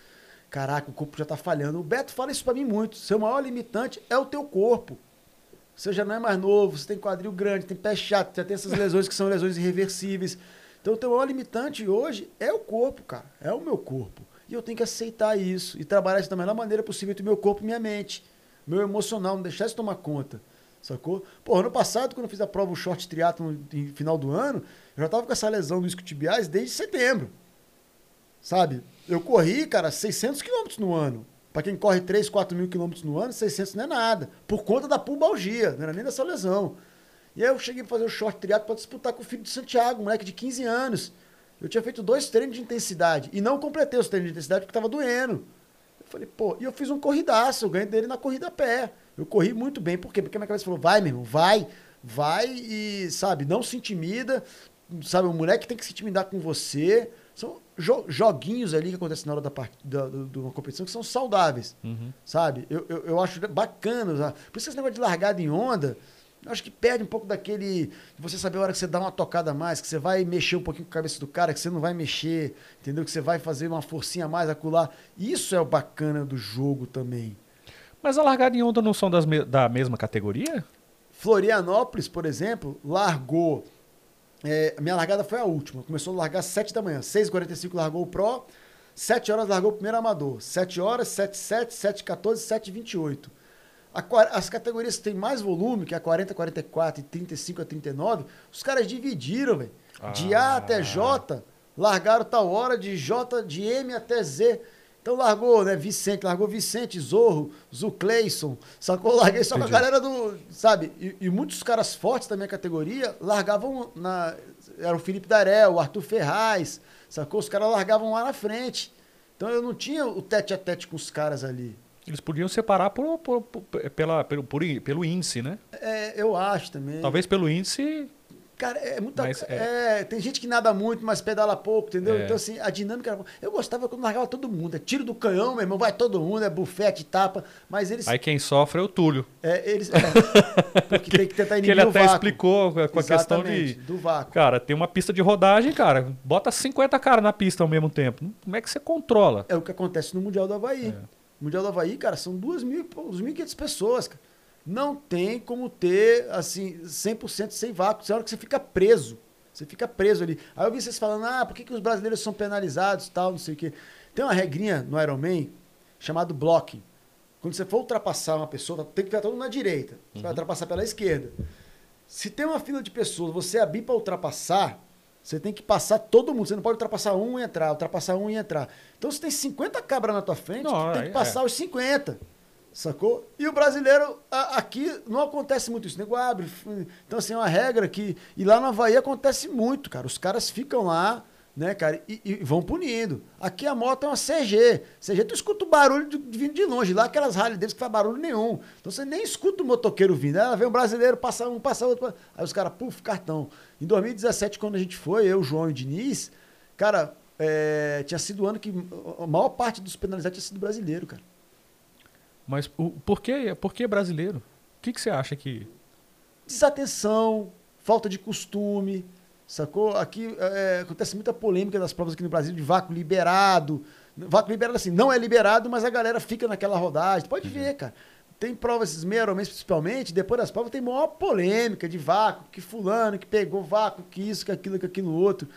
caraca, o corpo já tá falhando. O Beto fala isso pra mim muito. Seu maior limitante é o teu corpo. Você já não é mais novo, você tem quadril grande, tem pé chato, já tem essas lesões que são lesões irreversíveis. Então, o teu maior limitante hoje é o corpo, cara. É o meu corpo. E eu tenho que aceitar isso e trabalhar isso da melhor maneira possível entre o meu corpo e minha mente. meu emocional, não deixar isso tomar conta. Sacou? Pô, ano passado, quando eu fiz a prova o short triatlo no final do ano, eu já tava com essa lesão do isquiotibiais desde setembro. Sabe? Eu corri, cara, 600 quilômetros no ano. Para quem corre 3, 4 mil quilômetros no ano, 600 não é nada. Por conta da pubalgia, não era nem dessa lesão. E aí eu cheguei a fazer o short triatlo para disputar com o filho de Santiago, um moleque de 15 anos. Eu tinha feito dois treinos de intensidade e não completei os treinos de intensidade porque tava doendo. Eu falei, pô, e eu fiz um corridaço, eu ganhei dele na corrida a pé. Eu corri muito bem, por quê? Porque minha cabeça falou, vai, meu irmão, vai, vai e, sabe, não se intimida, sabe, o moleque tem que se intimidar com você. São jo joguinhos ali que acontecem na hora da, da, de uma competição que são saudáveis, uhum. sabe? Eu, eu, eu, acho bacana. Sabe? Por isso que esse negócio de largada em onda, eu acho que perde um pouco daquele. Você saber a hora que você dá uma tocada a mais, que você vai mexer um pouquinho com a cabeça do cara, que você não vai mexer, entendeu? Que você vai fazer uma forcinha a mais, acular. Isso é o bacana do jogo também. Mas a largada em onda não são das me da mesma categoria? Florianópolis, por exemplo, largou. É, minha largada foi a última. Começou a largar às 7 da manhã. 6h45 largou o Pro. 7 horas largou o primeiro amador. 7 horas, 7, 7, 7, 14, 7, 28. A, as categorias que têm mais volume, que é a 40, 44 e 35 a 39, os caras dividiram, velho. Ah. De A até J, largaram tal hora, de J, de M até Z. Então largou, né? Vicente, largou Vicente, Zorro, Zucleison, sacou? (laughs) Larguei só com a galera do. Sabe? E, e, muitos caras fortes da minha categoria largavam na. Era o Felipe Darel, o Arthur Ferraz, sacou? Os caras largavam lá na frente. Então eu não tinha o tete a tete com os caras ali. Eles podiam separar por, por, por pela, pelo, por, pelo índice, né? É, eu acho também. Talvez pelo índice Cara, é muita. Mas, é... é... tem gente que nada muito, mas pedala pouco, entendeu? É. Então, assim, a dinâmica era. Eu gostava quando largava todo mundo. É tiro do canhão, meu irmão, vai todo mundo, é bufete, tapa. Mas eles. Aí quem sofre é o Túlio. É, eles. É, (laughs) porque tem que tentar inibir que ele até vácuo. explicou com a questão de. Do vácuo. Cara, tem uma pista de rodagem, cara. Bota 50 caras na pista ao mesmo tempo. Como é que você controla? É o que acontece no Mundial do Havaí. É. Mundial do Havaí, cara, são 2.500 pessoas, cara. Não tem como ter, assim, 100% sem vácuo. Tem hora que você fica preso. Você fica preso ali. Aí eu vi vocês falando, ah, por que, que os brasileiros são penalizados tal, não sei o quê. Tem uma regrinha no Ironman chamado blocking. Quando você for ultrapassar uma pessoa, tem que ficar todo na direita. Você uhum. vai ultrapassar pela esquerda. Se tem uma fila de pessoas, você abrir para ultrapassar, você tem que passar todo mundo. Você não pode ultrapassar um e entrar, ultrapassar um e entrar. Então, se tem 50 cabras na tua frente, não, tem que passar é. os 50. Sacou? E o brasileiro, a, aqui não acontece muito isso. Nego abre. Então, assim, é uma regra que. E lá na Havaí acontece muito, cara. Os caras ficam lá, né, cara, e, e vão punindo. Aqui a moto é uma CG. CG, tu escuta o barulho de, de, vindo de longe. Lá aquelas rallies deles que faz barulho nenhum. Então você nem escuta o motoqueiro vindo. Ela vem um brasileiro, passa um, passa outro. Aí os caras, puf, cartão. Em 2017, quando a gente foi, eu, João e o Diniz, cara, é, tinha sido o ano que a maior parte dos penalizados tinha sido brasileiro, cara. Mas o, por, que, por que brasileiro? O que, que você acha que. Desatenção, falta de costume, sacou? Aqui é, acontece muita polêmica das provas aqui no Brasil de vácuo liberado. Vácuo liberado assim, não é liberado, mas a galera fica naquela rodagem. Pode uhum. ver, cara. Tem provas, esses meia principalmente, depois das provas tem maior polêmica de vácuo, que fulano, que pegou vácuo, que isso, que aquilo, que aquilo outro.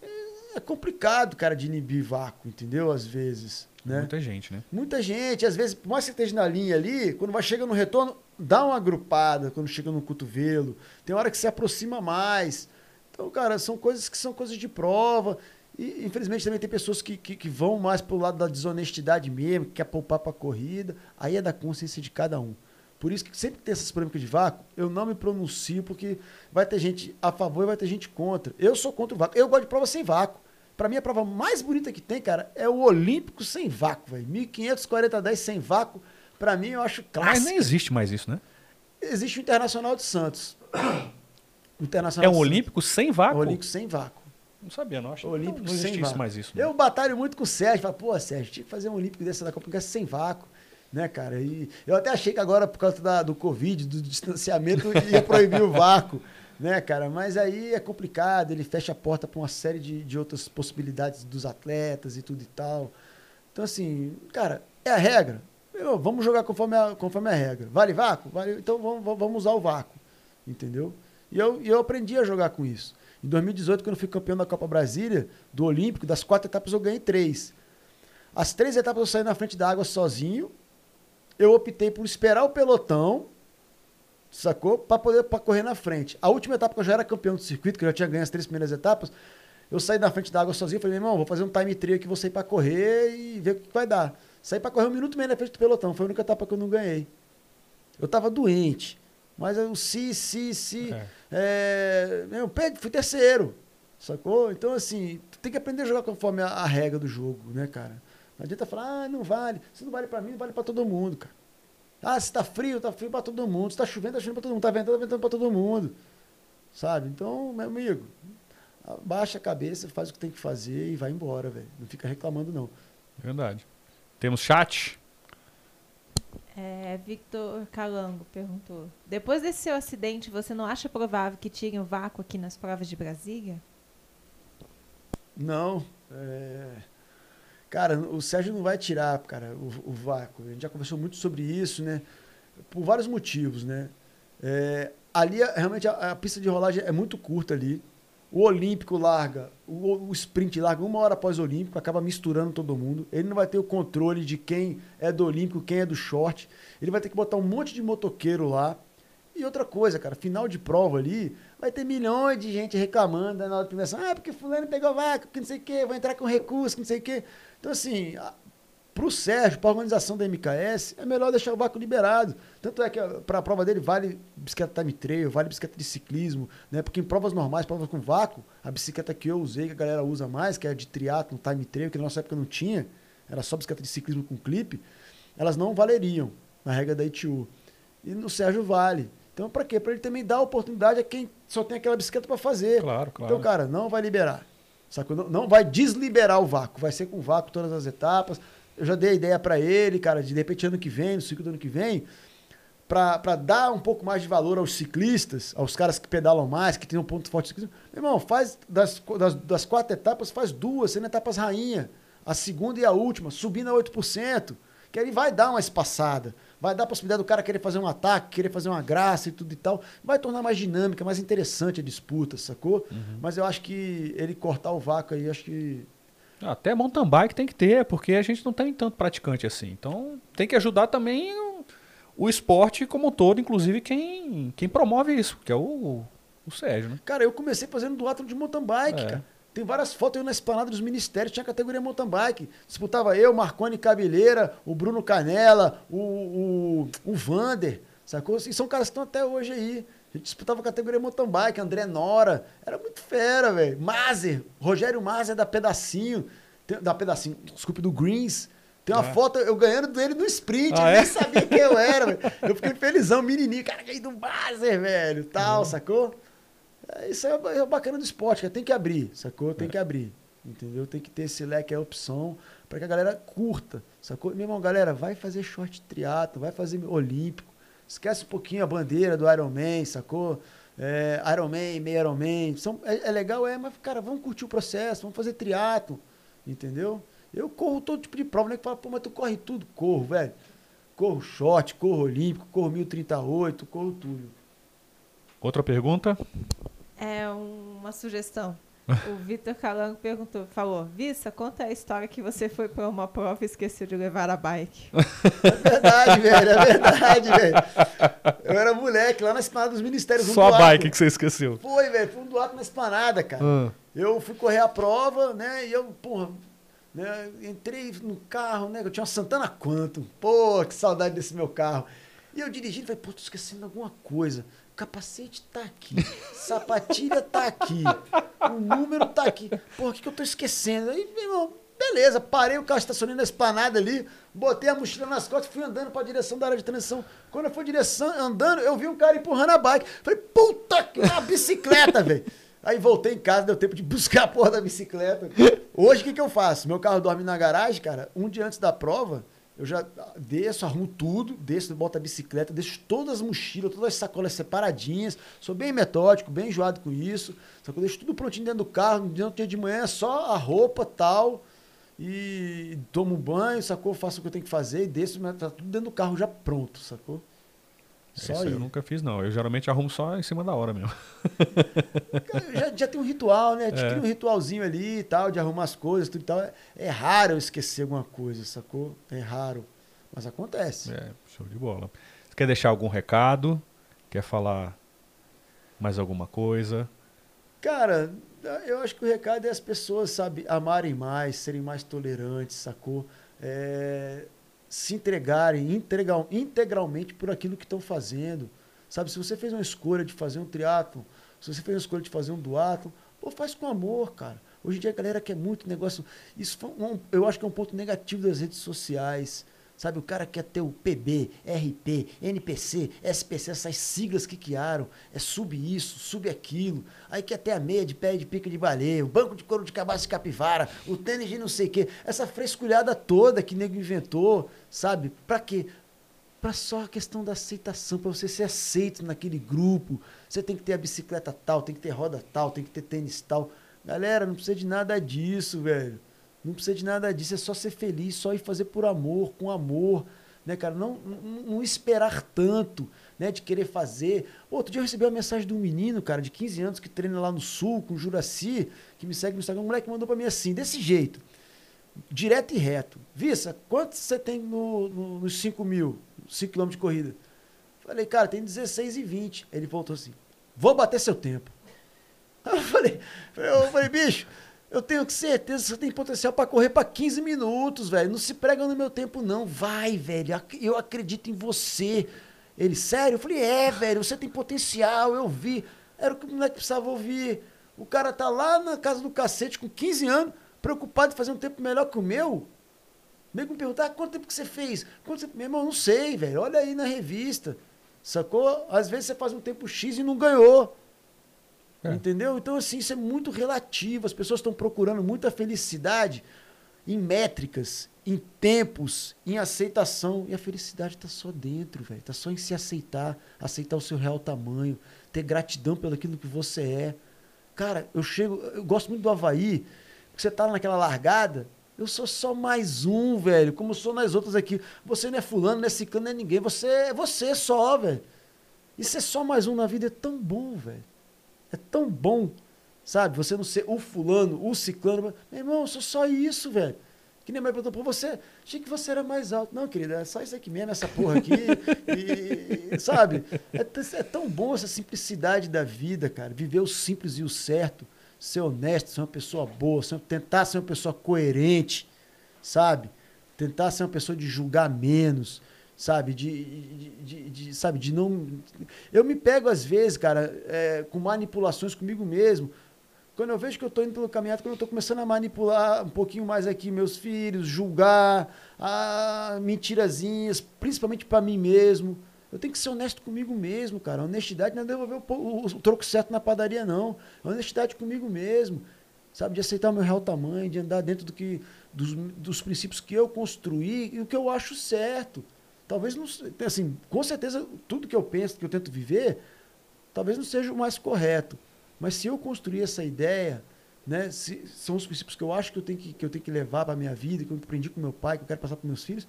É, é complicado, cara, de inibir vácuo, entendeu? Às vezes. Né? Muita gente, né? Muita gente. Às vezes, por mais que você esteja na linha ali, quando vai chegando no retorno, dá uma agrupada quando chega no cotovelo. Tem hora que se aproxima mais. Então, cara, são coisas que são coisas de prova. E, infelizmente, também tem pessoas que, que, que vão mais pro lado da desonestidade mesmo, que quer poupar para a corrida. Aí é da consciência de cada um. Por isso que sempre tem essas polêmicas de vácuo, eu não me pronuncio, porque vai ter gente a favor e vai ter gente contra. Eu sou contra o vácuo. Eu gosto de prova sem vácuo. Para mim, a prova mais bonita que tem, cara, é o Olímpico sem vácuo, velho. 1540 10 sem vácuo. Para mim, eu acho clássico. Mas nem existe mais isso, né? Existe o Internacional de Santos. Internacional é um Olímpico sem vácuo? Olímpico sem vácuo. Não sabia, não. Acho Olímpico não, não existe isso mais isso. Né? Eu batalho muito com o Sérgio. Falo, pô, Sérgio, tinha que fazer um Olímpico desse da Copa sem vácuo. Né, cara? E eu até achei que agora, por causa da, do Covid, do distanciamento, ia proibir o vácuo (laughs) né, cara? Mas aí é complicado, ele fecha a porta para uma série de, de outras possibilidades dos atletas e tudo e tal. Então, assim, cara, é a regra. Eu, vamos jogar conforme a, conforme a regra. Vale vácuo? Vale, então vamos, vamos usar o vácuo. Entendeu? E eu, eu aprendi a jogar com isso. Em 2018, quando eu fui campeão da Copa Brasília, do Olímpico, das quatro etapas eu ganhei três. As três etapas eu saí na frente da água sozinho. eu optei por esperar o pelotão, sacou? Para poder pra correr na frente. A última etapa que eu já era campeão do circuito, que eu já tinha ganho as três primeiras etapas, eu saí da frente da água sozinho, falei, meu irmão, vou fazer um time trio aqui, vou sair para correr e ver o que vai dar. Saí para correr um minuto e meio na frente do pelotão, foi a única etapa que eu não ganhei. Eu tava doente, mas eu se, se, se, é. É, eu fui terceiro, sacou? Então assim, tu tem que aprender a jogar conforme a, a regra do jogo, né, cara? Não adianta falar, ah, não vale. Se não vale para mim, vale para todo mundo, cara. Ah, se tá frio, tá frio para todo mundo. Se tá chovendo, tá chovendo para todo mundo. Tá ventando, tá ventando para todo mundo. Sabe? Então, meu amigo, baixa a cabeça, faz o que tem que fazer e vai embora, velho. Não fica reclamando, não. Verdade. Temos chat? É, Victor Calango perguntou: Depois desse seu acidente, você não acha provável que tirem o vácuo aqui nas provas de Brasília? Não. É... Cara, o Sérgio não vai tirar, cara, o, o, vácuo. A gente já conversou muito sobre isso, né? Por vários motivos, né? É, ali, realmente, a, a, pista de rolagem é muito curta ali. O Olímpico larga, o, o sprint larga uma hora após o Olímpico, acaba misturando todo mundo. Ele não vai ter o controle de quem é do Olímpico, quem é do short. Ele vai ter que botar um monte de motoqueiro lá. E outra coisa, cara, final de prova ali, vai ter milhões de gente reclamando na hora de premiação. Ah, porque fulano pegou vácuo, que não sei o quê, vai entrar com recurso, que não sei o quê. Então, assim, para o Sérgio, para a organização da MKS, é melhor deixar o vácuo liberado. Tanto é que para a prova dele vale bicicleta time trail, vale bicicleta de ciclismo, né? Porque em provas normais, provas com vácuo, a bicicleta que eu usei, que a galera usa mais, que é de triatlo, time trail, que na nossa época não tinha, era só bicicleta de ciclismo com clipe, elas não valeriam na regra da ITU. E no Sérgio vale. Então, para quê? Para ele também dar oportunidade a quem só tem aquela bicicleta para fazer. Claro, claro. Então, cara, não vai liberar. Sacou? Não, não vai desliberar o vácuo, vai ser com vácuo todas as etapas. Eu já dei a ideia para ele, cara, de, de repente ano que vem, no ciclo do ano que vem, para dar um pouco mais de valor aos ciclistas, aos caras que pedalam mais, que tem um ponto forte. Meu irmão, faz das, das, das quatro etapas, faz duas, sendo etapas rainha. A segunda e a última, subindo a 8%. Que aí vai dar uma espaçada. Vai dar a possibilidade do cara querer fazer um ataque, querer fazer uma graça e tudo e tal. Vai tornar mais dinâmica, mais interessante a disputa, sacou? Uhum. Mas eu acho que ele cortar o vácuo aí, acho que. Até mountain bike tem que ter, porque a gente não tem tanto praticante assim. Então tem que ajudar também o, esporte como um todo, inclusive quem, quem promove isso, que é o, o Sérgio, né? Cara, eu comecei fazendo duatlo de mountain bike, é. cara. Tem várias fotos eu na esplanada dos ministérios, tinha a categoria mountain bike. Disputava eu, Marconi Cabeleira, o Bruno Canela, o, o, o Vander, sacou? E são caras que estão até hoje aí. A gente disputava a categoria mountain bike, André Nora. Era muito fera, velho. Mazer, Rogério Mazer da Pedacinho, da Pedacinho, desculpe, do Greens. Tem uma é. foto eu ganhando dele no sprint, ah, eu nem é? sabia quem eu era, (laughs) velho. Eu fiquei felizão, menininho, cara, ganhei do Mazer, velho, tal, uhum. sacou? É, isso é, é bacana do esporte, cara. tem que abrir, sacou? Tem é. que abrir, entendeu? Tem que ter esse leque, é opção, para que a galera curta, sacou? Meu irmão, galera, vai fazer short triatlo, vai fazer olímpico, esquece um pouquinho a bandeira do Ironman, sacou? É, Ironman, meio Ironman, são, é, é legal, é, mas, cara, vamos curtir o processo, vamos fazer triatlo, entendeu? Eu corro todo tipo de prova, né? Que fala, pô, mas tu corre tudo, corro, velho. Corro short, corro olímpico, corro 1038, corro tudo. Outra pergunta? É uma sugestão. (laughs) O Vitor Calango perguntou, falou, Vissa, conta a história que você foi para uma prova e esqueceu de levar a bike. É (laughs) verdade, velho, é verdade, velho. Eu era moleque lá na esplanada dos ministérios. Só a bike que você esqueceu. Foi, velho, foi um doato na esplanada, cara. Ah. Eu fui correr a prova, né, e eu, porra, né, entrei no carro, né, eu tinha uma Santana Quantum. Pô, que saudade desse meu carro. E eu dirigindo, falei, pô, tô esquecendo alguma coisa capacete tá aqui, sapatilha tá aqui, o número tá aqui. Porra, o que, que eu tô esquecendo? Aí, meu irmão, beleza, parei o carro estacionei na esplanada ali, botei a mochila nas costas, fui andando para a direção da área de transição. Quando eu fui direção, andando, eu vi um cara empurrando a bike. Falei, puta que uma bicicleta, velho. Aí voltei em casa, deu tempo de buscar a porra da bicicleta. Hoje o que, que eu faço? Meu carro dorme na garagem, cara, um dia antes da prova, eu já desço, arrumo tudo, desço, boto a bicicleta, deixo todas as mochilas, todas as sacolas separadinhas. Sou bem metódico, bem enjoado com isso. Só que eu deixo tudo prontinho dentro do carro. Do dia de manhã é só a roupa tal. E tomo banho, sacou? Faço o que eu tenho que fazer e desço, tá tudo dentro do carro já pronto, sacou? Só Isso eu nunca fiz, não. Eu geralmente arrumo só em cima da hora mesmo. já, já tem um ritual, né? A gente é. cria um ritualzinho ali e tal, de arrumar as coisas, tudo e tal. É, é raro eu esquecer alguma coisa, sacou? É raro. Mas acontece. É, show de bola. Você quer deixar algum recado? Quer falar mais alguma coisa? Cara, eu acho que o recado é as pessoas, sabe, amarem mais, serem mais tolerantes, sacou? É, se entregarem integral, integralmente por aquilo que estão fazendo. Sabe, se você fez uma escolha de fazer um triatlo, se você fez uma escolha de fazer um duatlo, pô, faz com amor, cara. Hoje em dia a galera quer muito negócio. Isso um, eu acho que é um ponto negativo das redes sociais. Sabe, o cara quer ter o PB, RP, NPC, SPC, essas siglas que criaram. É sub isso, sub aquilo. Aí quer ter a meia de pé de pica de baleia, o banco de couro de cabaça de capivara, o tênis de não sei o quê. Essa fresculhada toda que nego inventou, sabe? Pra quê? Pra só a questão da aceitação, para você ser aceito naquele grupo. Você tem que ter a bicicleta tal, tem que ter roda tal, tem que ter tênis tal. Galera, não precisa de nada disso, velho. Não precisa de nada disso, é só ser feliz, só ir fazer por amor, com amor, né, cara? Não, não, não esperar tanto, né, de querer fazer. Outro dia eu recebi uma mensagem de um menino, cara, de 15 anos, que treina lá no Sul, com o Juraci, que me segue no Instagram. Um moleque mandou pra mim assim, desse jeito, direto e reto. Vissa, quanto você tem no, no, nos 5 mil, 5 km de corrida? Falei, cara, tem 16 e 20. Ele voltou assim, vou bater seu tempo. (laughs) Eu falei, eu falei, bicho, eu tenho certeza que você tem potencial para correr para 15 minutos, velho. Não se prega no meu tempo, não. Vai, velho. Eu acredito em você. Ele, sério? Eu falei, é, velho, você tem potencial, eu vi. Era o que o moleque precisava ouvir. O cara tá lá na casa do cacete com 15 anos, preocupado em fazer um tempo melhor que o meu. Nego me perguntar, ah, quanto tempo que você fez? Quanto tempo? Meu irmão, não sei, velho. Olha aí na revista. Sacou? Às vezes você faz um tempo X e não ganhou. É. Entendeu? Então, assim, isso é muito relativo. As pessoas estão procurando muita felicidade em métricas, em tempos, em aceitação. E a felicidade está só dentro, velho. Está só em se aceitar, aceitar o seu real tamanho, ter gratidão pelo aquilo que você é. Cara, eu chego, eu gosto muito do Havaí, porque você tá naquela largada, eu sou só mais um, velho, como sou nas outras aqui. Você não é fulano, não é ciclano, não é ninguém. Você é você só, velho. E ser só mais um na vida é tão bom, velho. É tão bom, sabe? Você não ser o fulano, o ciclano. Meu irmão, eu sou só isso, velho. Que nem a mãe perguntou pra você, achei que você era mais alto. Não, querida, é só isso aqui mesmo, essa porra aqui. (laughs) e, sabe? É, é, tão bom essa simplicidade da vida, cara. Viver o simples e o certo. Ser honesto, ser uma pessoa boa, ser, tentar ser uma pessoa coerente, sabe? Tentar ser uma pessoa de julgar menos sabe? De, de, de, de, sabe? De não. Eu me pego, às vezes, cara, é, com manipulações comigo mesmo. Quando eu vejo que eu estou indo pelo caminhado, quando eu estou começando a manipular um pouquinho mais aqui meus filhos, julgar, ah, mentirazinhas, principalmente para mim mesmo. Eu tenho que ser honesto comigo mesmo, cara. honestidade não é devolver o, o, o, troco certo na padaria, não. honestidade comigo mesmo. Sabe, de aceitar o meu real tamanho, de andar dentro do que, dos, dos princípios que eu construí e o que eu acho certo. Talvez não. Assim, com certeza, tudo que eu penso, que eu tento viver, talvez não seja o mais correto. Mas se eu construir essa ideia, né, se, são os princípios que eu acho que eu tenho que, que, eu tenho que levar para minha vida, que eu aprendi com meu pai, que eu quero passar para meus filhos,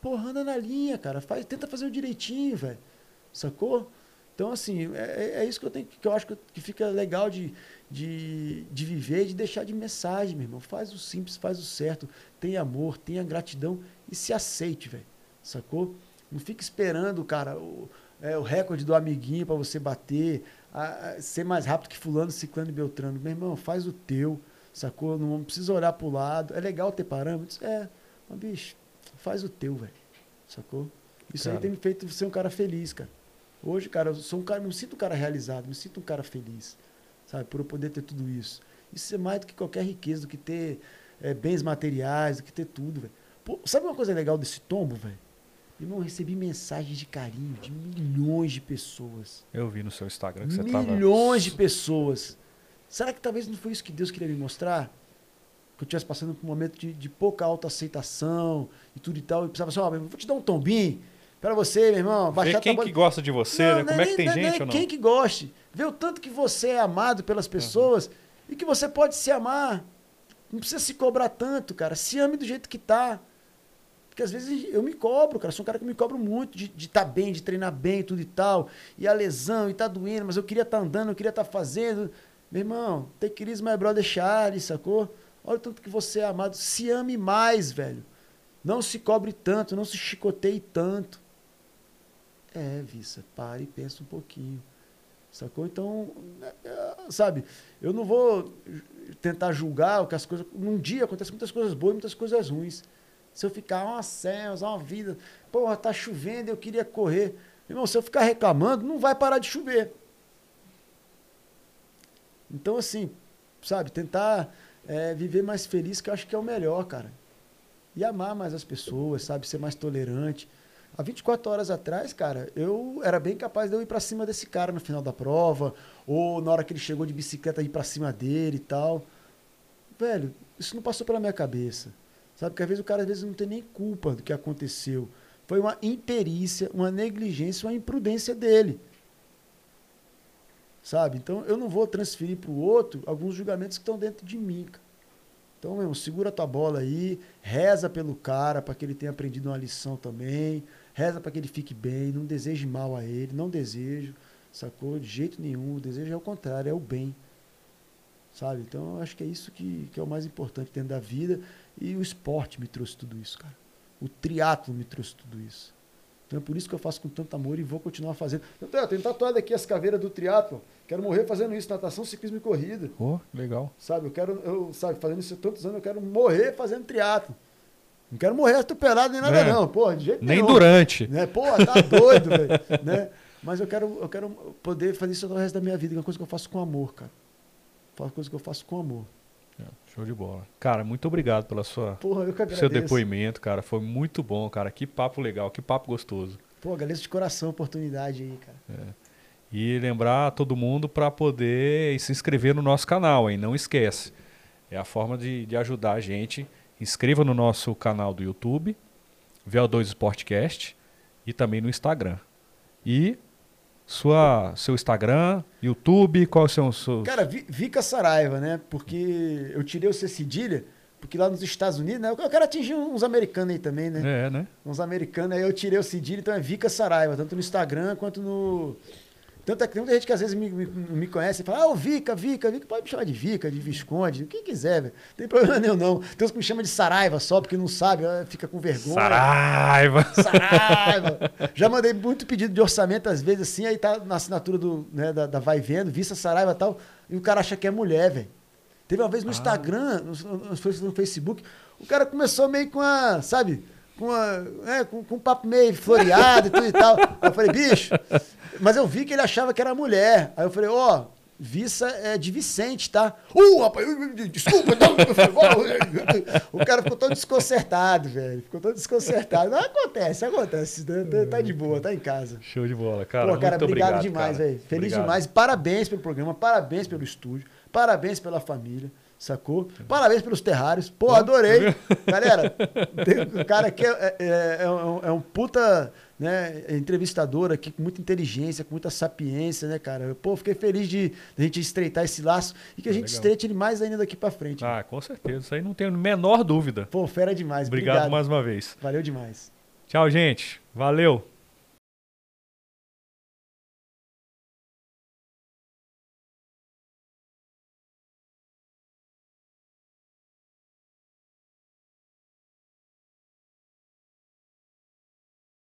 porra, anda na linha, cara. Faz, tenta fazer o direitinho, velho. Sacou? Então, assim, é, é, é isso que eu tenho que eu acho que, fica legal de, de, de viver, de deixar de mensagem, meu irmão. Faz o simples, faz o certo, tenha amor, tenha gratidão e se aceite, velho sacou? Não fica esperando, cara, o, é, o recorde do amiguinho para você bater, a, a, ser mais rápido que fulano, ciclano e beltrano. Meu irmão, faz o teu, sacou? Não precisa olhar pro lado. É legal ter parâmetros? É. Mas, bicho, faz o teu, velho. Sacou? Isso cara. aí tem me feito ser um cara feliz, cara. Hoje, cara, eu sou um cara, me sinto um cara realizado, me sinto um cara feliz, sabe? Por eu poder ter tudo isso. Isso é mais do que qualquer riqueza, do que ter é, bens materiais, do que ter tudo, velho. Sabe uma coisa legal desse tombo, velho? Irmão, recebi mensagens de carinho de milhões de pessoas. Eu vi no seu Instagram que você milhões tava... Milhões de pessoas. Será que talvez não foi isso que Deus queria me mostrar? Que eu estivesse passando por um momento de, de pouca autoaceitação e tudo e tal. E precisava assim, ó, oh, vou te dar um tombinho para você, meu irmão. Baixar quem que gosta de você, não, né? Como é, é que tem não, gente ou não? Quem que goste. Vê o tanto que você é amado pelas pessoas uhum. e que você pode se amar. Não precisa se cobrar tanto, cara. Se ame do jeito que tá. Porque às vezes eu me cobro, cara. Sou um cara que me cobro muito de estar tá bem, de treinar bem tudo e tal. E a lesão, e tá doendo, mas eu queria estar tá andando, eu queria estar tá fazendo. Meu irmão, it easy, my brother Charlie, sacou? Olha o tanto que você é amado. Se ame mais, velho. Não se cobre tanto, não se chicoteie tanto. É, Vissa, pare e pensa um pouquinho. Sacou? Então, é, é, sabe, eu não vou tentar julgar o que as coisas. Num dia acontecem muitas coisas boas e muitas coisas ruins. Se eu ficar, uma céus, uma vida, porra, tá chovendo, eu queria correr. Irmão, se eu ficar reclamando, não vai parar de chover. Então, assim, sabe, tentar é, viver mais feliz, que eu acho que é o melhor, cara. E amar mais as pessoas, sabe, ser mais tolerante. Há 24 horas atrás, cara, eu era bem capaz de eu ir para cima desse cara no final da prova, ou na hora que ele chegou de bicicleta ir para cima dele e tal. Velho, isso não passou pela minha cabeça. Sabe? Porque às vezes o cara às vezes não tem nem culpa do que aconteceu. Foi uma imperícia, uma negligência, uma imprudência dele. Sabe? Então eu não vou transferir para o outro alguns julgamentos que estão dentro de mim. Então, meu irmão, segura tua bola aí, reza pelo cara para que ele tenha aprendido uma lição também, reza para que ele fique bem, não deseje mal a ele, não desejo, sacou? De jeito nenhum, o desejo é o contrário, é o bem. Sabe? Então, eu acho que é isso que, que é o mais importante dentro da vida. E o esporte me trouxe tudo isso, cara. O triatlo me trouxe tudo isso. Então é por isso que eu faço com tanto amor e vou continuar fazendo. Então, eu tenho tatuado aqui as caveiras do triatlo. Quero morrer fazendo isso, natação, ciclismo e corrida. Oh, legal. Sabe, eu quero, eu, sabe, fazendo isso há tantos anos, eu quero morrer fazendo triatlo. Não quero morrer atropelado nem nada, é. não. Pô, de jeito nem nenhum. durante. Né? Pô, tá doido, velho. Né? Mas eu quero, eu quero poder fazer isso o resto da minha vida, que é uma coisa que eu faço com amor, cara. Uma coisa que eu faço com amor. Show de bola. Cara, muito obrigado pela sua Porra, seu depoimento, cara. Foi muito bom, cara. Que papo legal, que papo gostoso. Pô, agradeço de coração a oportunidade aí, cara. É. E lembrar todo mundo para poder se inscrever no nosso canal, hein? Não esquece. É a forma de, de ajudar a gente. Inscreva no nosso canal do YouTube, VO2 Sportcast, e também no Instagram. E sua, seu Instagram, YouTube, qual é o seu, seu... Cara, Vica Saraiva, né? Porque eu tirei o C cedilha, porque lá nos Estados Unidos, né? Eu quero atingir uns americanos aí também, né? É, né? Uns americanos, aí eu tirei o cedilha, então é Vica Saraiva, tanto no Instagram quanto no... Tanto é que tem muita gente que às vezes me, me, me conhece e fala, ah, o Vica, Vica, Vica, pode me chamar de Vica, de Visconde, o que quiser, velho. Não tem problema nenhum, não. Tem uns que me chamam de Saraiva só, porque não sabe, fica com vergonha. Saraiva! Saraiva! Já mandei muito pedido de orçamento, às vezes, assim, aí tá na assinatura do, né, da, da Vai Vendo, Vista Saraiva e tal, e o cara acha que é mulher, velho. Teve uma vez no ah. Instagram, no, no, Facebook, o cara começou meio com a, sabe, com, a, é, com, com um papo meio floreado e tudo e tal. Aí eu falei, bicho, mas eu vi que ele achava que era mulher. Aí eu falei, ó, oh, Vissa é de Vicente, tá? Uh, rapaz, desculpa, o cara ficou todo desconcertado, velho. Ficou todo desconcertado. Não, acontece, acontece. Tá, tá, tá de boa, tá em casa. Show de bola, cara. Pô, cara, obrigado, obrigado demais, velho. Feliz obrigado. demais. Parabéns pelo programa, parabéns pelo estúdio, parabéns pela família. Sacou? Parabéns pelos terrários. Pô, adorei. Galera, (laughs) o cara aqui é, é, é, é, um, é um puta né, entrevistador aqui com muita inteligência, com muita sapiência, né, cara? Pô, fiquei feliz de, de a gente estreitar esse laço e que a gente legal. estreite ele mais ainda daqui para frente. Ah, né? com certeza. Isso aí não tenho a menor dúvida. Pô, fera demais. Obrigado, Obrigado mais uma vez. Valeu demais. Tchau, gente. Valeu.